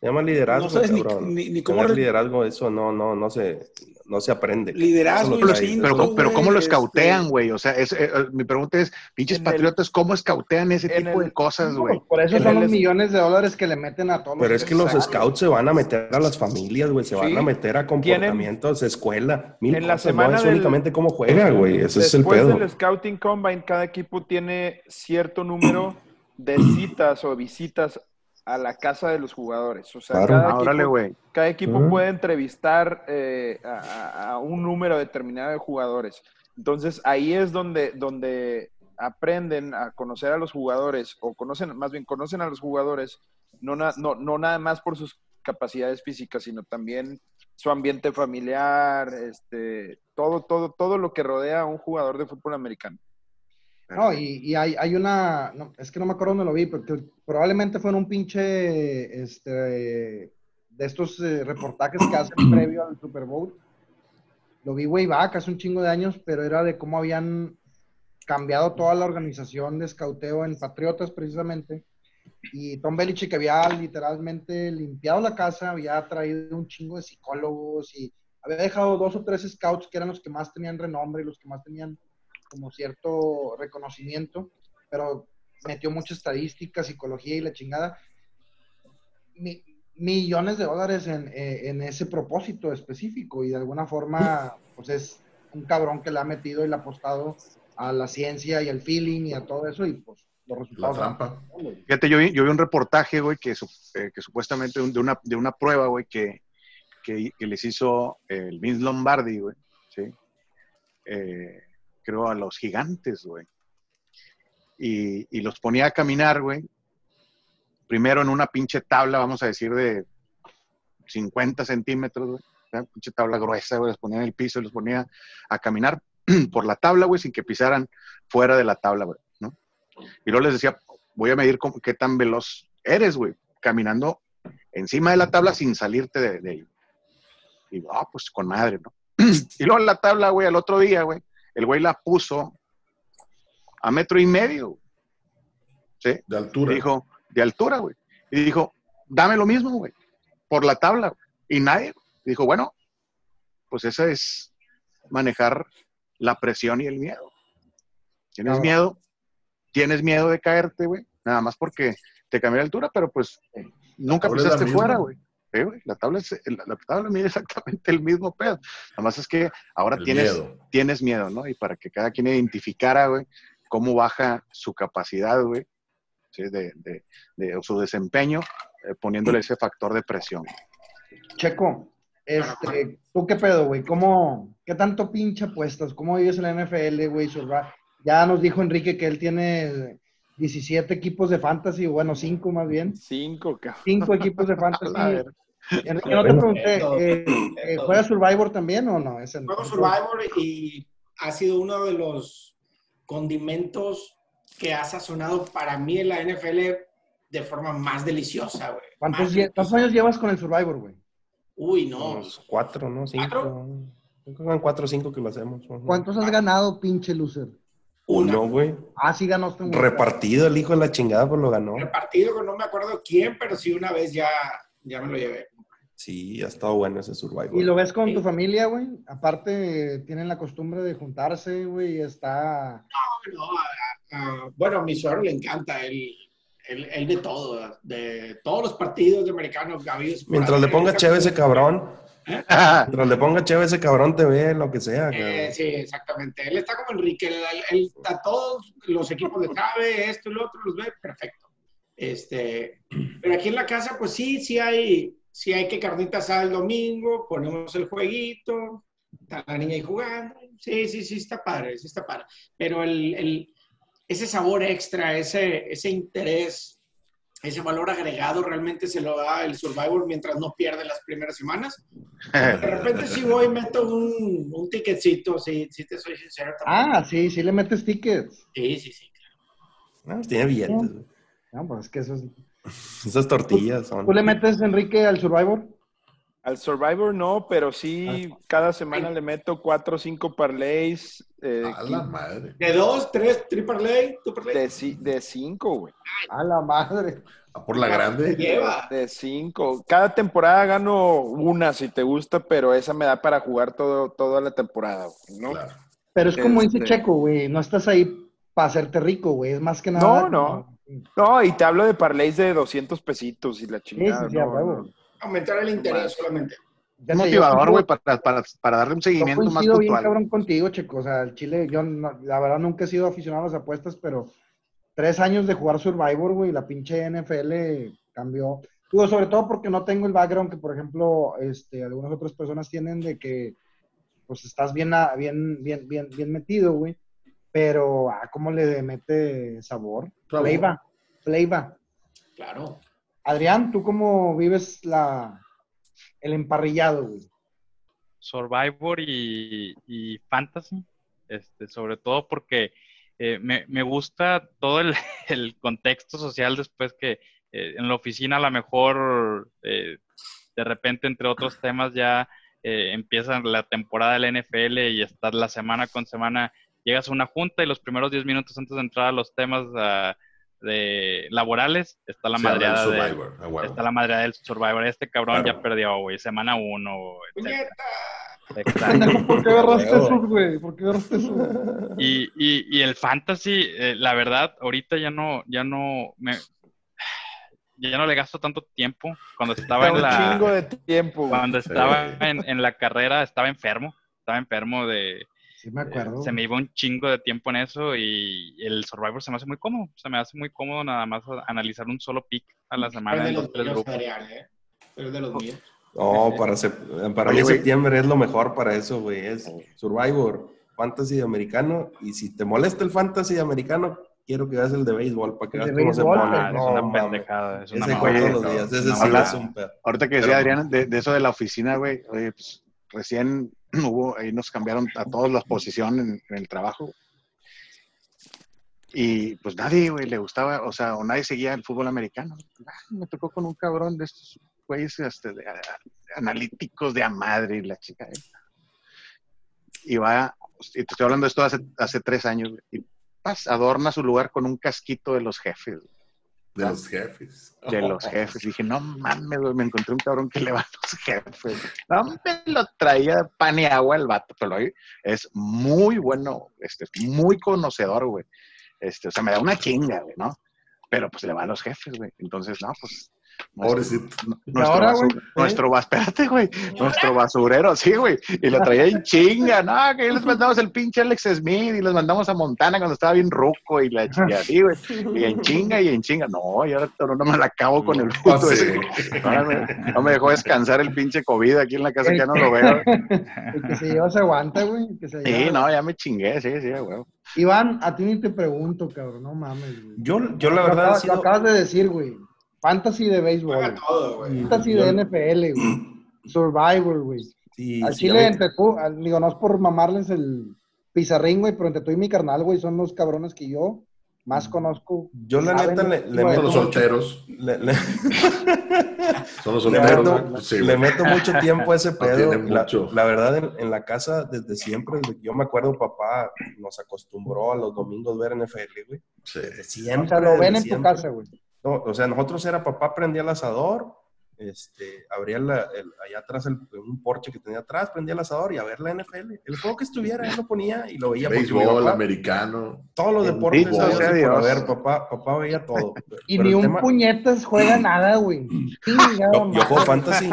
Se llama liderazgo, No sabes ni- cabrón. ni- ni cómo Tener liderazgo, eso no, no, no se, no se aprende. Liderazgo instinto. Pero, pero ¿cómo lo güey, escautean, este- güey? O sea, es, eh, eh, mi pregunta es, pinches patriotas, ¿cómo escautean ese tipo el- de cosas, güey? Por eso En son el los es- millones de dólares que le meten a todos. Pero es que los scouts se van a meter a las familias, güey, se van a meter a comportamientos, escuela, mil En la cosas, semana no es del- únicamente cómo juega, güey, ese es el Después pedo. del Scouting Combine, cada equipo tiene cierto número de citas o visitas a la casa de los jugadores. O sea, Claro. cada, Ah, órale, equipo, cada equipo Ujú. puede entrevistar eh, a, a- a un número determinado de jugadores. Entonces, ahí es donde, donde aprenden a conocer a los jugadores, o conocen, más bien conocen a los jugadores, no, na- no, no nada más por sus capacidades físicas, sino también su ambiente familiar, este, todo, todo, todo lo que rodea a un jugador de fútbol americano. No, y, y hay, hay una, no, es que no me acuerdo dónde lo vi, porque probablemente fue en un pinche, este, de estos eh, reportajes que hacen previo al Super Bowl. Lo vi way back, hace un chingo de años, pero era de cómo habían cambiado toda la organización de escauteo en Patriotas, precisamente. Y Tom Belichick había literalmente limpiado la casa, había traído un chingo de psicólogos y había dejado dos o tres scouts que eran los que más tenían renombre y los que más tenían como cierto reconocimiento, pero metió mucha estadística, psicología y la chingada. Mi- millones de dólares en, eh, en ese propósito específico y de alguna forma, pues es un cabrón que le ha metido y le ha apostado a la ciencia y al feeling y a todo eso y pues los La resultados. trampa. Fíjate, yo vi, yo vi un reportaje, güey, que, su- eh, que supuestamente de una, de una prueba, güey, que, que, que les hizo el Vince Lombardi, güey, ¿sí? Eh, creo a los gigantes, güey. Y, los ponía a caminar, güey. Primero en una pinche tabla, vamos a decir, de 50 centímetros, güey. Una pinche tabla gruesa, güey. Los ponía en el piso y los ponía a caminar por la tabla, güey, sin que pisaran fuera de la tabla, güey, ¿no? Y luego les decía, voy a medir qué tan veloz eres, güey, caminando encima de la tabla sin salirte de, de. Y ah, pues con madre, ¿no? y luego la tabla, güey, al otro día, güey, el güey la puso a metro y medio, ¿sí? De Y altura. dijo, de altura, güey. Y dijo, dame lo mismo, güey, por la tabla. güey. Y nadie, y dijo, bueno, pues esa es manejar la presión y el miedo. Tienes Claro. miedo, tienes miedo de caerte, güey, nada más porque te cambió la altura, pero pues nunca es la pisaste fuera, güey. Güey, La tabla, es, la, la tabla mide exactamente el mismo pedo. Nada más es que ahora El tienes, miedo. tienes miedo, ¿no? Y para que cada quien identificara, güey, cómo baja su capacidad, güey, ¿sí? de, de- de- o su desempeño, eh, poniéndole ese factor de presión. Checo, este, ¿tú qué pedo, güey? ¿Cómo, qué tanto pinche apuestas? ¿Cómo vives en la NFL, güey? Ya nos dijo Enrique que él tiene 17 equipos de fantasy, bueno, 5 más bien. Cinco, cabrón. 5 equipos de A fantasy. Enrique, no te pregunté, eh, eh, ¿juega Survivor también o no? Ese no. Juego Survivor y ha sido uno de los condimentos que ha sazonado para mí en la NFL de forma más deliciosa, güey. ¿Cuántos, lle- cuántos años llevas con el Survivor, güey? Uy, no. Unos cuatro, ¿no? Cinco. ¿Cuatro? Son cuatro o cinco que lo hacemos. ¿Cuántos has ganado, pinche loser? Uno, güey. Ah, sí ganaste un Repartido el hijo de la chingada, pues lo ganó. Repartido con no me acuerdo quién, pero sí una vez ya, ya me lo llevé. Sí, ha estado bueno ese Survivor. ¿Y lo ves con Sí. tu familia, güey? Aparte, tienen la costumbre de juntarse, güey, está... No, a- a- bueno, a mi suegro le encanta, él, él, él de todo, de todos los partidos de americanos que ha habido. Mientras le ponga chévere ese cabrón, mientras le ponga chévere ese cabrón, te ve lo que sea. Eh, sí, exactamente. Él está como Enrique, él, él- a todos los equipos de sabe, esto y lo otro, los ve perfecto. Este, pero aquí en la casa, pues sí, sí hay, sí hay que carnita asada el domingo, ponemos el jueguito, está la niña ahí jugando. Sí, sí, sí, está padre, sí está padre. Pero el, el- ese sabor extra, ese, ese interés, ese valor agregado realmente se lo da el Survivor mientras no pierde las primeras semanas. De repente sí voy y meto un, un ticketcito, sí, sí te soy sincero. también. Ah, sí, sí le metes tickets. Sí, sí, sí. No, pues tiene billetes. güey. No, pues es que eso es... Esas tortillas son. ¿Tú le metes, Enrique, al Survivor? Al Survivor no, pero sí cada semana le meto cuatro o cinco parlays eh, A la madre. De dos, tres, triple lay, tu parlay. de, ci- de cinco, güey. A la madre. A por la grande. Lleva. De cinco. Cada temporada gano una si te gusta, pero esa me da para jugar todo, toda la temporada, güey, ¿no? Claro. Pero es como dice Este- Checo, güey, no estás ahí para hacerte rico, güey, es más que nada... No, no. No, y te hablo de parlays de 200 pesitos y la chingada. sí, sí, no, no. Aumentar el interés solamente. Ya Es yo motivador, güey, para, para, para darle un Yo seguimiento más coincido bien puntual. cabrón contigo, Checo. O sea, el Chile, yo no- la verdad nunca he sido aficionado a las apuestas, pero tres años de jugar Survivor, güey, la pinche NFL cambió. Digo, sobre todo porque no tengo el background que, por ejemplo, este, algunas otras personas tienen de que, pues, estás bien, bien, bien, bien, bien metido, güey. Pero ah, cómo le mete sabor. Flavor, flavor. Claro. Adrián, ¿tú cómo vives la, el emparrillado, güey? Survivor y, y Fantasy, este, sobre todo porque eh, me, me gusta todo el, el contexto social después que eh, en la oficina a lo mejor eh, de repente entre otros temas ya eh, empieza la temporada del NFL y estás la semana con semana, llegas a una junta y los primeros 10 minutos antes de entrar a los temas ah, de laborales está la madreada de, Survivor, está la madreada del Survivor. Este cabrón Claro. ya perdió, güey, semana uno, etcétera. ¡Puñeta! Exacto. ¿Por qué agarraste esos, güey? ¿Por qué agarraste esos? Y, y, y el fantasy, eh, la verdad, ahorita ya no, ya no me, ya no le gasto tanto tiempo. Cuando estaba en un la, chingo de tiempo. cuando Sí. estaba en, en la carrera, estaba enfermo, estaba enfermo de, Sí, me acuerdo. se me iba un chingo de tiempo en eso y el Survivor se me hace muy cómodo, se me hace muy cómodo nada más analizar un solo pick a la semana de en los míos, grupos. Adrián, ¿eh? De los míos. No, para, sep- para Oye, septiembre es lo mejor para eso, güey. Es Survivor, Fantasy de americano. Y si te molesta el Fantasy de americano, quiero que veas el de béisbol para que veas de cómo se pone. Ah, es No, una mames. pendejada, es una Ese mamada. juego todos los días. Ese sí habla- es un pedo. Ahorita que decía Pero- Adrián de, de eso de la oficina, güey, oye, pues recién hubo, ahí nos cambiaron a todos las posiciones en, el trabajo. Y pues nadie, güey, le gustaba, o sea, o nadie seguía el fútbol americano. Ah, me tocó con un cabrón de estos güeyes este, analíticos de a madre la chica. eh. Y va, y te estoy hablando de esto hace, hace tres años, y pas, adorna su lugar con un casquito de los jefes. güey De los jefes. de los jefes. Dije, no mames, me encontré un cabrón que le va a los jefes. No me lo traía pan y agua el vato, pero hoy es muy bueno, este, es muy conocedor, güey. Este, o sea, me da una chinga, güey, ¿no? Pero pues le va a los jefes, güey. Entonces, no, pues. Nuestro- Pobrecito. Nuestro, ahora, basu- güey? nuestro, bas- espérate, güey, nuestro basurero, sí, güey, y lo traía en chinga, no, que les mandamos el pinche Alex Smith y les mandamos a Montana cuando estaba bien ruco y la chingada, así, güey, y en chinga y en chinga, no, y ahora no me la acabo con el puto ese, sí. Ahora me- no me dejó descansar el pinche COVID aquí en la casa, que ya no lo veo. El que se lleva se aguanta, güey. el que se Sí, lleva- no, ya me chingué, sí, sí, güey. Iván, a ti ni te pregunto, cabrón, no mames, güey. Yo, yo la verdad acabas, lo sido... acabas de decir, güey. Fantasy de béisbol. Juega güey. todo, güey. Fantasy Yo- de NFL, güey. Survivor, güey. Sí, Al sí, Chile, entre tú, al- digo, no es por mamarles el pizarrín, güey, pero entre tú y mi carnal, güey, son los cabrones que yo más conozco. Yo la neta le, le. Son meto los solteros. le- le- Son los le solteros. meto, ¿no? Sí, le meto mucho tiempo a ese pedo. La, verdad, en, en la casa, desde siempre, desde que yo me acuerdo, papá nos acostumbró a los domingos ver NFL, güey. Sí. Desde siempre. O sea, lo ven en tu siempre. casa, güey. No, o sea, nosotros era papá prendía el asador, este, abría la, el- allá atrás el, un porche que tenía atrás, prendía el asador y a ver la NFL. El juego que estuviera, él lo ponía y lo veía. Béisbol, americano. todos los deportes, sido por Dios. haber, papá, papá veía todo. Y Pero ni un tema- puñetas juega nada, güey. Yo, yo juego fantasy,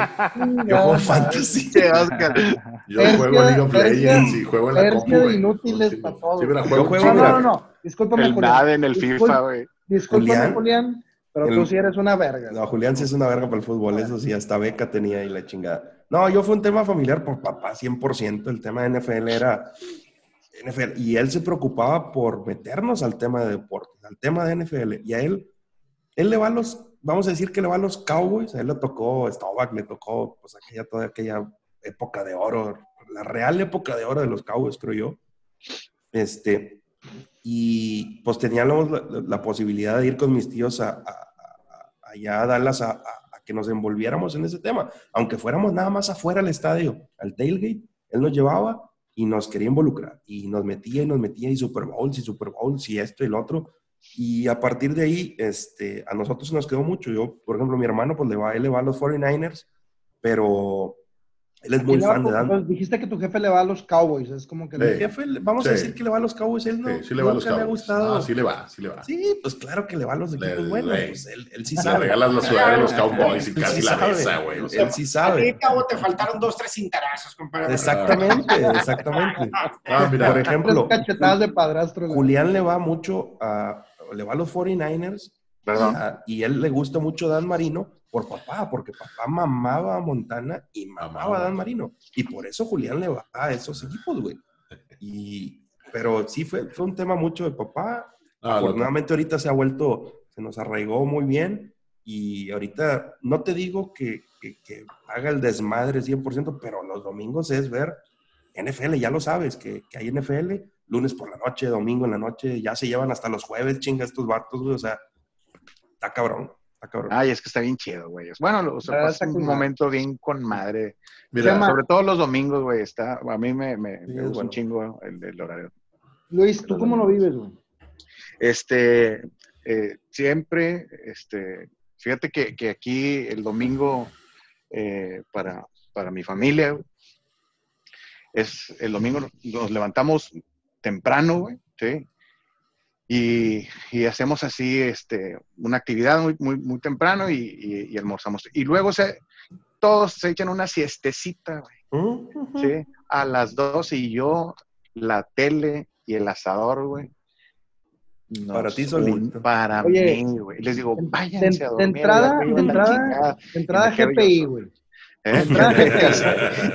yo juego fantasy. Yo juego League of Legends y juego en la compu, inútiles Un pa' chingo. todo. Sí, Yo juego No, no, no. Discúlpame, El Julián. nada en el FIFA, güey. Discúlpame, Julián. Pero El- tú sí eres una verga. No, Julián sí es una verga para el fútbol, eso sí, hasta beca tenía y la chingada. No, yo fue un tema familiar por papá, 100%. El tema de NFL era NFL. Y él se preocupaba por meternos al tema de deportes, al tema de NFL. Y a él, él le va a los, vamos a decir que le va a los Cowboys. A él le tocó Staubach, le tocó pues aquella, toda aquella época de oro, la real época de oro de los Cowboys, creo yo. Este, y pues teníamos la, la- posibilidad de ir con mis tíos a, a- a- allá a Dallas a, a- que nos envolviéramos en ese tema, aunque fuéramos nada más afuera del estadio, al tailgate, él nos llevaba y nos quería involucrar y nos metía y nos metía y Super Bowls y Super Bowls y esto y lo otro. Y a partir de ahí, este, a nosotros nos quedó mucho. Yo, por ejemplo, mi hermano, pues le va, él le va a los 49ers, pero él es muy luego, fan de Dan. pues, dijiste que tu jefe le va a los Cowboys, es como que... Sí. Mi jefe, vamos a Sí. decir que le va a los Cowboys, él no, Sí, sí le va a los le ha gustado. No, sí le va, sí le va. Sí, pues claro que le va a los Le- equipos buenos. le- Pues él, él sí Le sabe. regalas la sudadera de los Cowboys y casi sí la sabe. besa, güey. O sea, Él sí A ti, sabe. cabo, te faltaron dos, tres cintarazos, compadre. Exactamente, exactamente. ah, mira, Por ejemplo, cachetadas de padrastro. Julián le va mucho a, le va a los 49ers Perdón. a- y él le gusta mucho Dan Marino por papá, porque papá mamaba a Montana y mamaba a Dan Marino. Y por eso Julián le va a esos equipos, güey. Y pero sí fue, fue un tema mucho de papá. Ah, Afortunadamente ahorita se ha vuelto, se nos arraigó muy bien y ahorita no te digo que, que- que haga el desmadre 100%, pero los domingos es ver NFL, ya lo sabes, que, que hay NFL, lunes por la noche, domingo en la noche, ya se llevan hasta los jueves, chinga estos vatos, güey, o sea, está cabrón, está cabrón. Ay, es que está bien chido, güey. Bueno, o sea, está un momento bien con madre. Mira. Sobre todo los domingos, güey. Está, a mí me, me, Sí, me es gusta bueno. un chingo el, el horario. Luis, ¿tú cómo lo vives, güey? Este, eh, siempre, este, fíjate que, que aquí el domingo eh, para, para mi familia, es el domingo nos levantamos temprano, güey, ¿sí? Y, y hacemos así, este, una actividad muy, muy, muy temprano y, y- y almorzamos. Y luego se, todos se echan una siestecita, güey. A las 12 y yo, la tele y el asador, güey. nos Para ti un- solito. Para Oye, mí, güey. Les digo, váyanse de a dormir. entrada- de entrada- chingada". De entrada GPI, güey. ¿Eh?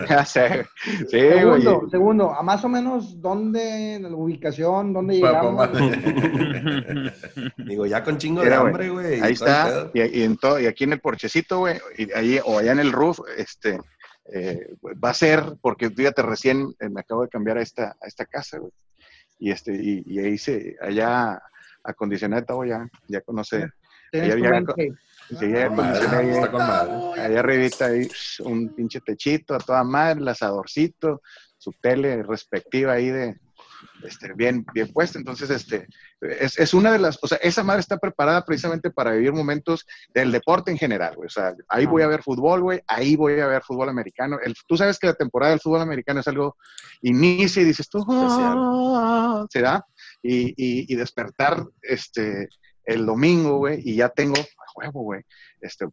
Ya sé, güey. Segundo, segundo, a más o menos dónde, la ubicación, dónde Pa- llegamos. pa- Digo, ya con chingo Mira, de hambre, güey. Ahí está, y, y en todo, y aquí en el porchecito, güey, y ahí, o allá en el roof, este, eh, va a ser, porque fíjate, recién eh, me acabo de cambiar a esta, a esta casa, güey, y este, y, y ahí se, allá acondicioné todo ya, ya conoce, ya- ya-. Sí, ahí, con madre. ahí arribita, ahí, un pinche techito a toda madre, el asadorcito, su tele respectiva ahí de, este, bien, bien puesta. Entonces, este, es, es una de las, o sea, esa madre está preparada precisamente para vivir momentos del deporte en general, güey. O sea, ahí voy a ver fútbol, güey, ahí voy a ver fútbol americano. El, tú sabes que la temporada del fútbol americano es algo, inicia y dices tú, "Ah", se da, y, y, y despertar, este, el domingo, güey, y ya tengo, huevo, güey, este,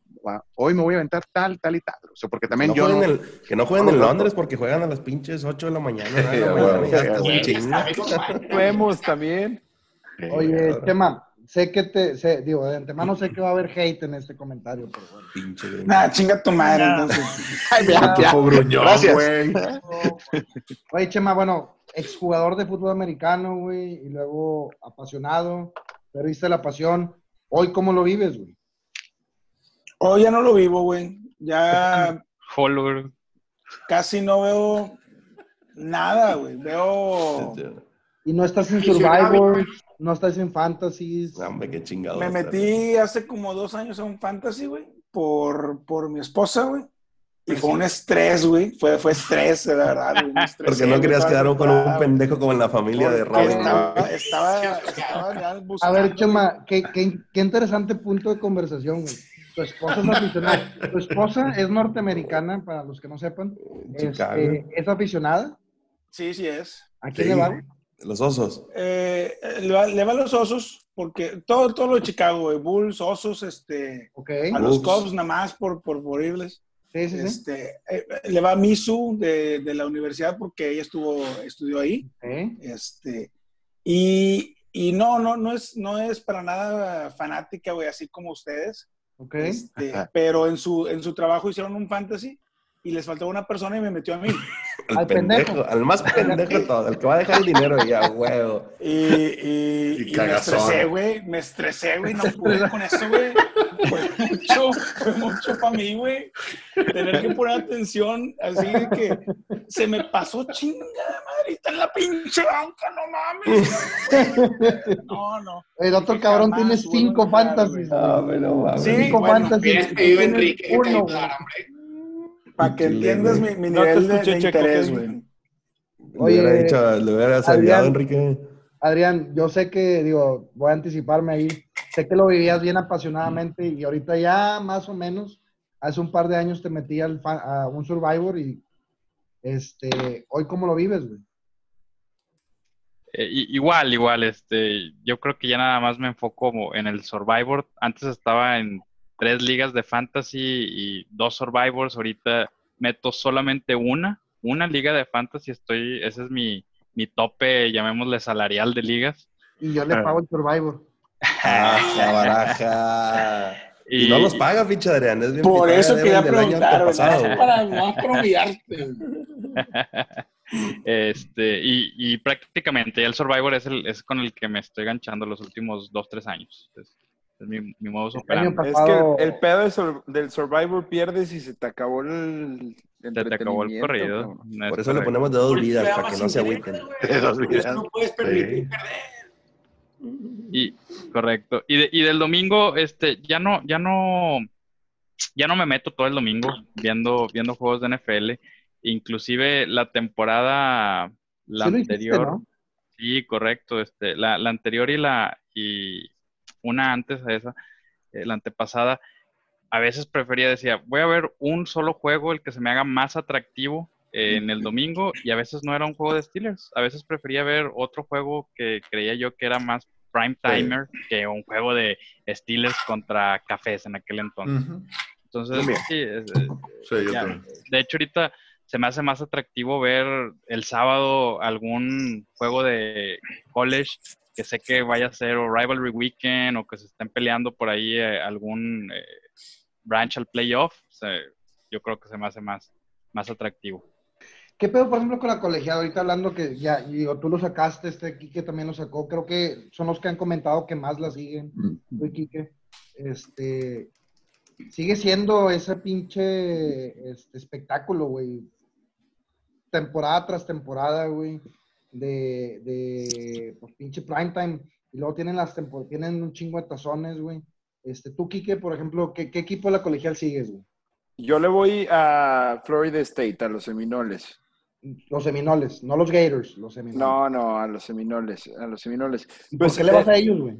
hoy me voy a aventar tal, tal y tal. O sea, porque también No yo... jueguen no- el- que no jueguen no, en Londres porque juegan a las pinches 8 de la mañana. Vemos también. Oye, claro. Chema, sé que te, sé, digo, de antemano sé que va a haber hate en este comentario, pero bueno. Pinche. Nah, chinga tu madre, entonces. Ay, ya, ya. Gracias. güey. Oye, Chema, bueno, exjugador de fútbol americano, güey, y luego apasionado, perdiste la pasión. Hoy, ¿cómo lo vives, güey? Hoy ya no lo vivo, güey. Ya Follower. casi no veo nada, güey. Veo. Y no estás en. Survivor, no estás en Fantasies. Hombre, qué chingado. Me metí hace como dos años a un fantasy, güey, por, por mi esposa, güey. Y fue un estrés, güey. Fue, fue estrés, la verdad, güey. Porque no querías quedar con un pendejo como en la familia de Robin. Estaba, estaba, estaba ya A ver, Chema, qué, qué, qué interesante punto de conversación, güey. Tu esposa es aficionada. Tu esposa es norteamericana, para los que no sepan. Chicago. Este, es aficionada. Sí, sí es. ¿A quién Sí. le va? Los osos. Eh, le, va, le va a los osos, porque todo, todo lo de Chicago, güey. Bulls, osos, este, Ok. a los. Cubs nada más por, por, por irles. Sí, sí, sí. Este, eh, le va a Misu de, de la universidad porque ella estuvo, estudió ahí. Este, y, y no, no, no es, no es para nada fanática, güey, así como ustedes. Ok. Este, pero en su, en su trabajo hicieron un fantasy y les faltaba una persona y me metió a mí. Al, pendejo, pendejo. al más pendejo de todo, el que va a dejar el dinero ya, huevo. Y, y, Y y me estresé, güey. Me estresé, güey. No pude con eso, güey. Fue mucho, fue mucho para mí, güey. Tener que poner atención, así de que se me pasó chingada madre. Está en la pinche banca, no mames. No, no. El otro cabrón Jamás tiene cinco fantasies. mames. Sí, cinco bueno, fantasies. Enrique uno. Para que entiendas mi, mi No nivel de, escuché, de Checo, interés, güey. Le hubiera Oye, dicho, le hubieras Adrián. ayudado, Enrique. Adrián, yo sé que, digo, voy a anticiparme ahí. Sé que lo vivías bien apasionadamente y ahorita ya más o menos, hace un par de años te metí al a un Survivor y este, hoy cómo lo vives, güey. Eh, igual, igual, este, yo creo que ya nada más me enfoco como en el Survivor. Antes estaba en tres ligas de fantasy y dos Survivors. Ahorita meto solamente una, una liga de fantasy. Estoy, ese es mi, mi tope, llamémosle salarial de ligas. Y yo le Ah. pago el Survivor. La baraja. Y, no los paga, pinche Adrián. Es bien Por eso quería preguntar. Para, humillarte. güey. Este, y, y prácticamente el Survivor es, el, es con el que me estoy ganchando los últimos dos, tres años. Es, es mi, mi modo operandi. Es que el, el pedo de Sur- del Survivor pierdes y se te acabó el. Se te acabó el corrido. No es Por eso le correcto. ponemos de dos vidas, le da para que no se agüiten. no puedes permitir Sí. perder. Y, correcto. Y, de- y del domingo, este, ya no, ya no, ya no me meto todo el domingo viendo, viendo juegos de NFL. Inclusive la temporada, la Sí anterior. ¿no? Sí, correcto. Este, la, la anterior y la y una antes a esa, eh, la antepasada, a veces prefería, decía, voy a ver un solo juego, el que se me haga más atractivo eh, en el domingo, y a veces no era un juego de Steelers. A veces prefería ver otro juego que creía yo que era más prime timer que un juego de Steelers contra Cafés en aquel entonces. Entonces, sí, es- es- Sí, yo ya, también. de hecho, ahorita se me hace más atractivo ver el sábado algún juego de college que sé que vaya a ser o Rivalry Weekend o que se estén peleando por ahí eh, algún eh, branch al playoff. O sea, yo creo que se me hace más, más atractivo. ¿Qué pedo, por ejemplo, con la colegiada? Ahorita hablando que ya, digo, tú lo sacaste, este Quique también lo sacó. Creo que son los que han comentado que más la siguen. Tú y Quique. Este, sigue siendo ese pinche este, espectáculo, güey. Temporada tras temporada, güey. De, de pues, pinche primetime. Y luego tienen las tienen un chingo de tazones, güey. Este, tú, Quique, por ejemplo, ¿qué, qué equipo de la colegial sigues, güey? Yo le voy a Florida State, a los Seminoles. Los Seminoles, no los Gators, los Seminoles. No, no, a los Seminoles, a los Seminoles. ¿Y ¿Por Pues, qué le vas eh, a ellos, güey?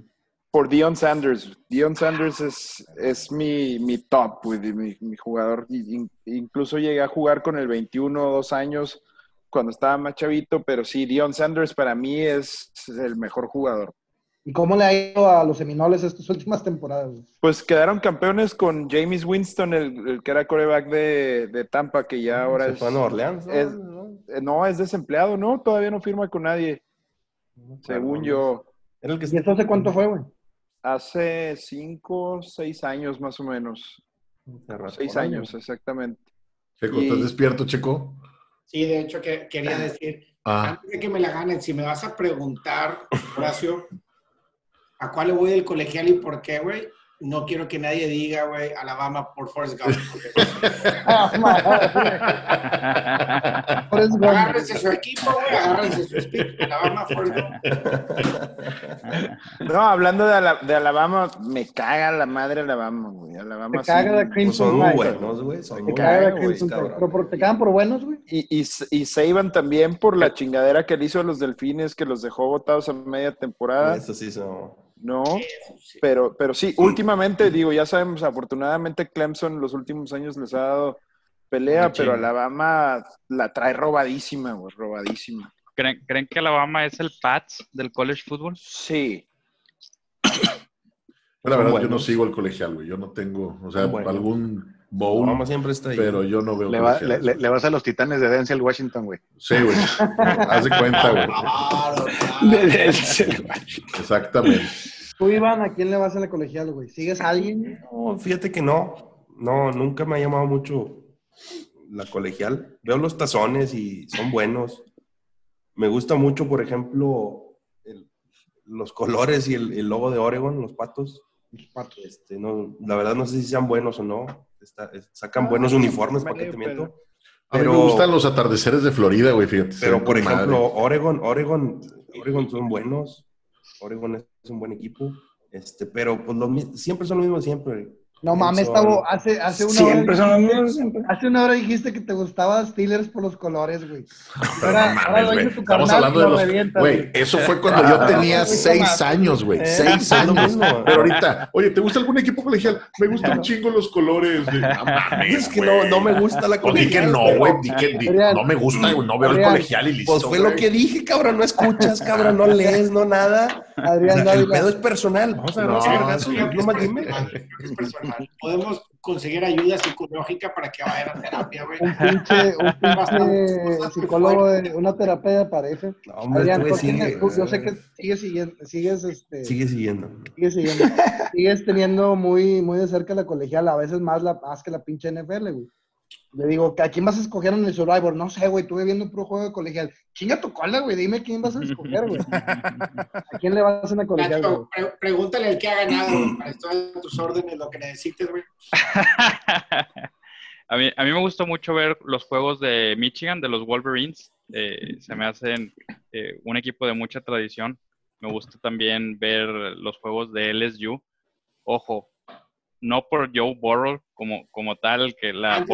Por Dion Sanders. Dion Sanders es, es mi, mi top, güey, mi, mi jugador. Incluso llegué a jugar con el 21 dos años cuando estaba más chavito, pero sí, Dion Sanders para mí es el mejor jugador. ¿Y cómo le ha ido a los Seminoles estas últimas temporadas? Pues quedaron campeones con James Winston, el, el que era coreback de, de Tampa, que ya ahora Se es, fue a Nueva Orleans, ¿no? es- ¿no? eh, no, es desempleado, ¿no? Todavía no firma con nadie, según yo. Era el que ¿Y esto hace cuánto fue, güey? Hace cinco, seis años más o menos. Seis años, exactamente. Checo, Y- ¿estás despierto, Checo? Sí, de hecho, que, quería decir, Ah, antes de que me la ganen, si me vas a preguntar, Horacio, ¿a cuál le voy del colegial y por qué, güey? No quiero que nadie diga, güey, Alabama por Forrest Gump. Ah. Forrest Gump. Agárrense su equipo, güey, agárrense su speech. Alabama, Forrest Gump. No, hablando de, Ala- de Alabama, me caga la madre Alabama, güey. Alabama Te caga sí. la Pues Crimson son muy Tide. buenos, güey. Son caga la Crimson te cagan por buenos, güey. Y, y, y Saban también por la chingadera que le hizo a los delfines, que los dejó botados a media temporada. Eso sí son. No, pero, pero sí, últimamente, digo, ya sabemos, afortunadamente Clemson los últimos años les ha dado pelea, pero Alabama la trae robadísima, güey, robadísima. ¿Creen, ¿Creen que Alabama es el Pats del college football? Sí. la verdad, yo no sigo el colegial, güey. Yo no tengo, o sea, algún bowl, Alabama siempre está ahí. pero yo no veo Le, va- le- le- le vas a los titanes de Denzel Washington, güey. Sí, güey. Haz de cuenta, güey. Claro, claro. Exactamente. Tú, Iván, ¿a quién le vas a la colegial, güey? ¿Sigues a alguien? No, fíjate que no. No, nunca me ha llamado mucho la colegial. Veo los tazones y son buenos. Me gusta mucho, por ejemplo, el- los colores y el, el logo de Oregon, los patos. Los patos. Este, no, la verdad no sé si sean buenos o no. Está- sacan Ah, buenos uniformes, vale, ¿para qué te miento? A mí Pero- me gustan los atardeceres de Florida, güey, fíjate. Pero, por madre. ejemplo, Oregon, Oregon, Oregon son buenos. Oregon es un buen equipo. Este, pero pues, los siempre son los mismos siempre. No mames, Tavo, hace, hace una Siempre hora son dijiste- siempre. Hace una hora dijiste que te gustaba Steelers por los colores, güey. Pero Ahora- no ahora mames, güey. tu Estamos hablando de lo los. revienta, Güey, eso fue cuando yo Ah, tenía seis años, güey. Eh, Seis años. mismo. Pero ahorita, oye, ¿te gusta algún equipo colegial? Me gustan un chingo los colores. güey. No mames, Es que güey. no, no me gusta la Pues di que colegial. no, güey. Di que di- Adrián, no me gusta, güey. No veo el colegial y listo. Pues fue lo que dije, cabrón. No escuchas, cabrón. No lees, no nada. Adrián el pedo es personal. Vamos a ver, No, es personal, Podemos conseguir ayuda psicológica para que vayan a terapia, güey. Un pinche, un pinche psicólogo de una terapia de pareja. No, hombre, Adrián, tú sigue, tú- yo sé que sigues siguiendo, sigues, este, Sigue siguiendo. sigues siguiendo, sigues teniendo muy, muy de cerca la colegial, a veces más, la, más que la pinche NFL, güey. Le digo, ¿a quién vas a escoger en el Survivor? No sé, güey, estuve viendo un pro juego de colegial. Chinga tu cola, güey, dime quién vas a escoger, güey. ¿A quién le vas a hacer una colegial, güey? Nacho, pre- pregúntale al que ha ganado, güey, para estoy a tus órdenes, lo que necesites, güey. a, mí, a mí me gusta mucho ver los juegos de Michigan, de los Wolverines. Eh, se me hacen eh, un equipo de mucha tradición. Me gusta también ver los juegos de LSU. Ojo, no por Joe Burrow como, como tal, que la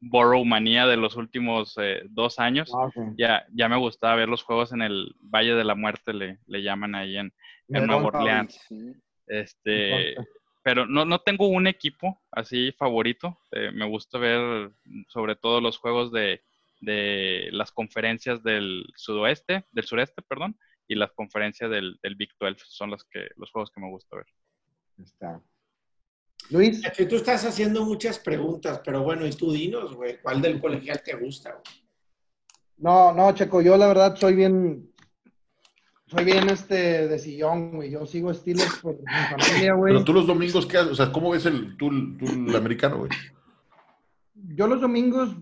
Burrow, manía de los últimos eh, dos años. Ah. Ya, ya me gustaba ver los juegos en el Valle de la Muerte, le, le llaman ahí en, Nueva Orleans. Sí. Este, pero no, no tengo un equipo así favorito. Eh, me gusta ver sobre todo los juegos de, de las conferencias del sudoeste, del sureste, perdón, y las conferencias del, del Big 12. Son los, que, los juegos que me gusta ver. Está. Luis, Nacho, tú estás haciendo muchas preguntas, pero bueno, y tú dinos, güey, ¿cuál del colegial te gusta, güey? no, no, Checo, yo la verdad soy bien, soy bien este de sillón, güey. Yo sigo Steelers por mi familia, güey. Pero tú los domingos, ¿qué haces? O sea, ¿cómo ves el, tú, tú el americano, güey? Yo los domingos,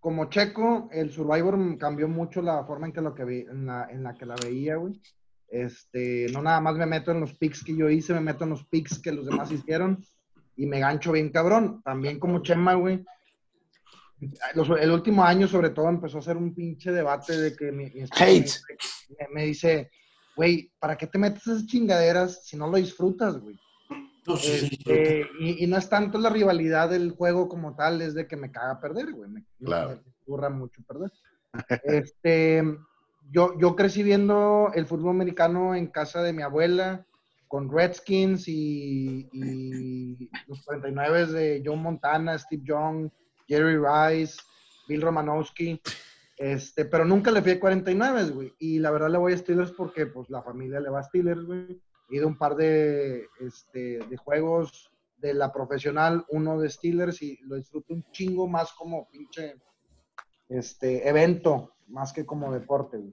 como Checo, el Survivor cambió mucho la forma en que lo que vi, en la, en la que la veía, güey. Este, no nada más me meto en los picks que yo hice, me meto en los picks que los demás hicieron y me gancho bien cabrón. También como Chema, güey. Los- el último año, sobre todo, empezó a hacer un pinche debate de que mi, mi Hate. me, me dice, güey, ¿para qué te metes esas chingaderas si no lo disfrutas, güey? No, sí, sí, Este, y, y no es tanto la rivalidad del juego como tal, es de que me caga perder, güey. Me, me- Claro. me ocurra mucho perder. este, yo, yo crecí viendo el fútbol americano en casa de mi abuela, con Redskins y, y los 49 de John Montana, Steve Young, Jerry Rice, Bill Romanowski. Este, pero nunca le fui a 49, güey. Y la verdad le voy a Steelers porque pues la familia le va a Steelers, güey. He ido un par de, este, de juegos de la profesional, uno de Steelers, y lo disfruto un chingo más como pinche este, evento, más que como deporte. güey.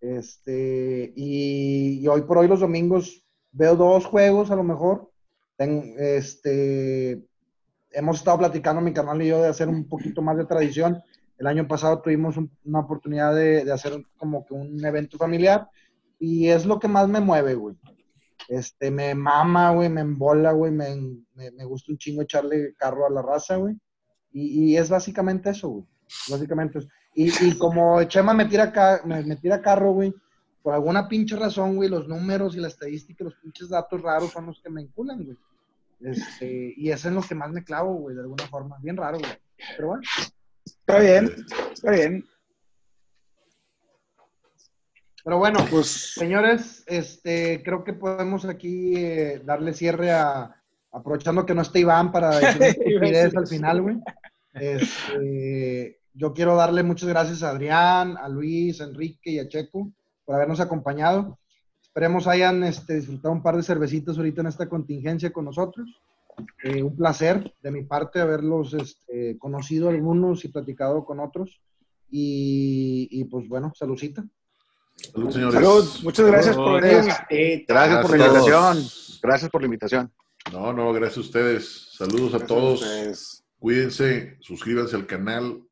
Este, y, y hoy por hoy los domingos veo dos juegos a lo mejor. Ten- este, hemos estado platicando mi canal y yo de hacer un poquito más de tradición. El año pasado tuvimos un- una oportunidad de, de hacer como que un evento familiar y es lo que más me mueve, güey. Este, me mama, güey, me embola, güey, me, me, me gusta un chingo echarle carro a la raza, güey. Y, y es básicamente eso, güey. Básicamente eso. Y, y como Chema me tira, ca- me, me tira carro, güey, por alguna pinche razón, güey, los números y la estadística, los pinches datos raros son los que me enculan, güey. Este, y eso es lo que más me clavo, güey, de alguna forma. Bien raro, güey. Pero bueno. Está bien, está bien. Pero bueno, Pues señores, este, creo que podemos aquí eh, darle cierre a, aprovechando que no está Iván para decir al final, güey. Este, yo quiero darle muchas gracias a Adrián, a Luis, a Enrique y a Checo por habernos acompañado. Esperemos hayan este, disfrutado un par de cervecitas ahorita en esta contingencia con nosotros. Eh, un placer de mi parte haberlos este, conocido algunos y platicado con otros. Y, y pues bueno, saludcita. Salud, señores. salud, muchas gracias por venir. Eh, Gracias por la Gracias. invitación. Gracias por la invitación. No, no, gracias a ustedes. Saludos a todos. Cuídense, suscríbanse al canal.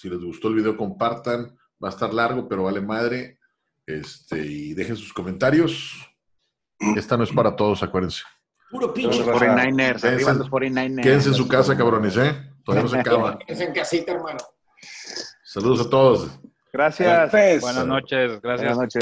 Si les gustó el video, compartan. Va a estar largo, pero vale madre. Este, y dejen sus comentarios. Esta no es para todos, acuérdense. Puro pinche. Los 49ers, Quédense- arriba los 49ers. Quédense en su casa, cabrones, ¿eh? Todavía no se acaba. Es en casita, hermano. Saludos a todos. Gracias. Pues, Buenas noches, gracias. Buenas noches.